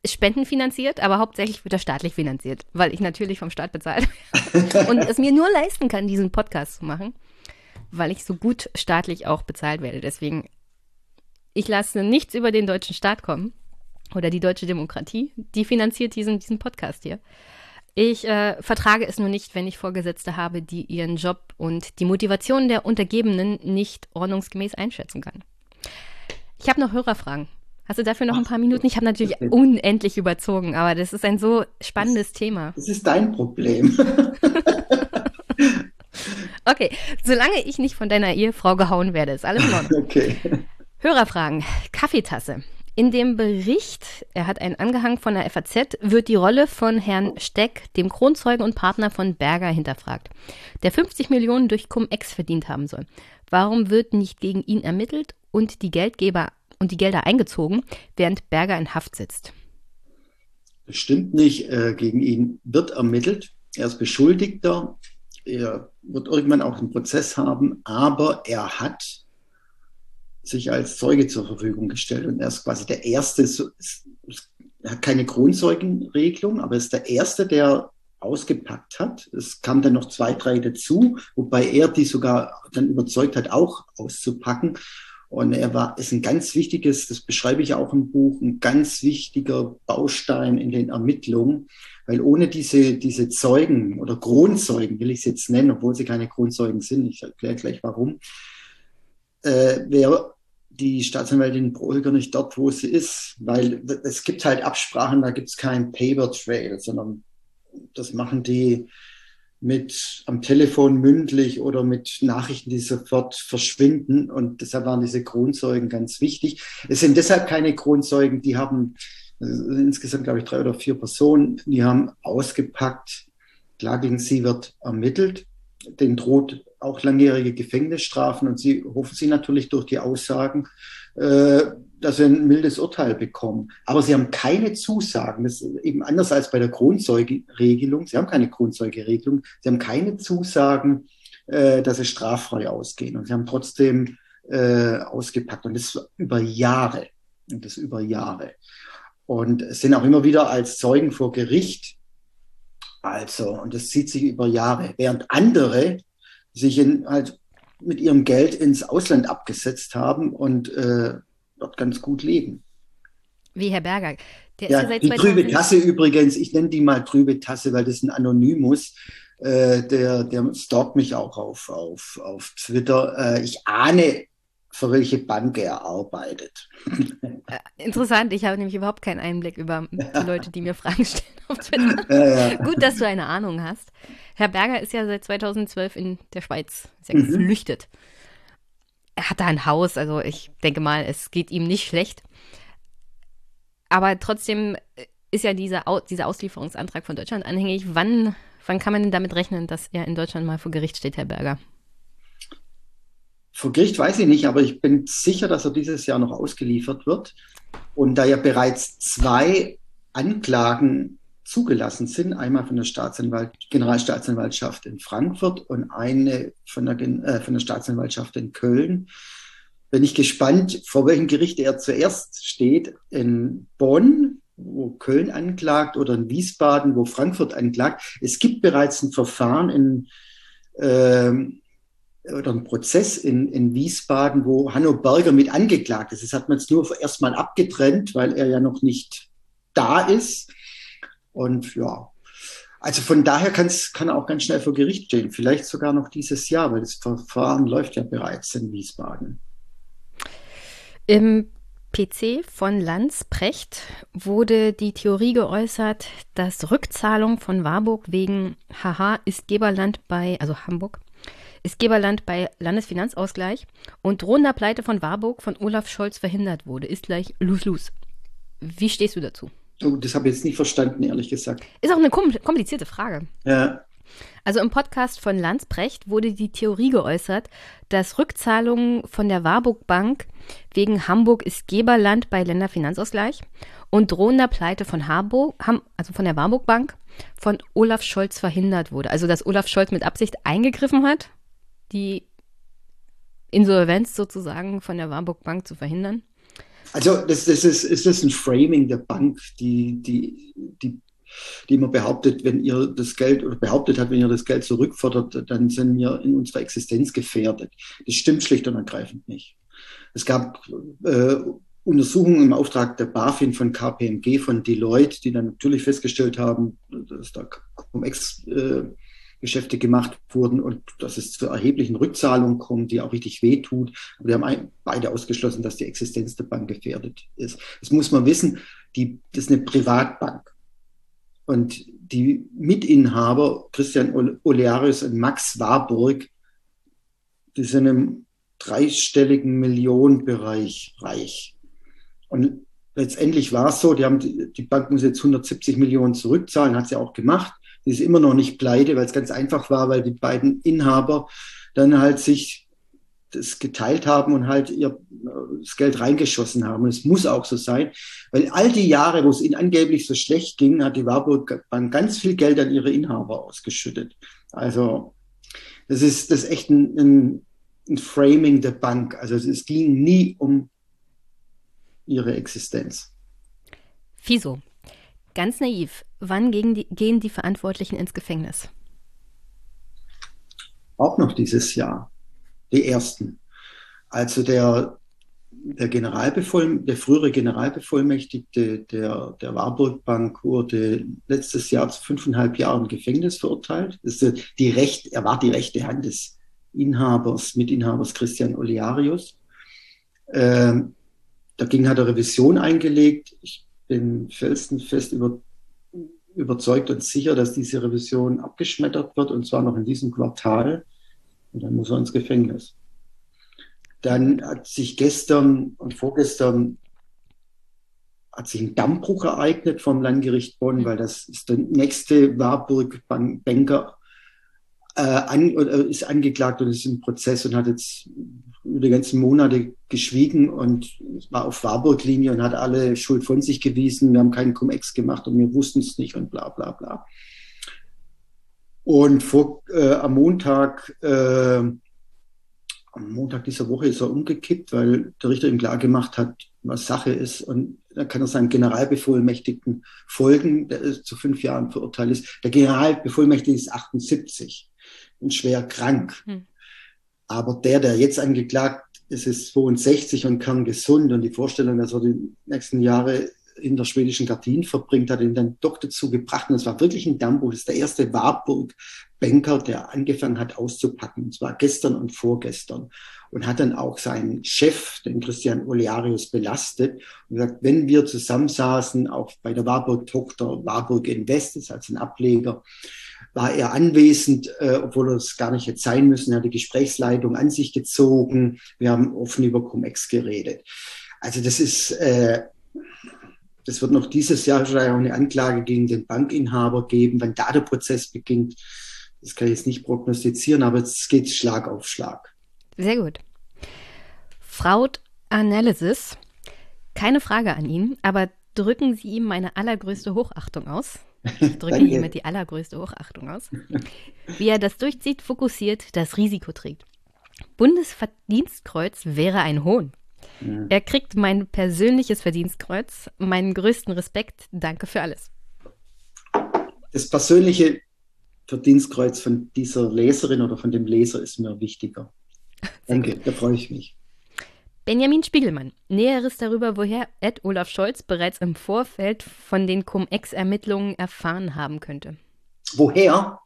Speaker 1: ist spendenfinanziert, aber hauptsächlich wird er staatlich finanziert, weil ich natürlich vom Staat bezahlt und es mir nur leisten kann, diesen Podcast zu machen weil ich so gut staatlich auch bezahlt werde. Deswegen, ich lasse nichts über den deutschen Staat kommen oder die deutsche Demokratie. Die finanziert diesen, diesen Podcast hier. Ich äh, vertrage es nur nicht, wenn ich Vorgesetzte habe, die ihren Job und die Motivation der Untergebenen nicht ordnungsgemäß einschätzen kann. Ich habe noch Hörerfragen. Hast du dafür noch ein paar Minuten? Ich habe natürlich unendlich überzogen, aber das ist ein so spannendes
Speaker 2: das,
Speaker 1: Thema.
Speaker 2: Das ist dein Problem.
Speaker 1: okay, solange ich nicht von deiner Ehefrau gehauen werde, ist alles in Ordnung. Okay. Hörerfragen. Kaffeetasse. In dem Bericht, er hat einen Angehang von der FAZ, wird die Rolle von Herrn Steck, dem Kronzeugen und Partner von Berger, hinterfragt, der 50 Millionen durch Cum-Ex verdient haben soll. Warum wird nicht gegen ihn ermittelt und die Geldgeber und die Gelder eingezogen, während Berger in Haft sitzt?
Speaker 2: Das stimmt nicht. Äh, gegen ihn wird ermittelt. Er ist Beschuldigter. Er wird irgendwann auch einen Prozess haben, aber er hat sich als Zeuge zur Verfügung gestellt und er ist quasi der Erste, er hat keine Kronzeugenregelung, aber er ist der Erste, der ausgepackt hat. Es kamen dann noch zwei, drei dazu, wobei er die sogar dann überzeugt hat, auch auszupacken. Und er war, ist ein ganz wichtiges, das beschreibe ich auch im Buch, ein ganz wichtiger Baustein in den Ermittlungen, weil ohne diese, diese Zeugen oder Kronzeugen, will ich es jetzt nennen, obwohl sie keine Kronzeugen sind, ich erkläre gleich warum, äh, wäre die Staatsanwältin Brolger nicht dort, wo sie ist, weil es gibt halt Absprachen, da gibt es keinen Paper Trail, sondern das machen die mit am Telefon mündlich oder mit Nachrichten, die sofort verschwinden. Und deshalb waren diese Kronzeugen ganz wichtig. Es sind deshalb keine Kronzeugen, die haben äh, insgesamt, glaube ich, drei oder vier Personen, die haben ausgepackt. Klar, gegen sie wird ermittelt. Den droht auch langjährige Gefängnisstrafen und sie hoffen sie natürlich durch die Aussagen, äh, dass sie ein mildes Urteil bekommen. Aber sie haben keine Zusagen, das ist eben anders als bei der Kronzeugeregelung. Sie haben keine Kronzeugeregelung, sie haben keine Zusagen, äh, dass sie straffrei ausgehen. Und sie haben trotzdem äh, ausgepackt und das über Jahre. Und das über Jahre. Und sind auch immer wieder als Zeugen vor Gericht. Also, und das zieht sich über Jahre. Während andere sich in, halt mit ihrem Geld ins Ausland abgesetzt haben und äh, dort ganz gut leben.
Speaker 1: Wie Herr Berger.
Speaker 2: Der ja, ist ja seit die trübe Tasse übrigens, ich nenne die mal trübe Tasse, weil das ein Anonymus, äh, der, der stalkt mich auch auf, auf, auf Twitter. Äh, ich ahne, für welche Bank er arbeitet.
Speaker 1: Äh, interessant, ich habe nämlich überhaupt keinen Einblick über die Leute, die mir Fragen stellen auf Twitter. Ja, ja. Gut, dass du eine Ahnung hast. Herr Berger ist ja seit 2012 in der Schweiz, ist ja mhm. geflüchtet. Er hat da ein Haus, also ich denke mal, es geht ihm nicht schlecht. Aber trotzdem ist ja dieser, dieser Auslieferungsantrag von Deutschland anhängig. Wann, wann kann man denn damit rechnen, dass er in Deutschland mal vor Gericht steht, Herr Berger?
Speaker 2: Vor Gericht weiß ich nicht, aber ich bin sicher, dass er dieses Jahr noch ausgeliefert wird. Und da ja bereits zwei Anklagen zugelassen sind. Einmal von der Staatsanwalt, Generalstaatsanwaltschaft in Frankfurt und eine von der, äh, von der Staatsanwaltschaft in Köln. Bin ich gespannt, vor welchem Gericht er zuerst steht. In Bonn, wo Köln anklagt, oder in Wiesbaden, wo Frankfurt anklagt. Es gibt bereits ein Verfahren in, äh, oder ein Prozess in, in Wiesbaden, wo Hanno Berger mit angeklagt ist. Das hat man jetzt nur erstmal abgetrennt, weil er ja noch nicht da ist. Und ja, also von daher kann es kann auch ganz schnell vor Gericht stehen, vielleicht sogar noch dieses Jahr, weil das Verfahren läuft ja bereits in Wiesbaden.
Speaker 1: Im PC von Lanz Precht wurde die Theorie geäußert, dass Rückzahlung von Warburg wegen Haha ist Geberland bei, also Hamburg, ist Geberland bei Landesfinanzausgleich und drohender Pleite von Warburg von Olaf Scholz verhindert wurde. Ist gleich Lus-Lus. Wie stehst du dazu?
Speaker 2: Oh, das habe ich jetzt nicht verstanden, ehrlich gesagt.
Speaker 1: Ist auch eine komplizierte Frage.
Speaker 2: Ja.
Speaker 1: Also im Podcast von Landsprecht wurde die Theorie geäußert, dass Rückzahlungen von der Warburg Bank wegen Hamburg ist Geberland bei Länderfinanzausgleich und drohender Pleite von Harburg, also von der Warburg Bank, von Olaf Scholz verhindert wurde. Also dass Olaf Scholz mit Absicht eingegriffen hat, die Insolvenz sozusagen von der Warburg Bank zu verhindern.
Speaker 2: Also das, das ist, ist das ein Framing der Bank, die, die, die, die immer behauptet, wenn ihr das Geld oder behauptet hat, wenn ihr das Geld zurückfordert, dann sind wir in unserer Existenz gefährdet. Das stimmt schlicht und ergreifend nicht. Es gab äh, Untersuchungen im Auftrag der BaFin von KPMG, von Deloitte, die dann natürlich festgestellt haben, dass da Cum-Ex-Geschäfte gemacht wurden und dass es zu erheblichen Rückzahlungen kommt, die auch richtig wehtut. Wir haben beide ausgeschlossen, dass die Existenz der Bank gefährdet ist. Das muss man wissen, die, das ist eine Privatbank. Und die Mitinhaber, Christian Olearius und Max Warburg, die sind im dreistelligen Millionenbereich reich. Und letztendlich war es so, die, haben, die Bank muss jetzt 170 Millionen zurückzahlen, hat sie auch gemacht. Ist immer noch nicht pleite, weil es ganz einfach war, weil die beiden Inhaber dann halt sich das geteilt haben und halt ihr das Geld reingeschossen haben. Und es muss auch so sein, weil all die Jahre, wo es ihnen angeblich so schlecht ging, hat die Warburg Bank ganz viel Geld an ihre Inhaber ausgeschüttet. Also das ist das ist echt ein, ein, ein Framing der Bank. Also es ging nie um ihre Existenz.
Speaker 1: Fiso, ganz naiv, wann die, gehen die Verantwortlichen ins Gefängnis?
Speaker 2: Auch noch dieses Jahr, die ersten. Also der, der, der frühere Generalbevollmächtigte der, der Warburg Bank wurde letztes Jahr zu fünfeinhalb Jahren Gefängnis verurteilt. Ist die Recht, er war die rechte Hand des Inhabers, Mitinhabers Christian Olearius. Ähm, Dagegen hat er Revision eingelegt. Ich bin felsenfest über, überzeugt und sicher, dass diese Revision abgeschmettert wird, und zwar noch in diesem Quartal. Und dann muss er ins Gefängnis. Dann hat sich gestern und vorgestern hat sich ein Dammbruch ereignet vom Landgericht Bonn, weil das ist der nächste Warburg-Banker äh, an, äh, ist angeklagt und ist im Prozess und hat jetzt über die ganzen Monate geschwiegen und war auf Warburg-Linie und hat alle Schuld von sich gewiesen. Wir haben keinen Cum-Ex gemacht und wir wussten es nicht und bla bla bla. Und vor, äh, am Montag, äh, am Montag dieser Woche ist er umgekippt, weil der Richter ihm klar gemacht hat, was Sache ist. Und dann kann er seinem Generalbevollmächtigten folgen, der zu fünf Jahren verurteilt ist. Der Generalbevollmächtigte ist 78 und schwer krank. Hm. Aber der, der jetzt angeklagt ist, ist 62 und kerngesund. Und die Vorstellung, dass er die nächsten Jahre in der schwedischen Gardin verbringt, hat ihn dann doch dazu gebracht. Und es war wirklich ein Dammbruch. Das ist der erste Warburg-Banker, der angefangen hat auszupacken. Und zwar gestern und vorgestern. Und hat dann auch seinen Chef, den Christian Olearius, belastet und gesagt, wenn wir zusammensaßen, auch bei der Warburg-Tochter Warburg Invest, das ist also ein Ableger, war er anwesend, äh, obwohl er es gar nicht hätte sein müssen. Er hat die Gesprächsleitung an sich gezogen. Wir haben offen über Cum-Ex geredet. Also das ist, äh, das wird noch dieses Jahr vielleicht auch eine Anklage gegen den Bankinhaber geben, wenn da der Prozess beginnt. Das kann ich jetzt nicht prognostizieren, aber es geht Schlag auf Schlag.
Speaker 1: Sehr gut. Fraud Analysis. Keine Frage an ihn, aber drücken Sie ihm meine allergrößte Hochachtung aus. Ich drücke hiermit die allergrößte Hochachtung aus. Wie er das durchzieht, fokussiert, das Risiko trägt. Bundesverdienstkreuz wäre ein Hohn. Ja. Er kriegt mein persönliches Verdienstkreuz, meinen größten Respekt. Danke für alles.
Speaker 2: Das persönliche Verdienstkreuz von dieser Leserin oder von dem Leser ist mir wichtiger. Danke, da freue ich mich.
Speaker 1: Benjamin Spiegelmann. Näheres darüber, woher Ed Olaf Scholz bereits im Vorfeld von den Cum-Ex-Ermittlungen erfahren haben könnte.
Speaker 2: Woher?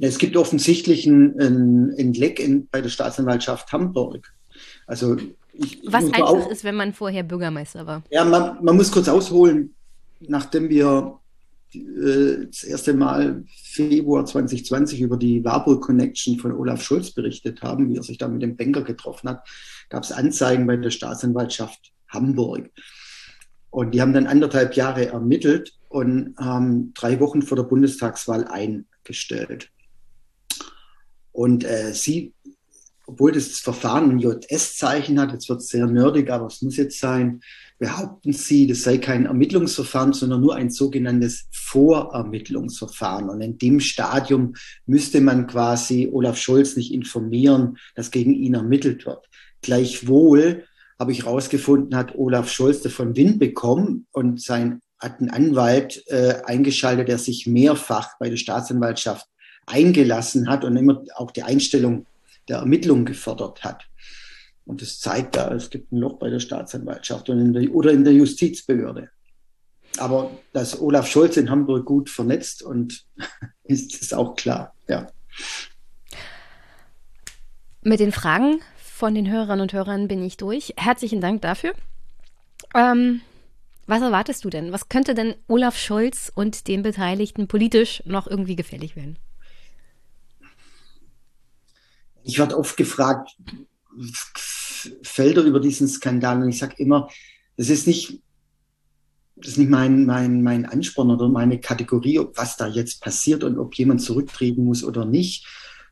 Speaker 2: Es gibt offensichtlich ein, ein Leck in, bei der Staatsanwaltschaft Hamburg. Also
Speaker 1: ich, Was einfach auch, ist, wenn man vorher Bürgermeister war.
Speaker 2: Ja, man, man muss kurz ausholen. Nachdem wir äh, das erste Mal Februar 2020 über die Warburg Connection von Olaf Scholz berichtet haben, wie er sich da mit dem Banker getroffen hat, gab es Anzeigen bei der Staatsanwaltschaft Hamburg. Und die haben dann anderthalb Jahre ermittelt und haben drei Wochen vor der Bundestagswahl eingestellt. Und äh, sie, obwohl das Verfahren ein JS-Zeichen hat, jetzt wird es sehr nerdig, aber es muss jetzt sein, behaupten Sie, das sei kein Ermittlungsverfahren, sondern nur ein sogenanntes Vorermittlungsverfahren. Und in dem Stadium müsste man quasi Olaf Scholz nicht informieren, dass gegen ihn ermittelt wird. Gleichwohl habe ich herausgefunden, hat Olaf Scholz davon Wind bekommen und sein hat einen Anwalt äh, eingeschaltet, der sich mehrfach bei der Staatsanwaltschaft eingelassen hat und immer auch die Einstellung der Ermittlung gefördert hat. Und das zeigt da, es gibt ein Loch bei der Staatsanwaltschaft und in der, oder in der Justizbehörde. aber dass Olaf Scholz in Hamburg gut vernetzt und ist, ist auch klar, ja.
Speaker 1: Mit den Fragen von den Hörerinnen und Hörern bin ich durch. Herzlichen Dank dafür. Ähm, was erwartest du denn? Was könnte denn Olaf Scholz und den Beteiligten politisch noch irgendwie gefährlich werden?
Speaker 2: Ich werde oft gefragt, Felder über diesen Skandal und ich sage immer, das ist nicht, das ist nicht mein, mein, mein Ansporn oder meine Kategorie, was da jetzt passiert und ob jemand zurücktreten muss oder nicht,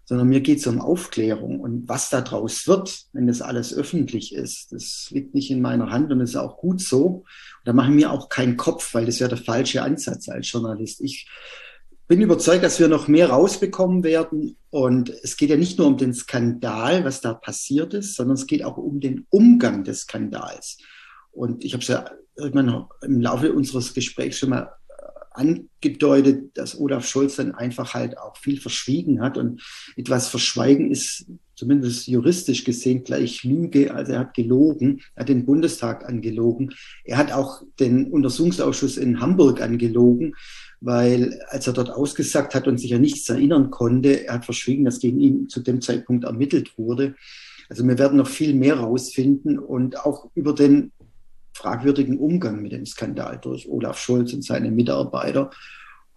Speaker 2: sondern mir geht es um Aufklärung und was da draus wird, wenn das alles öffentlich ist. Das liegt nicht in meiner Hand und ist auch gut so. Und da machen wir auch keinen Kopf, weil das wäre der falsche Ansatz als Journalist. Ich bin überzeugt, dass wir noch mehr rausbekommen werden. Und es geht ja nicht nur um den Skandal, was da passiert ist, sondern es geht auch um den Umgang des Skandals. Und ich habe es ja irgendwann im Laufe unseres Gesprächs schon mal angedeutet, dass Olaf Scholz dann einfach halt auch viel verschwiegen hat. Und etwas Verschweigen ist zumindest juristisch gesehen gleich Lüge. Also er hat gelogen, er hat den Bundestag angelogen. Er hat auch den Untersuchungsausschuss in Hamburg angelogen, weil als er dort ausgesagt hat und sich an nichts erinnern konnte, er hat verschwiegen, dass gegen ihn zu dem Zeitpunkt ermittelt wurde. Also wir werden noch viel mehr rausfinden und auch über den fragwürdigen Umgang mit dem Skandal durch Olaf Scholz und seine Mitarbeiter.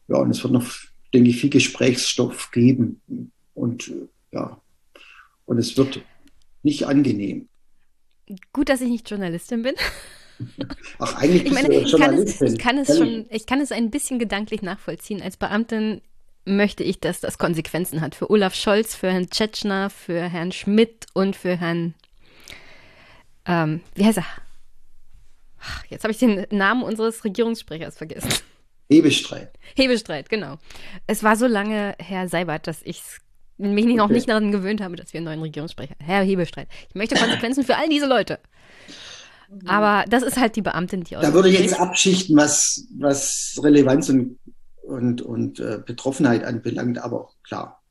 Speaker 2: Ja, und es wird noch, denke ich, viel Gesprächsstoff geben. Und ja, und es wird nicht angenehm.
Speaker 1: Gut, dass ich nicht Journalistin bin.
Speaker 2: Ach, eigentlich
Speaker 1: ich meine, ich kann, es, ich, kann es schon, ich kann es ein bisschen gedanklich nachvollziehen. Als Beamtin möchte ich, dass das Konsequenzen hat für Olaf Scholz, für Herrn Tschetschner, für Herrn Schmidt und für Herrn, ähm, wie heißt er? Jetzt habe ich den Namen unseres Regierungssprechers vergessen.
Speaker 2: Hebestreit.
Speaker 1: Hebestreit, genau. Es war so lange Herr Seibert, dass ich mich noch okay. nicht daran gewöhnt habe, dass wir einen neuen Regierungssprecher haben. Herr Hebestreit. Ich möchte Konsequenzen für all diese Leute. Aber das ist halt die Beamtin, die
Speaker 2: Da würde ich jetzt abschichten, was, was Relevanz und, und, und äh, Betroffenheit anbelangt, aber klar.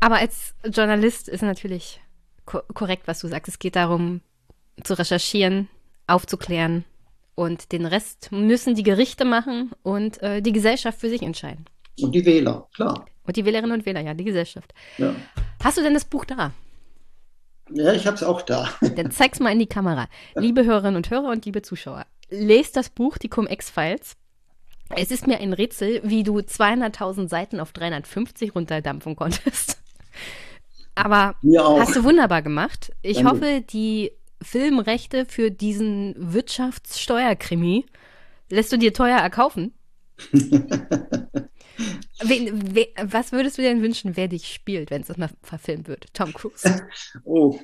Speaker 1: Aber als Journalist ist natürlich korrekt, was du sagst. Es geht darum, zu recherchieren, aufzuklären und den Rest müssen die Gerichte machen und äh, die Gesellschaft für sich entscheiden.
Speaker 2: Und die Wähler, klar.
Speaker 1: Und die Wählerinnen und Wähler, ja, die Gesellschaft. Ja. Hast du denn das Buch da?
Speaker 2: Ja, ich habe es auch da.
Speaker 1: Dann zeig's mal in die Kamera. Liebe Hörerinnen und Hörer und liebe Zuschauer, lest das Buch, die Cum-Ex-Files. Es ist mir ein Rätsel, wie du 200.000 Seiten auf 350 runterdampfen konntest. Aber hast du wunderbar gemacht. Ich Danke. hoffe, die Filmrechte für diesen Wirtschaftssteuerkrimi lässt du dir teuer erkaufen. wen, wen, was würdest du denn wünschen, wer dich spielt, wenn es das mal verfilmt wird? Tom Cruise.
Speaker 2: Oh,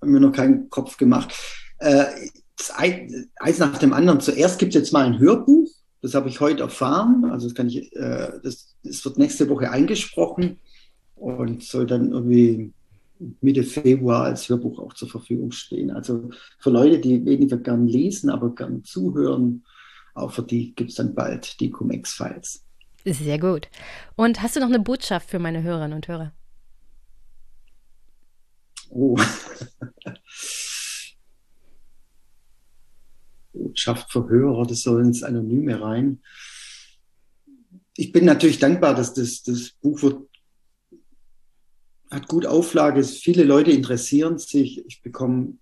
Speaker 2: haben mir noch keinen Kopf gemacht. Äh, eins nach dem anderen. Zuerst gibt es jetzt mal ein Hörbuch. Das habe ich heute erfahren. Also das kann ich, äh, das, das wird nächste Woche eingesprochen und soll dann irgendwie Mitte Februar als Hörbuch auch zur Verfügung stehen. Also für Leute, die weniger gern lesen, aber gern zuhören, auch für die gibt es dann bald die Cum-Ex-Files.
Speaker 1: Sehr gut. Und hast du noch eine Botschaft für meine Hörerinnen und Hörer?
Speaker 2: Oh. Botschaft für Hörer, das soll ins Anonyme rein. Ich bin natürlich dankbar, dass das, das Buch wird hat gut Auflage, viele Leute interessieren sich. Ich bekomme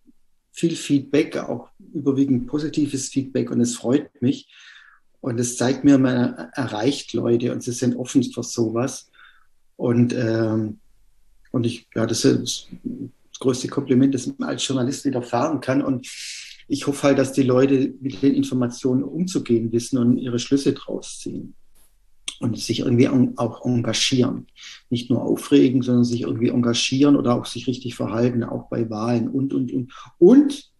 Speaker 2: viel Feedback, auch überwiegend positives Feedback und es freut mich. Und es zeigt mir, man erreicht Leute und sie sind offen für sowas. Und, ähm, und ich, ja, das ist das größte Kompliment, das man als Journalist widerfahren kann. Und ich hoffe halt, dass die Leute mit den Informationen umzugehen wissen und ihre Schlüsse draus ziehen und sich irgendwie auch engagieren. Nicht nur aufregen, sondern sich irgendwie engagieren oder auch sich richtig verhalten, auch bei Wahlen und, und, und. Und,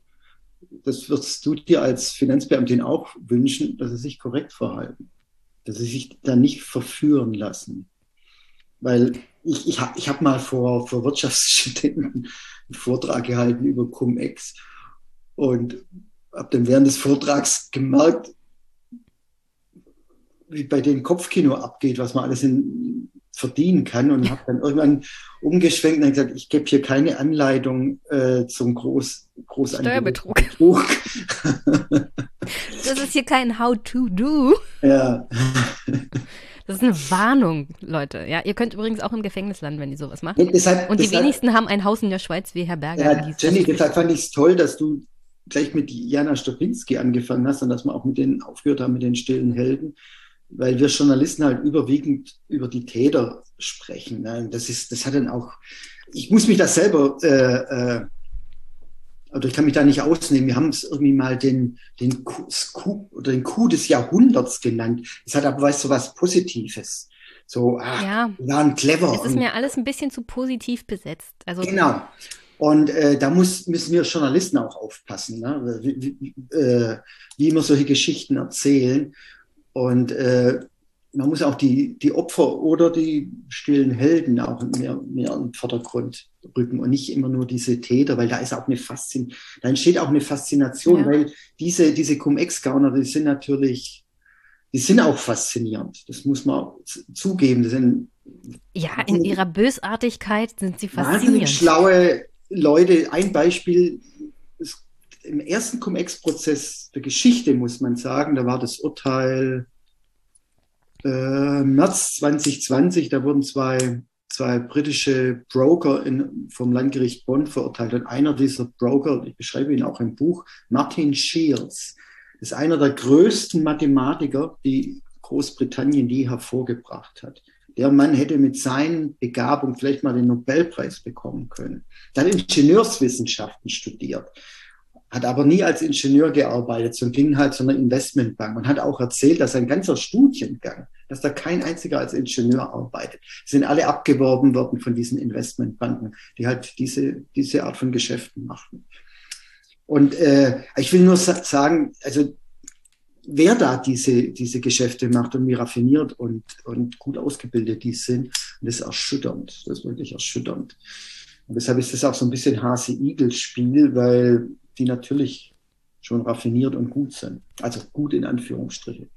Speaker 2: das wirst du dir als Finanzbeamtin auch wünschen, dass sie sich korrekt verhalten. Dass sie sich da nicht verführen lassen. Weil ich, ich habe ich hab mal vor, vor Wirtschaftsstudenten einen Vortrag gehalten über Cum-Ex und habe dann während des Vortrags gemerkt, wie bei den Kopfkino abgeht, was man alles in verdienen kann und habe dann irgendwann umgeschwenkt und gesagt, ich gebe hier keine Anleitung äh, zum Groß,
Speaker 1: Steuerbetrug. das ist hier kein How-to-Do.
Speaker 2: Ja.
Speaker 1: Das ist eine Warnung, Leute. Ja, ihr könnt übrigens auch im Gefängnis landen, wenn ihr sowas macht.
Speaker 2: Nee, deshalb,
Speaker 1: und die
Speaker 2: deshalb,
Speaker 1: wenigsten haben ein Haus in der Schweiz wie Herr Berger.
Speaker 2: Ja, Jenny, deshalb fand ich es toll, dass du gleich mit Jana Stopinski angefangen hast und dass wir auch mit denen aufgehört haben, mit den stillen Helden, weil wir Journalisten halt überwiegend über die Täter sprechen. Ne? Das ist, das hat dann auch, ich muss mich das selber, äh, äh, oder ich kann mich da nicht ausnehmen. Wir haben es irgendwie mal den, den Coup, oder den Coup des Jahrhunderts genannt. Es hat aber, weißt du, was Positives. So, ach,
Speaker 1: ja.
Speaker 2: wir waren clever.
Speaker 1: Es ist mir alles ein bisschen zu positiv besetzt. Also,
Speaker 2: genau. Und äh, da muss, müssen wir Journalisten auch aufpassen, ne? wie, wie, äh, wie wir solche Geschichten erzählen. Und äh, man muss auch die, die Opfer oder die stillen Helden auch mehr, mehr in den Vordergrund rücken und nicht immer nur diese Täter, weil da ist auch eine Faszination, da entsteht auch eine Faszination, ja. weil diese, diese Cum-Ex-Gauner, die sind natürlich, die sind auch faszinierend. Das muss man zugeben. Das sind,
Speaker 1: ja, in ihrer Bösartigkeit sind sie faszinierend.
Speaker 2: schlaue Leute, ein Beispiel, ist, im ersten Cum-Ex-Prozess der Geschichte, muss man sagen, da war das Urteil äh, März 2020, da wurden zwei, zwei britische Broker in, vom Landgericht Bonn verurteilt. Und einer dieser Broker, ich beschreibe ihn auch im Buch, Martin Shields, ist einer der größten Mathematiker, die Großbritannien je hervorgebracht hat. Der Mann hätte mit seinen Begabungen vielleicht mal den Nobelpreis bekommen können. Hat Ingenieurswissenschaften studiert, hat aber nie als Ingenieur gearbeitet, sondern ging halt zu einer Investmentbank und hat auch erzählt, dass sein ganzer Studiengang, dass da kein einziger als Ingenieur arbeitet. Sind alle abgeworben worden von diesen Investmentbanken, die halt diese, diese Art von Geschäften machen. Und äh, ich will nur sagen, also wer da diese, diese Geschäfte macht und wie raffiniert und, und gut ausgebildet die sind. Das ist erschütternd. Das ist wirklich erschütternd. Und deshalb ist das auch so ein bisschen Hase-Igel-Spiel, weil die natürlich schon raffiniert und gut sind. Also gut in Anführungsstrichen.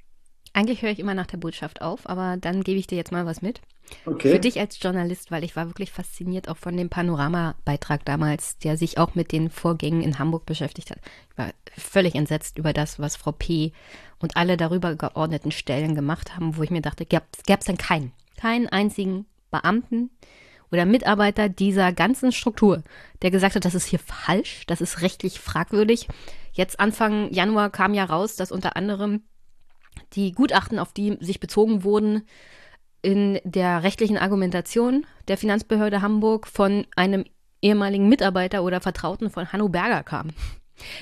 Speaker 1: Eigentlich höre ich immer nach der Botschaft auf, aber dann gebe ich dir jetzt mal was mit.
Speaker 2: Okay.
Speaker 1: Für dich als Journalist, weil ich war wirklich fasziniert auch von dem Panorama-Beitrag damals, der sich auch mit den Vorgängen in Hamburg beschäftigt hat. Ich war völlig entsetzt über das, was Frau P. und alle darüber geordneten Stellen gemacht haben, wo ich mir dachte, gäbe es denn keinen, keinen einzigen Beamten oder Mitarbeiter dieser ganzen Struktur, der gesagt hat, das ist hier falsch, das ist rechtlich fragwürdig. Jetzt Anfang Januar kam ja raus, dass unter anderem die Gutachten, auf die sich bezogen wurden, in der rechtlichen Argumentation der Finanzbehörde Hamburg von einem ehemaligen Mitarbeiter oder Vertrauten von Hanno Berger kam,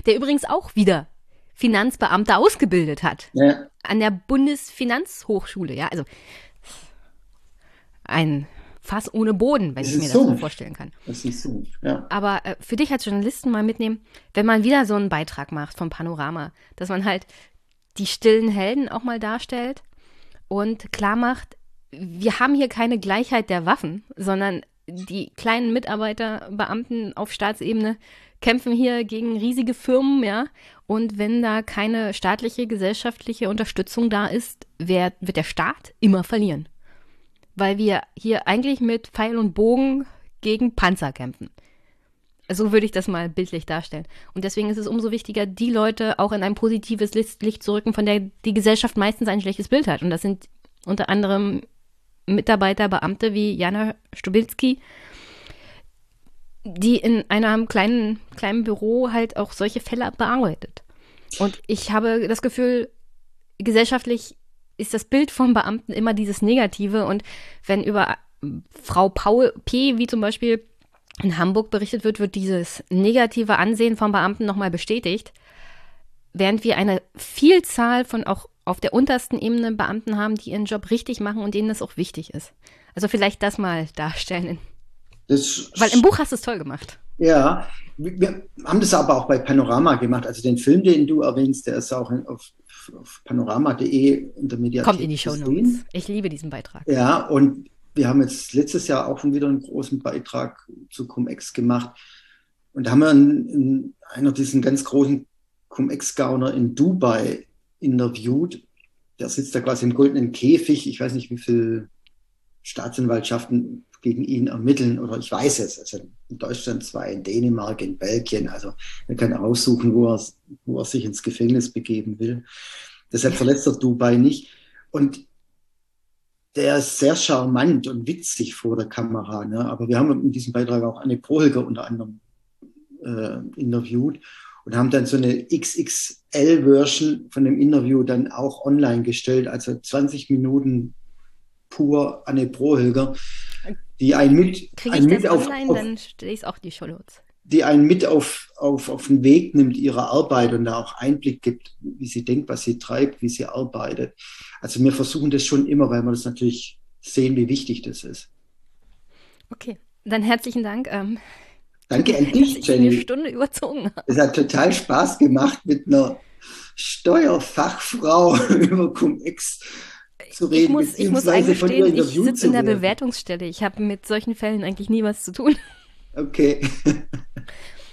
Speaker 1: der übrigens auch wieder Finanzbeamter ausgebildet hat
Speaker 2: ja.
Speaker 1: an der Bundesfinanzhochschule. Ja, also ein Fass ohne Boden, wenn das ich mir das so vorstellen kann.
Speaker 2: Das ist so, ja.
Speaker 1: Aber äh, für dich als Journalisten mal mitnehmen, wenn man wieder so einen Beitrag macht vom Panorama, dass man halt die stillen Helden auch mal darstellt und klar macht, wir haben hier keine Gleichheit der Waffen, sondern die kleinen Mitarbeiter, Beamten auf Staatsebene kämpfen hier gegen riesige Firmen, ja. Und wenn da keine staatliche, gesellschaftliche Unterstützung da ist, wird, wird der Staat immer verlieren. Weil wir hier eigentlich mit Pfeil und Bogen gegen Panzer kämpfen. So würde ich das mal bildlich darstellen. Und deswegen ist es umso wichtiger, die Leute auch in ein positives Licht zu rücken, von der die Gesellschaft meistens ein schlechtes Bild hat. Und das sind unter anderem Mitarbeiter, Beamte wie Jana Stubilski, die in einem kleinen, kleinen Büro halt auch solche Fälle bearbeitet. Und ich habe das Gefühl, gesellschaftlich ist das Bild von Beamten immer dieses Negative. Und wenn über Frau Paul P., wie zum Beispiel in Hamburg berichtet wird, wird dieses negative Ansehen von Beamten nochmal bestätigt, während wir eine Vielzahl von auch auf der untersten Ebene Beamten haben, die ihren Job richtig machen und denen das auch wichtig ist. Also vielleicht das mal darstellen. Das Weil im Buch hast du es toll gemacht.
Speaker 2: Ja, wir haben das aber auch bei Panorama gemacht. Also den Film, den du erwähnst, der ist auch auf, auf panorama.de in der Mediathek.
Speaker 1: Kommt in die Show Notes. Ich liebe diesen Beitrag.
Speaker 2: Ja, und wir haben jetzt letztes Jahr auch schon wieder einen großen Beitrag zu Cum-Ex gemacht. Und da haben wir einen, einen, einer diesen ganz großen Cum-Ex-Gauner in Dubai interviewt. Der sitzt da quasi im goldenen Käfig. Ich weiß nicht, wie viel Staatsanwaltschaften gegen ihn ermitteln. Oder ich weiß es, also in Deutschland zwei, in Dänemark, in Belgien. Also man kann aussuchen, wo er, wo er sich ins Gefängnis begeben will. Deshalb verletzt er Dubai nicht. Und der ist sehr charmant und witzig vor der Kamera. Ne? Aber wir haben in diesem Beitrag auch Anne Prohilger unter anderem äh, interviewt und haben dann so eine XXL-Version von dem Interview dann auch online gestellt, also 20 Minuten pur Anne Prohilger, die ein mit,
Speaker 1: Kriege
Speaker 2: ein
Speaker 1: ich
Speaker 2: mit auf,
Speaker 1: online,
Speaker 2: auf,
Speaker 1: dann stelle ich auch die Shownotes.
Speaker 2: die einen mit auf, auf, auf den Weg nimmt ihrer Arbeit und da auch Einblick gibt, wie sie denkt, was sie treibt, wie sie arbeitet. Also wir versuchen das schon immer, weil wir das natürlich sehen, wie wichtig das ist.
Speaker 1: Okay, dann herzlichen Dank. Ähm,
Speaker 2: Danke an
Speaker 1: dass
Speaker 2: dich,
Speaker 1: ich eine
Speaker 2: Jenny.
Speaker 1: Stunde überzogen habe.
Speaker 2: Es hat total Spaß gemacht, mit einer Steuerfachfrau über Cum-Ex zu reden,
Speaker 1: Ich muss, ich muss eingestehen, ich sitze in der. Bewertungsstelle. Ich habe mit solchen Fällen eigentlich nie was zu tun.
Speaker 2: Okay.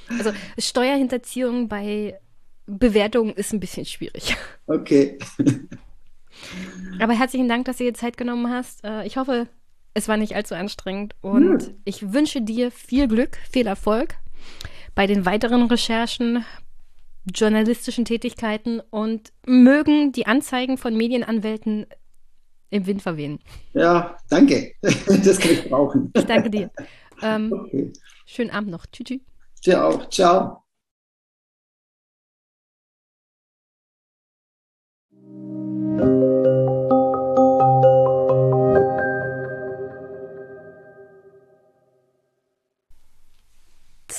Speaker 1: Also Steuerhinterziehung bei Bewertungen ist ein bisschen schwierig.
Speaker 2: Okay.
Speaker 1: Aber herzlichen Dank, dass du dir Zeit genommen hast. Äh, Ich hoffe, es war nicht allzu anstrengend und
Speaker 2: Nö.
Speaker 1: ich wünsche dir viel Glück, viel Erfolg bei den weiteren Recherchen, journalistischen Tätigkeiten und mögen die Anzeigen von Medienanwälten im Wind verwehen.
Speaker 2: Ja, danke. Das kann ich brauchen.
Speaker 1: Ich danke dir. Ähm,
Speaker 2: Okay.
Speaker 1: schönen Abend noch. Tschüss. tschüss.
Speaker 2: Dir auch. Ciao.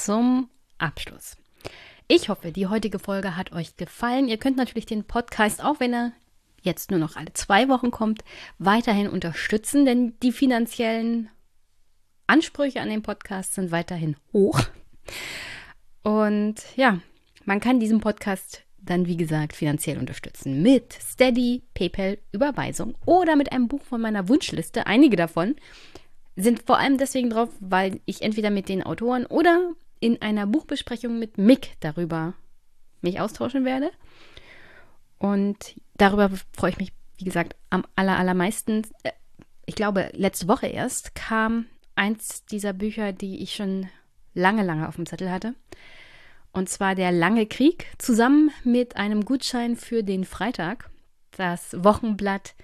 Speaker 1: zum Abschluss. Ich hoffe, die heutige Folge hat euch gefallen. Ihr könnt natürlich den Podcast, auch wenn er jetzt nur noch alle zwei Wochen kommt, weiterhin unterstützen, denn die finanziellen Ansprüche an den Podcast sind weiterhin hoch. Und ja, man kann diesen Podcast dann, wie gesagt, finanziell unterstützen mit Steady, PayPal, Überweisung oder mit einem Buch von meiner Wunschliste. Einige davon sind vor allem deswegen drauf, weil ich entweder mit den Autoren oder in einer Buchbesprechung mit Mick darüber mich austauschen werde. Und darüber freue ich mich, wie gesagt, am aller, allermeisten. Äh, Ich glaube, letzte Woche erst kam eins dieser Bücher, die ich schon lange, lange auf dem Zettel hatte. Und zwar Der lange Krieg zusammen mit einem Gutschein für den Freitag. Das Wochenblatt,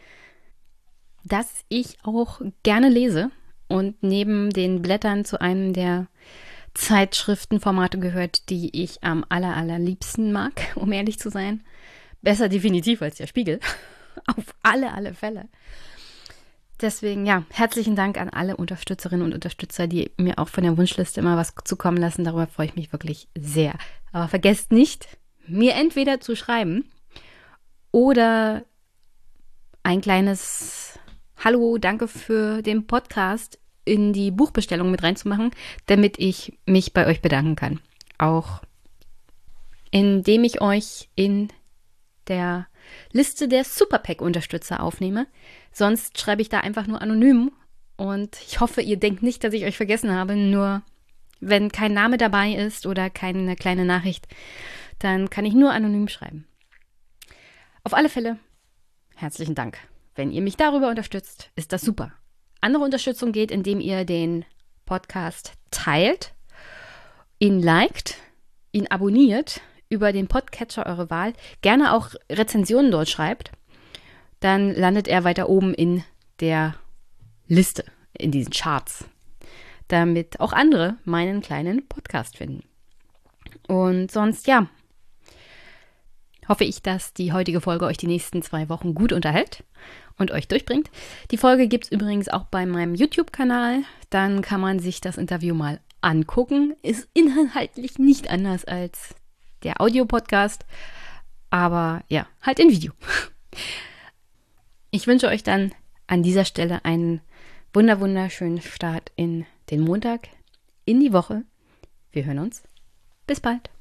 Speaker 1: das ich auch gerne lese und neben den Blättern zu einem der Zeitschriftenformate gehört, die ich am aller, allerliebsten mag, um ehrlich zu sein. Besser definitiv als der Spiegel. Auf alle, alle Fälle. Deswegen, ja, herzlichen Dank an alle Unterstützerinnen und Unterstützer, die mir auch von der Wunschliste immer was zukommen lassen. Darüber freue ich mich wirklich sehr. Aber vergesst nicht, mir entweder zu schreiben oder ein kleines Hallo, danke für den Podcast in die Buchbestellung mit reinzumachen, damit ich mich bei euch bedanken kann. Auch indem ich euch in der Liste der Superpack-Unterstützer aufnehme. Sonst schreibe ich da einfach nur anonym und ich hoffe, ihr denkt nicht, dass ich euch vergessen habe. Nur wenn kein Name dabei ist oder keine kleine Nachricht, dann kann ich nur anonym schreiben. Auf alle Fälle, herzlichen Dank. Wenn ihr mich darüber unterstützt, ist das super. Andere Unterstützung geht, indem ihr den Podcast teilt, ihn liked, ihn abonniert über den Podcatcher eurer Wahl, gerne auch Rezensionen dort schreibt, dann landet er weiter oben in der Liste, in diesen Charts, damit auch andere meinen kleinen Podcast finden. Und sonst, ja, hoffe ich, dass die heutige Folge euch die nächsten zwei Wochen gut unterhält und euch durchbringt. Die Folge gibt es übrigens auch bei meinem YouTube-Kanal. Dann kann man sich das Interview mal angucken. Ist inhaltlich nicht anders als der Audiopodcast, aber ja, halt in Video. Ich wünsche euch dann an dieser Stelle einen wunder wunderschönen Start in den Montag, in die Woche. Wir hören uns. Bis bald.